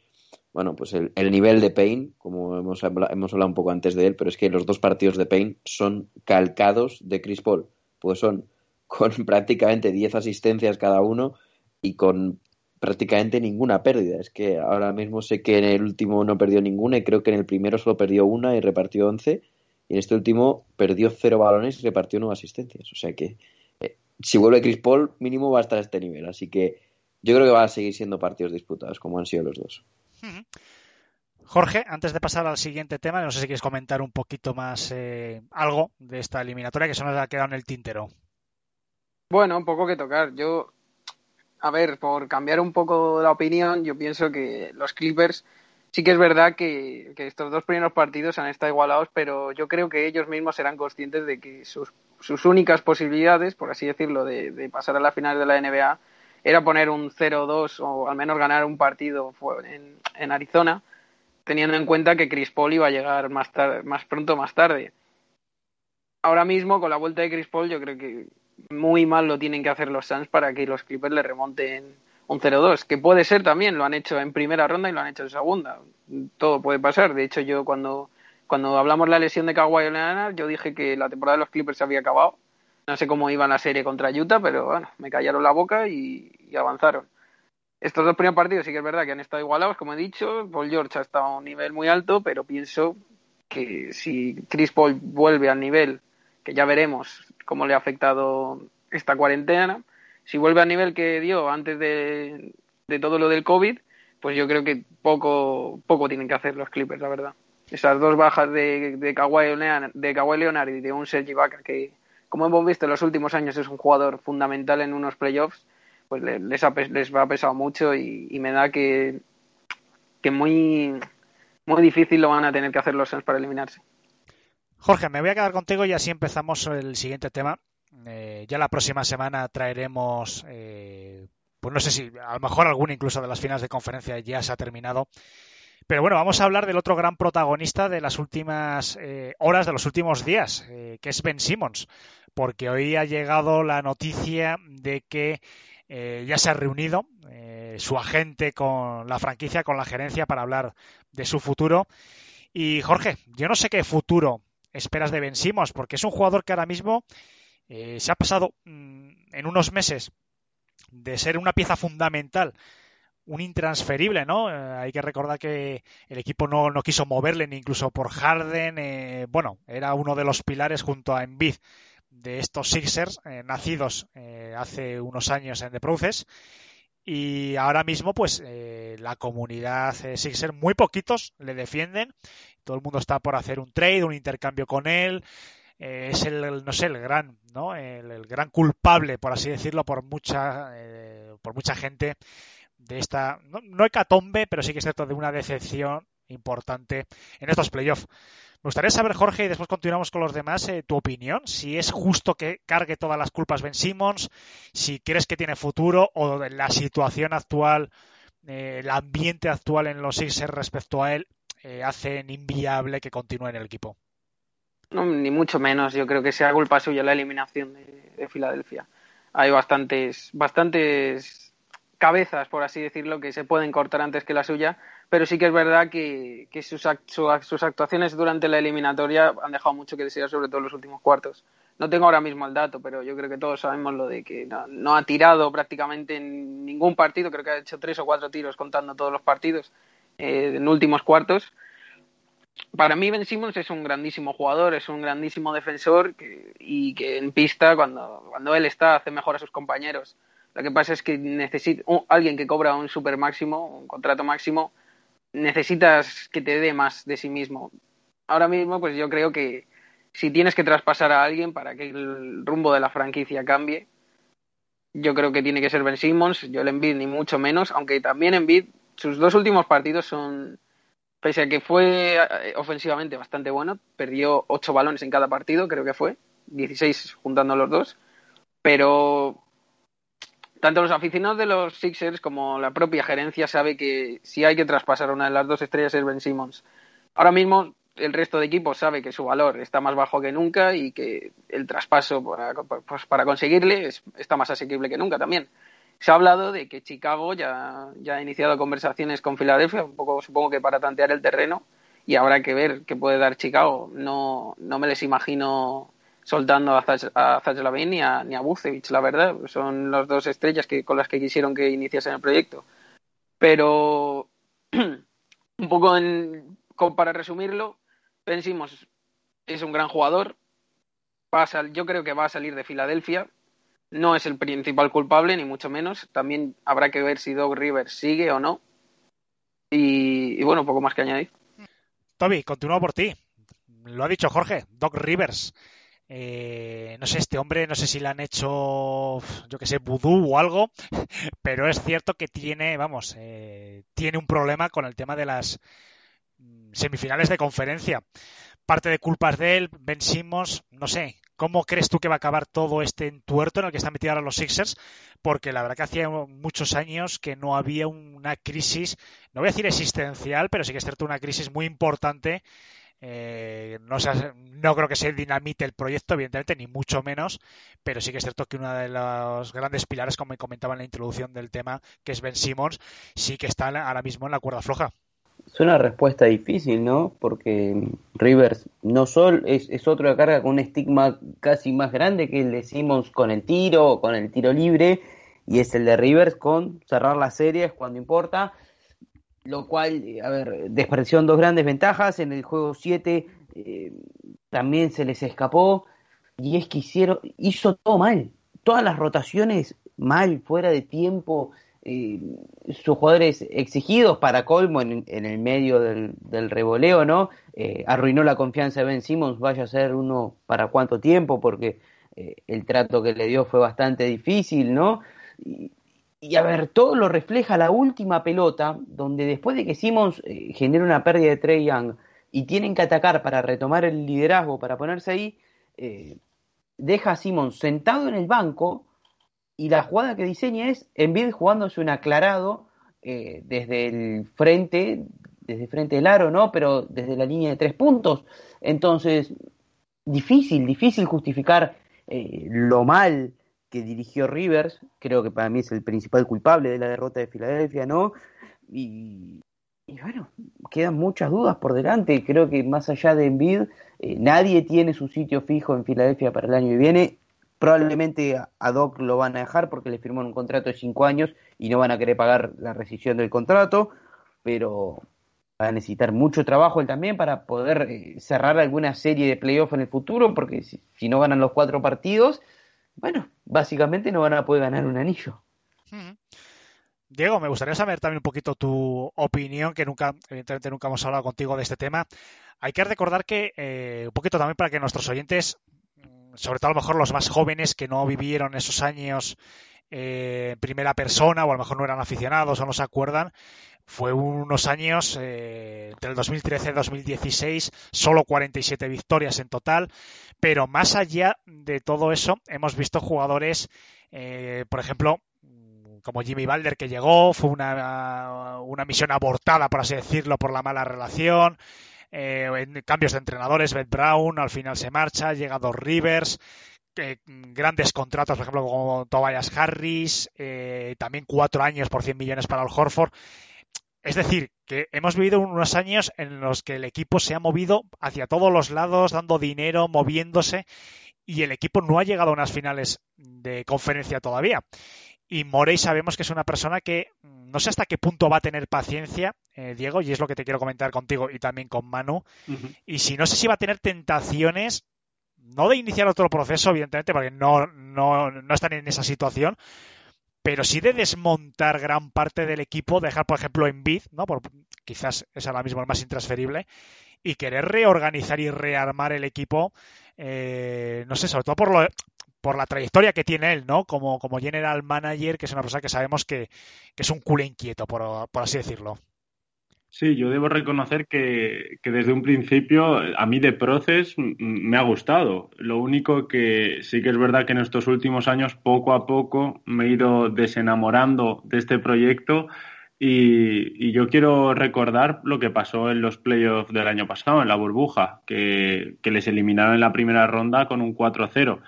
bueno, pues el, el nivel de Payne, como hemos, hemos hablado un poco antes de él, pero es que los dos partidos de Payne son calcados de Chris Paul, pues son con (laughs) prácticamente 10 asistencias cada uno y con prácticamente ninguna pérdida. Es que ahora mismo sé que en el último no perdió ninguna y creo que en el primero solo perdió una y repartió 11 y en este último perdió cero balones y repartió nueve asistencias. O sea que si vuelve Chris Paul, mínimo va a estar a este nivel. Así que yo creo que van a seguir siendo partidos disputados, como han sido los dos. Jorge, antes de pasar al siguiente tema, no sé si quieres comentar un poquito más eh, algo de esta eliminatoria que se nos ha quedado en el tintero. Bueno, un poco que tocar. Yo, a ver, por cambiar un poco la opinión, yo pienso que los Clippers sí que es verdad que, que, estos dos primeros partidos han estado igualados, pero yo creo que ellos mismos serán conscientes de que sus, sus únicas posibilidades, por así decirlo, de, de, pasar a la final de la NBA era poner un 0-2 o al menos ganar un partido en, en, Arizona, teniendo en cuenta que Chris Paul iba a llegar más, tarde, más pronto más tarde. Ahora mismo, con la vuelta de Chris Paul, yo creo que muy mal lo tienen que hacer los Suns para que los Clippers le remonten un 0-2, que puede ser también, lo han hecho en primera ronda y lo han hecho en segunda. Todo puede pasar. De hecho, yo cuando, cuando hablamos de la lesión de Kawhi Leonard, yo dije que la temporada de los Clippers se había acabado. No sé cómo iba la serie contra Utah, pero bueno, me callaron la boca y, avanzaron. Estos dos primeros partidos sí que es verdad que han estado igualados, como he dicho. Paul George ha estado a un nivel muy alto, pero pienso que si Chris Paul vuelve al nivel, que ya veremos cómo le ha afectado esta cuarentena, si vuelve al nivel que dio antes de, de, todo lo del COVID, pues yo creo que poco, poco tienen que hacer los Clippers, la verdad. Esas dos bajas de, de, Kawhi, Leonard, de y de un Sergi Vaca, que como hemos visto en los últimos años es un jugador fundamental en unos playoffs, pues le- les, ha, les ha pesado mucho y, y me da que, que muy, muy difícil lo van a tener que hacer los Suns para eliminarse. Jorge, me voy a quedar contigo y así empezamos el siguiente tema. Eh, ya la próxima semana traeremos, eh, pues no sé si a lo mejor alguna incluso de las finales de conferencia ya se ha terminado. Pero bueno, vamos a hablar del otro gran protagonista de las últimas eh, horas, de los últimos días, eh, que es Ben Simmons, porque hoy ha llegado la noticia de que eh, ya se ha reunido su agente con la franquicia, con la gerencia, para hablar de su futuro. Y Jorge, yo no sé qué futuro esperas de Ben Simmons, porque es un jugador que ahora mismo se ha pasado mm, en unos meses de ser una pieza fundamental, un intransferible, ¿no? Eh, hay que recordar que el equipo no, no quiso moverle ni incluso por Harden. eh, bueno, era uno de los pilares junto a Embiid de estos Sixers, eh, nacidos eh, hace unos años en The Process. Y ahora mismo, pues, la comunidad Sixer, muy poquitos le defienden. Todo el mundo está por hacer un trade, un intercambio con él. Es el, no sé, el gran, ¿no? El, gran culpable, por así decirlo, por mucha, por mucha gente de esta, no, no hecatombe, pero sí que es cierto, de una decepción importante en estos playoffs. Me gustaría saber, Jorge, y después continuamos con los demás, eh, tu opinión, si es justo que cargue todas las culpas Ben Simmons, si crees que tiene futuro o la situación actual, eh, el ambiente actual en los Sixers respecto a él, eh, hacen inviable que continúe en el equipo. No, ni mucho menos. Yo creo que sea culpa suya la eliminación de, de Filadelfia. Hay bastantes, bastantes cabezas, por así decirlo, que se pueden cortar antes que la suya, pero sí que es verdad que, que sus, sus actuaciones durante la eliminatoria han dejado mucho que desear, sobre todo en los últimos cuartos. No tengo ahora mismo el dato, pero yo creo que todos sabemos lo de que no, ha tirado prácticamente en ningún partido, creo que ha hecho tres o cuatro tiros contando todos los partidos eh, en últimos cuartos para mí Ben Simmons es un grandísimo jugador, es un grandísimo defensor y que en pista cuando, cuando él está hace mejor a sus compañeros. Lo que pasa es que necesita alguien que cobra un super máximo, un contrato máximo, necesitas que te dé más de sí mismo. Ahora mismo, pues yo creo que si tienes que traspasar a alguien para que el rumbo de la franquicia cambie, yo creo que tiene que ser Ben Simmons, yo el Embiid ni mucho menos, aunque también Embiid, sus dos últimos partidos son, pese a que fue eh, ofensivamente bastante bueno, perdió ocho balones en cada partido, creo que fue, 16 juntando los dos, pero tanto los aficionados de los Sixers como la propia gerencia sabe que si hay que traspasar una de las dos estrellas es Ben Simmons. Ahora mismo el resto de equipos sabe que su valor está más bajo que nunca y que el traspaso para, pues, conseguirle es- está más asequible que nunca también. Se ha hablado de que Chicago ya, ya ha iniciado conversaciones con Filadelfia, un poco supongo que para tantear el terreno, y habrá que ver qué puede dar Chicago. No, no me les imagino soltando a Zach, a a, ni a la verdad. Son las dos estrellas que, con las que quisieron que iniciasen el proyecto. Pero, (clears throat) un poco en, para resumirlo, Ben Simmons es un gran jugador. Va a yo creo que va a salir de Filadelfia. No es el principal culpable, ni mucho menos. También habrá que ver si Doug Rivers sigue o no. Y, y bueno, poco más que añadir. Toby, continúo por ti. Lo ha dicho Jorge, Doc Rivers. Eh, no sé, este hombre, no sé si le han hecho, yo que sé, vudú o algo, (laughs) pero es cierto que tiene, vamos, eh, tiene un problema con el tema de las mm, semifinales de conferencia. Parte de culpas de él, Ben Simmons, no sé, ¿cómo crees tú que va a acabar todo este entuerto en el que están metidos ahora los Sixers? Porque la verdad que hacía muchos años que no había una crisis, no voy a decir existencial, pero sí que es cierto una crisis muy importante eh, no, se- no creo que se dinamite el proyecto, evidentemente, ni mucho menos, pero sí que es cierto que uno de los grandes pilares, como comentaba en la introducción del tema, que es Ben Simmons, sí que está ahora mismo en la cuerda floja. Es una respuesta difícil, ¿no? Porque Rivers no solo es, es que carga con un estigma casi más grande que el de Simmons con el tiro con el tiro libre, y es el de Rivers con cerrar las series cuando importa, lo cual, eh, a ver, desperdiciaron dos grandes ventajas, en el juego 7 eh, también se les escapó, y es que hicieron, hizo todo mal, todas las rotaciones mal, fuera de tiempo, eh, sus jugadores exigidos para colmo en, el medio del, del revoleo, ¿no? Arruinó la confianza de Ben Simmons, vaya a ser uno para cuánto tiempo, porque el trato que le dio fue bastante difícil, ¿no? Y, y a ver, todo lo refleja la última pelota, donde después de que Simmons eh, genera una pérdida de Trey Young y tienen que atacar para retomar el liderazgo, para ponerse ahí, eh, deja a Simmons sentado en el banco y la jugada que diseña es Embiid jugándose un aclarado eh, desde el frente, desde el frente del aro, ¿no? Pero desde la línea de tres puntos. Entonces, difícil, difícil justificar lo mal que dirigió Rivers, creo que para mí es el principal culpable de la derrota de Filadelfia, ¿no? Y, bueno, quedan muchas dudas por delante. Creo que más allá de Embiid, eh, nadie tiene su sitio fijo en Filadelfia para el año que viene. Probablemente a Doc lo van a dejar porque le firmó un contrato de cinco años y no van a querer pagar la rescisión del contrato, pero va a necesitar mucho trabajo él también para poder eh, cerrar alguna serie de playoffs en el futuro, porque si no ganan los cuatro partidos, bueno, básicamente no van a poder ganar un anillo. Diego, me gustaría saber también un poquito tu opinión, que nunca, evidentemente nunca hemos hablado contigo de este tema. Hay que recordar que, eh, un poquito también para que nuestros oyentes, mm, sobre todo a lo mejor los más jóvenes que no vivieron esos años eh, en primera persona o a lo mejor no eran aficionados o no se acuerdan, fue unos años, eh, entre el 2013 y 2016, solo 47 victorias en total, pero más allá de todo eso, hemos visto jugadores, eh, por ejemplo, como Jimmy Balder que llegó, fue una, una misión abortada, por así decirlo, por la mala relación. Eh, cambios de entrenadores, Beth Brown al final se marcha, ha llegado Rivers, grandes contratos, por ejemplo, como Tobias Harris, eh, también cuatro años por 100 millones para el Horford. Es decir, que hemos vivido unos años en los que el equipo se ha movido hacia todos los lados, dando dinero, moviéndose, y el equipo no ha llegado a unas finales de conferencia todavía. Y Morey sabemos que es una persona que mm, no sé hasta qué punto va a tener paciencia, eh, Diego, y es lo que te quiero comentar contigo y también con Manu. Y si no sé si va a tener tentaciones, no de iniciar otro proceso, evidentemente, porque no, no, no están en esa situación, pero sí de desmontar gran parte del equipo, dejar, por ejemplo, en bid, ¿no? Por, quizás es ahora mismo el más intransferible, y querer reorganizar y rearmar el equipo, eh, no sé, sobre todo por lo, por la trayectoria que tiene él, ¿no? Como, como general manager, que es una persona que sabemos que, que es un culo inquieto, por, por así decirlo. Sí, yo debo reconocer que, desde un principio a mí de Proces me ha gustado. Lo único que sí que es verdad que en estos últimos años poco a poco me he ido desenamorando de este proyecto y, yo quiero recordar lo que pasó en los playoffs del año pasado, en la burbuja, que, les eliminaron en la primera ronda con un 4-0.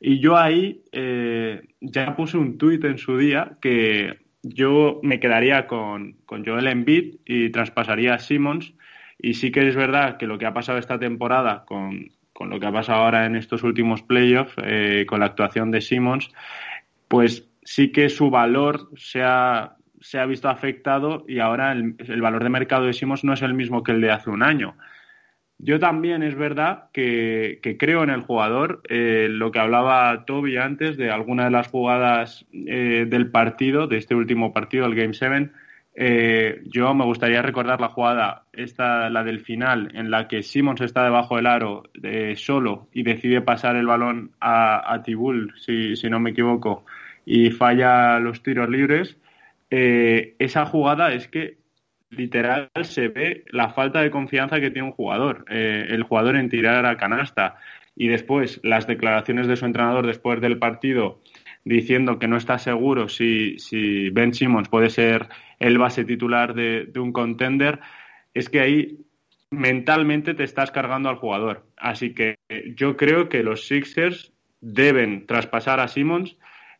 Y yo ahí eh, ya puse un tuit en su día que yo me quedaría con, con Joel Embiid y traspasaría a Simmons. Y sí que es verdad que lo que ha pasado esta temporada con, lo que ha pasado ahora en estos últimos playoffs, eh, con la actuación de Simmons, pues sí que su valor se ha, se ha visto afectado y ahora el, el, valor de mercado de Simmons no es el mismo que el de hace un año. Yo también es verdad que, creo en el jugador. Eh, lo que hablaba Toby antes de alguna de las jugadas eh, del partido, de este último partido, el Game 7, eh, yo me gustaría recordar la jugada, esta, la del final, en la que Simmons está debajo del aro solo y decide pasar el balón a, a Tibul, si, si, no me equivoco, y falla los tiros libres. esa jugada es que literal se ve la falta de confianza que tiene un jugador, eh, el jugador en tirar a canasta. Y después las declaraciones de su entrenador después del partido diciendo que no está seguro si, si Ben Simmons puede ser el base titular de, un contender, es que ahí mentalmente te estás cargando al jugador. Así que yo creo que los Sixers deben traspasar a Simmons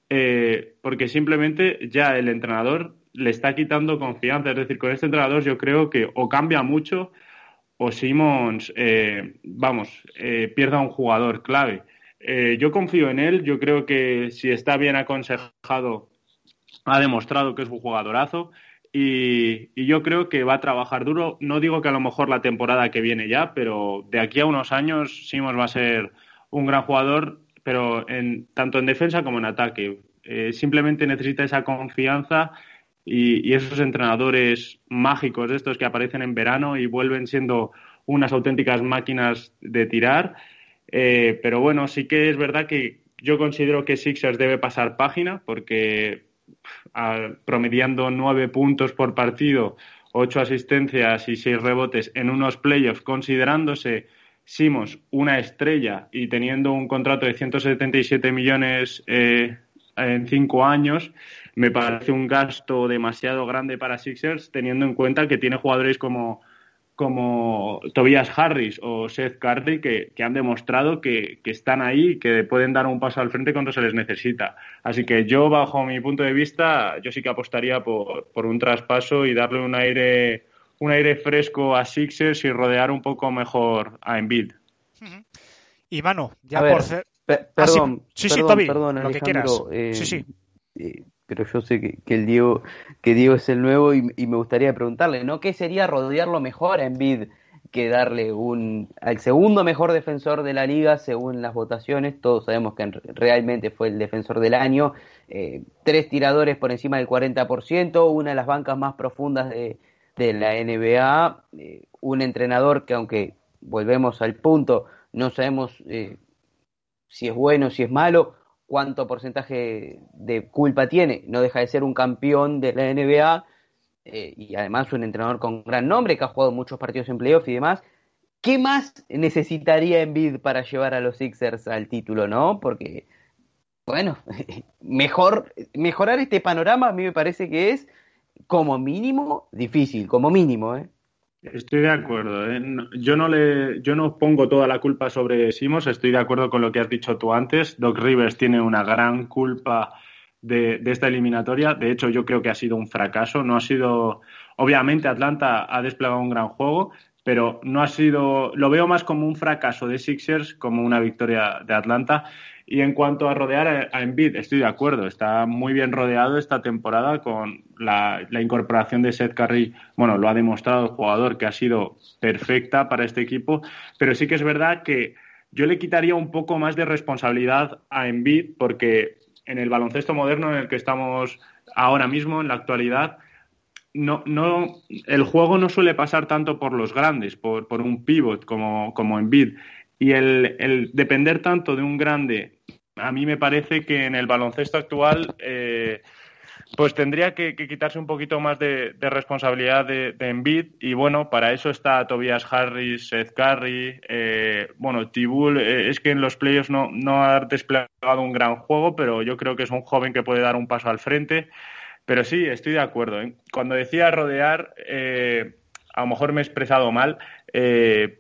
eh, porque simplemente ya el entrenador le está quitando confianza. Es decir, con este entrenador yo creo que o cambia mucho o Simmons, eh, vamos, eh, pierda un jugador clave. Eh, yo confío en él, yo creo que si está bien aconsejado, ha demostrado que es un jugadorazo y, y, yo creo que va a trabajar duro. No digo que a lo mejor la temporada que viene ya, pero de aquí a unos años Simmons va a ser un gran jugador, pero en, tanto en defensa como en ataque. simplemente necesita esa confianza y, esos entrenadores mágicos estos que aparecen en verano y vuelven siendo unas auténticas máquinas de tirar. Eh, pero bueno, sí que es verdad que yo considero que Sixers debe pasar página porque promediando nueve puntos por partido, ocho asistencias y seis rebotes en unos playoffs, considerándose Simos una estrella y teniendo un contrato de 177 millones eh, en cinco años, me parece un gasto demasiado grande para Sixers, teniendo en cuenta que tiene jugadores como como Tobias Harris o Seth Curry que, han demostrado que, están ahí y que pueden dar un paso al frente cuando se les necesita. Así que yo, bajo mi punto de vista, yo sí que apostaría por, un traspaso y darle un aire, un aire fresco a Sixers y rodear un poco mejor a Embiid. Y Manu, ya por ser... perdón, sí, sí, perdón, lo que quieras. Eh, sí, sí. Pero yo sé que, el Diego, que Diego es el nuevo y, me gustaría preguntarle, ¿no? ¿Qué sería rodearlo mejor a Embiid que darle un al segundo mejor defensor de la liga según las votaciones? Todos sabemos que realmente fue el defensor del año, eh, tres tiradores por encima del 40%, una de las bancas más profundas de, la NBA, eh, un entrenador que aunque volvemos al punto, no sabemos eh, si es bueno, si es malo, cuánto porcentaje de culpa tiene. No deja de ser un campeón de la NBA eh, y además un entrenador con gran nombre que ha jugado muchos partidos en playoff y demás. ¿Qué más necesitaría Embiid para llevar a los Sixers al título, no? Porque, bueno, (laughs) mejor, mejorar este panorama a mí me parece que es como mínimo difícil, como mínimo, ¿eh? Estoy de acuerdo. ¿eh? Yo, no le, yo no pongo toda la culpa sobre Simos. Estoy de acuerdo con lo que has dicho tú antes. Doc Rivers tiene una gran culpa de, esta eliminatoria. De hecho, yo creo que ha sido un fracaso. No ha sido. Obviamente, Atlanta ha desplegado un gran juego, pero no ha sido. Lo veo más como un fracaso de Sixers, como una victoria de Atlanta. Y en cuanto a rodear a Embiid, estoy de acuerdo. Está muy bien rodeado esta temporada con la, incorporación de Seth Curry. Bueno, lo ha demostrado el jugador que ha sido perfecta para este equipo. Pero sí que es verdad que yo le quitaría un poco más de responsabilidad a Embiid porque en el baloncesto moderno en el que estamos ahora mismo, en la actualidad, no, no, el juego no suele pasar tanto por los grandes, por, por un pivot como, como Embiid. Y el, depender tanto de un grande, a mí me parece que en el baloncesto actual, eh, pues tendría que, quitarse un poquito más de, responsabilidad de, de, Embiid. Y bueno, para eso está Tobias Harris, Seth Curry, eh, bueno, Tibul. Eh, es que en los playoffs no, no ha desplegado un gran juego, pero yo creo que es un joven que puede dar un paso al frente. Pero sí, estoy de acuerdo. Cuando decía rodear, a lo mejor me he expresado mal,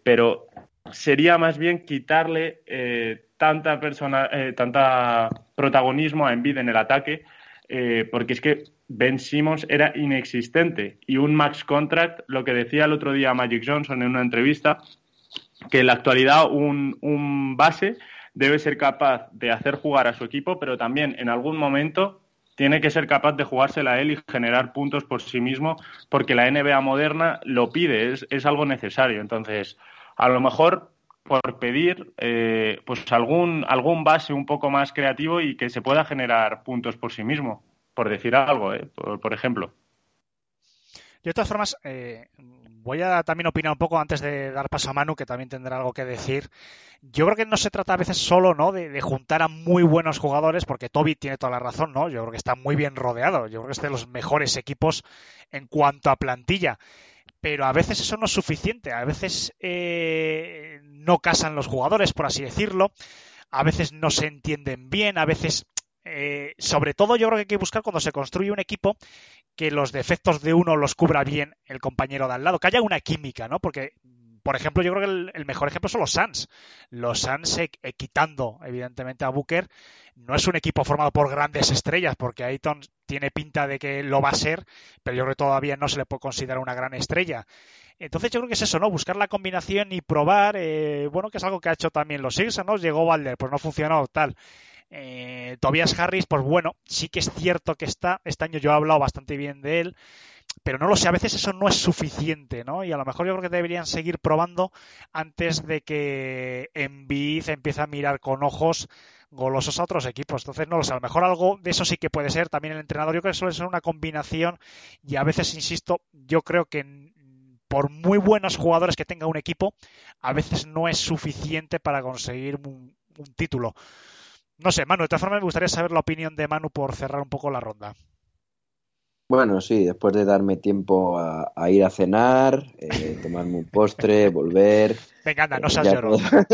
pero sería más bien quitarle eh, tanta, persona, eh, tanta protagonismo a Embiid en el ataque, eh, porque es que Ben Simmons era inexistente. Y un max contract, lo que decía el otro día Magic Johnson en una entrevista, que en la actualidad un, un base debe ser capaz de hacer jugar a su equipo, pero también en algún momento tiene que ser capaz de jugársela a él y generar puntos por sí mismo, porque la NBA moderna lo pide, es, es algo necesario. Entonces, a lo mejor por pedir eh, pues algún, algún base un poco más creativo y que se pueda generar puntos por sí mismo, por decir algo, eh, por, ejemplo. Yo, de todas formas, eh, voy a también opinar un poco antes de dar paso a Manu, que también tendrá algo que decir. Yo creo que no se trata a veces solo ¿no? de, de, juntar a muy buenos jugadores, porque Toby tiene toda la razón, ¿no? Yo creo que está muy bien rodeado. Yo creo que es de los mejores equipos en cuanto a plantilla pero a veces eso no es suficiente, a veces eh, no casan los jugadores, por así decirlo, a veces no se entienden bien, a veces, eh, sobre todo yo creo que hay que buscar cuando se construye un equipo que los defectos de uno los cubra bien el compañero de al lado, que haya una química, ¿no? Porque por ejemplo, yo creo que el, mejor ejemplo son los Suns. Los Suns, eh, quitando evidentemente a Booker, no es un equipo formado por grandes estrellas, porque Ayton tiene pinta de que lo va a ser, pero yo creo que todavía no se le puede considerar una gran estrella. Entonces yo creo que es eso, ¿no? Buscar la combinación y probar, eh, bueno, que es algo que ha hecho también los Sixers, ¿no? Llegó Valder, pues no funcionó, tal. Eh, Tobias Harris, pues bueno, sí que es cierto que está, este año yo he hablado bastante bien de él, pero no lo sé, a veces eso no es suficiente, ¿no? Y a lo mejor yo creo que deberían seguir probando antes de que Embiid empiece a mirar con ojos golosos a otros equipos. Entonces, no lo sé, a lo mejor algo de eso sí que puede ser también el entrenador. Yo creo que suele ser una combinación y a veces, insisto, yo creo que por muy buenos jugadores que tenga un equipo, a veces no es suficiente para conseguir un, un título. No sé, Manu, de todas formas me gustaría saber la opinión de Manu por cerrar un poco la ronda. Bueno, sí, después de darme tiempo a, a ir a cenar, eh, tomarme un postre, (laughs) volver. Venga, anda, no seas ya llorón. puedo-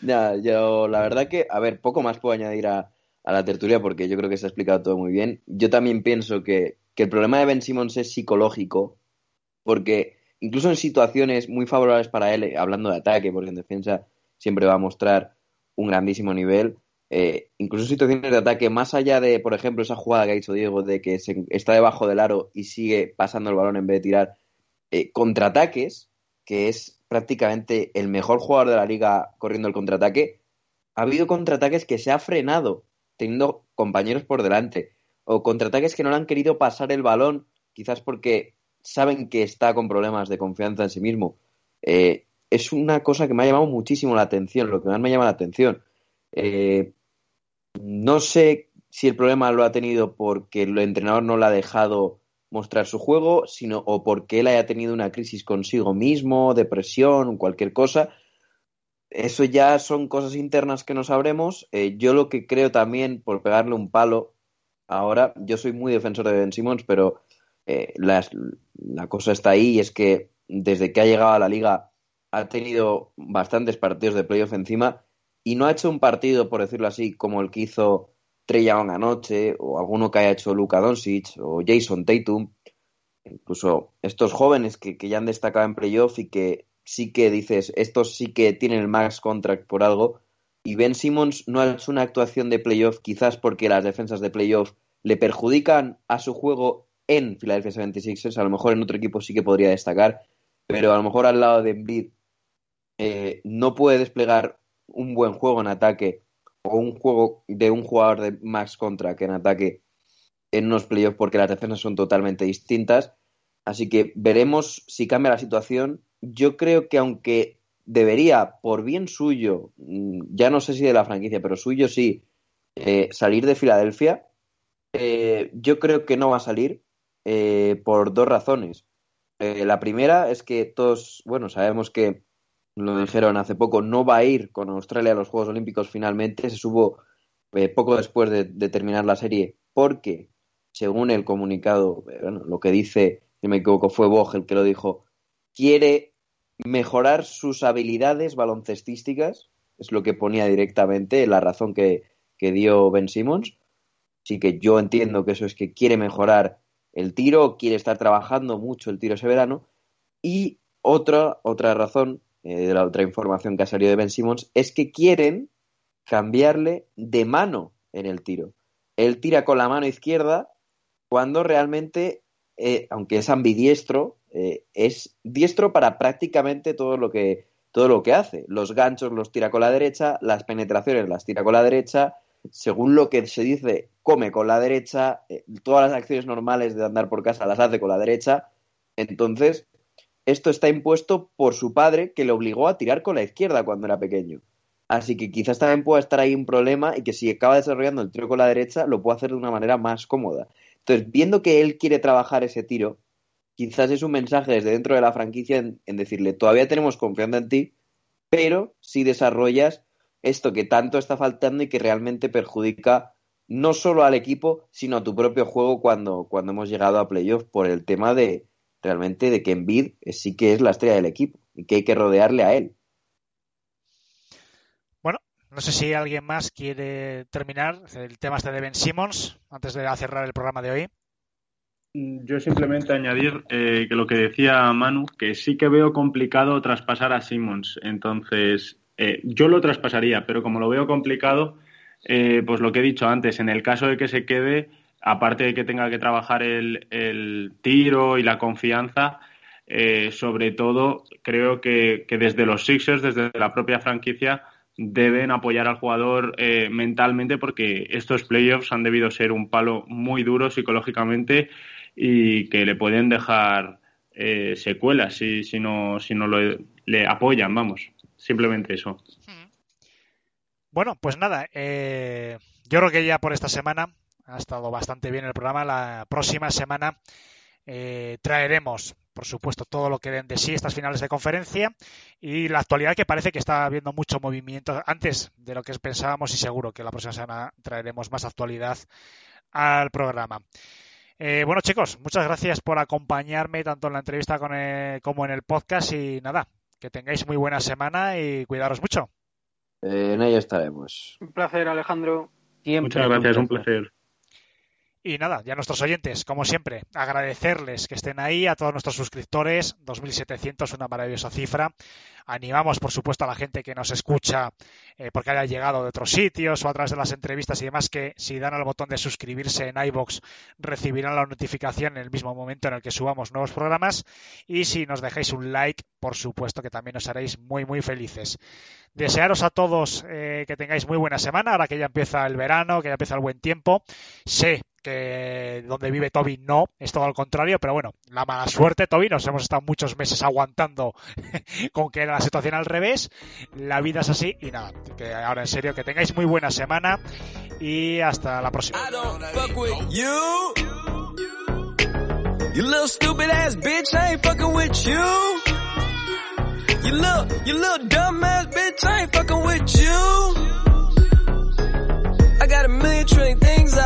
Nada, (laughs) yo la verdad que, a ver, poco más puedo añadir a, a la tertulia porque yo creo que se ha explicado todo muy bien. Yo también pienso que, que el problema de Ben Simmons es psicológico, porque incluso en situaciones muy favorables para él, eh, hablando de ataque, porque en defensa siempre va a mostrar un grandísimo nivel, eh, incluso situaciones de ataque, más allá de, por ejemplo, esa jugada que ha dicho Diego, de que está debajo del aro y sigue pasando el balón en vez de tirar, eh, contraataques, que es prácticamente el mejor jugador de la liga corriendo el contraataque, ha habido contraataques que se ha frenado teniendo compañeros por delante, o contraataques que no le han querido pasar el balón, quizás porque saben que está con problemas de confianza en sí mismo. Eh, es una cosa que me ha llamado muchísimo la atención, lo que más me llama la atención. Eh, no sé si el problema lo ha tenido porque el entrenador no le ha dejado mostrar su juego, sino o porque él haya tenido una crisis consigo mismo, depresión, cualquier cosa. Eso ya son cosas internas que no sabremos. Eh, yo lo que creo también, por pegarle un palo, ahora, yo soy muy defensor de Ben Simmons, pero eh, las- la cosa está ahí y es que desde que ha llegado a la liga ha tenido bastantes partidos de playoff encima y no ha hecho un partido, por decirlo así, como el que hizo Trey anoche o alguno que haya hecho Luka Doncic o Jason Tatum. Incluso estos jóvenes que, que ya han destacado en playoff y que sí que dices, estos sí que tienen el max contract por algo. Y Ben Simmons no ha hecho una actuación de playoff quizás porque las defensas de playoff le perjudican a su juego en Philadelphia 76ers. A lo mejor en otro equipo sí que podría destacar, pero a lo mejor al lado de Embiid eh, no puede desplegar un buen juego en ataque o un juego de un jugador de max contra que en ataque en unos playoffs porque las defensas son totalmente distintas. Así que veremos si cambia la situación. Yo creo que aunque debería, por bien suyo, mm, ya no sé si de la franquicia, pero suyo sí, eh, salir de Filadelfia, eh, yo creo que no va a salir eh, por dos razones. La primera es que todos, bueno, sabemos que lo dijeron hace poco, no va a ir con Australia a los Juegos Olímpicos finalmente, se subo eh, poco después de, terminar la serie, porque según el comunicado, eh, bueno, lo que dice, si me equivoco, fue Bog el que lo dijo, quiere mejorar sus habilidades baloncestísticas, es lo que ponía directamente, la razón que, que dio Ben Simmons. Así que yo entiendo que eso es que quiere mejorar el tiro, quiere estar trabajando mucho el tiro ese verano. Y otra, otra razón, eh, de la otra información que ha salido de Ben Simmons, es que quieren cambiarle de mano en el tiro. Él tira con la mano izquierda cuando realmente, eh, aunque es ambidiestro, eh, es diestro para prácticamente todo lo que todo lo que hace. Los ganchos los tira con la derecha, las penetraciones las tira con la derecha, según lo que se dice, come con la derecha, todas las acciones normales de andar por casa las hace con la derecha. Entonces, esto está impuesto por su padre que le obligó a tirar con la izquierda cuando era pequeño. Así que quizás también pueda estar ahí un problema y que si acaba desarrollando el tiro con la derecha, lo puede hacer de una manera más cómoda. Entonces, viendo que él quiere trabajar ese tiro, quizás es un mensaje desde dentro de la franquicia en, en decirle, todavía tenemos confianza en ti, pero si desarrollas esto que tanto está faltando y que realmente perjudica no solo al equipo, sino a tu propio juego cuando, cuando hemos llegado a playoff por el tema de realmente de que Embiid sí que es la estrella del equipo y que hay que rodearle a él. Bueno, no sé si alguien más quiere terminar el tema este de Ben Simmons antes de cerrar el programa de hoy. Yo simplemente añadir eh, que lo que decía Manu, que sí que veo complicado traspasar a Simmons. Entonces, eh, yo lo traspasaría, pero como lo veo complicado, eh, pues lo que he dicho antes, en el caso de que se quede, aparte de que tenga que trabajar el, tiro y la confianza, eh, sobre todo creo que, desde los Sixers, desde la propia franquicia, deben apoyar al jugador eh, mentalmente porque estos playoffs han debido ser un palo muy duro psicológicamente y que le pueden dejar eh, secuelas si, si, no, si no lo, le apoyan, vamos, simplemente eso. Bueno, pues nada, eh, yo creo que ya por esta semana ha estado bastante bien el programa. La próxima semana eh, traeremos, por supuesto, todo lo que den de sí estas finales de conferencia y la actualidad que parece que está habiendo mucho movimiento antes de lo que pensábamos y seguro que la próxima semana traeremos más actualidad al programa. Eh, bueno, chicos, muchas gracias por acompañarme tanto en la entrevista con el- como en el podcast y nada, que tengáis muy buena semana y cuidaros mucho. Eh, en ello estaremos. Un placer, Alejandro. Muchas gracias, un placer. Y nada, ya nuestros oyentes, como siempre, agradecerles que estén ahí, a todos nuestros suscriptores, 2.700, una maravillosa cifra. Animamos, por supuesto, a la gente que nos escucha eh, porque haya llegado de otros sitios o a través de las entrevistas y demás, que si dan al botón de suscribirse en iBox recibirán la notificación en el mismo momento en el que subamos nuevos programas. Y si nos dejáis un like, por supuesto que también os haréis muy, muy felices. Desearos a todos eh, que tengáis muy buena semana, ahora que ya empieza el verano, que ya empieza el buen tiempo. Sé que donde vive Toby no, es todo al contrario, pero bueno, la mala suerte, Toby, nos hemos estado muchos meses aguantando (laughs) con que era la situación al revés. La vida es así y nada, que ahora en serio, que tengáis muy buena semana y hasta la próxima. You. Little stupid ass bitch, I ain't fucking with you. You little, you little dumb ass bitch, I ain't fucking with you. I got a million trillion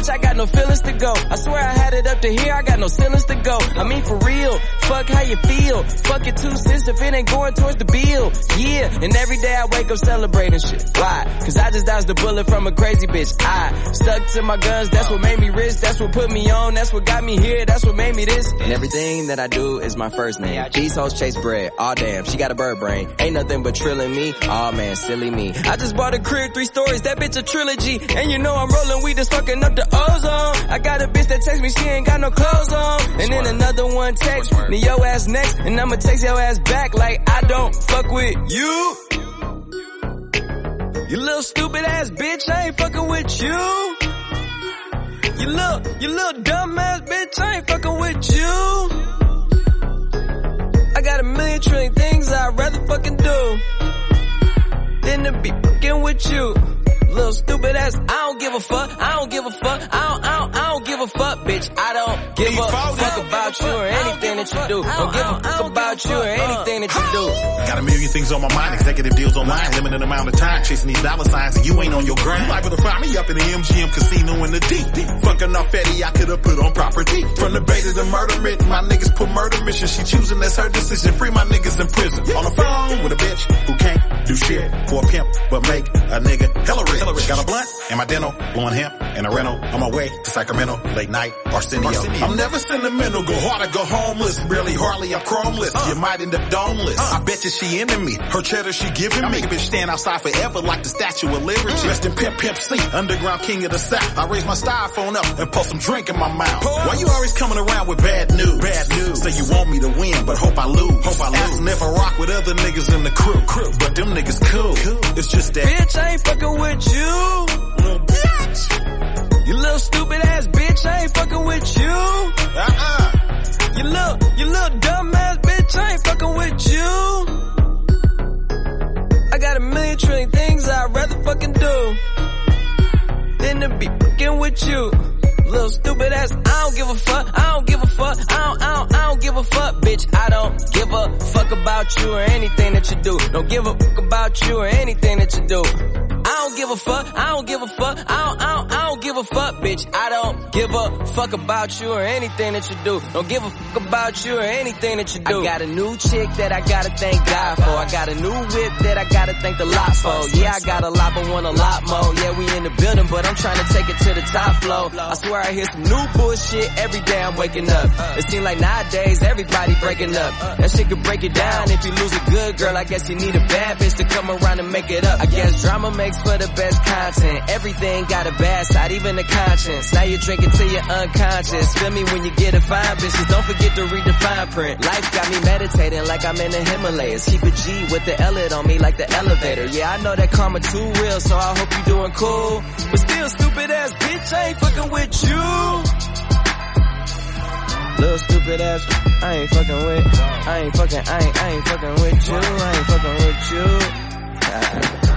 Bitch, I got no feelings to go. I swear I had it up to here, I got no feelings to go. I mean for real, fuck how you feel. Fuck your two cents if it ain't going towards the bill. Yeah, and every day I wake up celebrating shit. Why? Cause I just dodged a bullet from a crazy bitch. I stuck to my guns, that's what made me rich, that's what put me on, that's what got me here, that's what made me this. And everything that I do is my first name. These hoes chase bread, aw damn, she got a bird brain. Ain't nothing but trilling me, aw man, silly me. I just bought a crib, three stories, that bitch a trilogy. And you know I'm rolling weed, just fucking up the ozone. I got a bitch that text me, she ain't got no clothes on. And then another one text me, your ass next, and I'ma text your ass back like I don't fuck with you. You little stupid ass bitch, I ain't fucking with you. You little, you little dumb ass bitch, I ain't fucking with you. I got a million trillion things I'd rather fucking do than to be fucking with you. Little stupid ass, I don't give a fuck, I don't give a fuck, I don't, I don't, I don't give a fuck, bitch. I don't give a fuck about you or anything that you do. I don't give a fuck about you or anything that you do. Got a million things on my mind, executive deals online, limited amount of time, chasing these dollar signs, and you ain't on your grind. You liable to find me up in the MGM casino in the deep. Fucking off Eddie, I could've put on property. From the bait to the murder written, my niggas put murder mission. She choosing, that's her decision. Free my niggas in prison. On the phone with a bitch who can't do shit for a pimp, but make a nigga hella Got a blunt in my dental, blowing hemp in a rental. On my way to Sacramento, late night, Arsenio. I'm never sentimental, go hard or go homeless. Really, hardly, I'm chromeless. Uh. You might end up domeless. Uh. I bet you she into me. Her cheddar she giving me. I make a bitch stand outside forever like the Statue of Liberty. Mm. Rest in Pimp Pimp C, underground king of the South. I raise my styrofoam up and pour some drink in my mouth. Why you always coming around with bad news? Bad news. Say you want me to win, but hope I lose. Hope I lose. I rock with other niggas in the crew. crew. But them niggas cool. cool. It's just that. Bitch, I ain't fucking with you. Little bitch. You little stupid ass bitch, I ain't fucking with you. Uh-uh. You little, you little dumb ass bitch, I ain't fucking with you. I got a million trillion things I'd rather fucking do than to be fucking with you. Little stupid ass, I don't give a fuck, I don't give a fuck, I don't, I don't, I don't give a fuck, bitch. I don't give a fuck about you or anything that you do. Don't give a fuck about you or anything that you do. I don't give a fuck, I don't give a fuck, I don't, I don't, I don't give a fuck, bitch. I don't give a fuck about you or anything that you do. Don't give a fuck about you or anything that you do. I got a new chick that I gotta thank God for. I got a new whip that I gotta thank the lot for. Yeah, I got a lot, but want a lot more. Yeah, we in the building, but I'm trying to take it to the top floor. I swear I hear some new bullshit every day I'm waking up. It seems like nowadays everybody breaking up. That shit could break it down. If you lose a good girl, I guess you need a bad bitch to come around and make it up. I guess drama makes for the best content. Everything got a bad side, even the conscience. Now you're drinking till you're unconscious. Feel me when you get a fine bitches. Don't forget to read the fine print. Life got me meditating like I'm in the Himalayas. Keep a G with the L on me like the elevator. Yeah, I know that karma too real, so I hope you doing cool. But still, stupid ass bitch, I ain't fucking with you. Little stupid ass, I ain't fucking with. I ain't fucking, I ain't, I ain't fucking with you. I ain't fucking with you.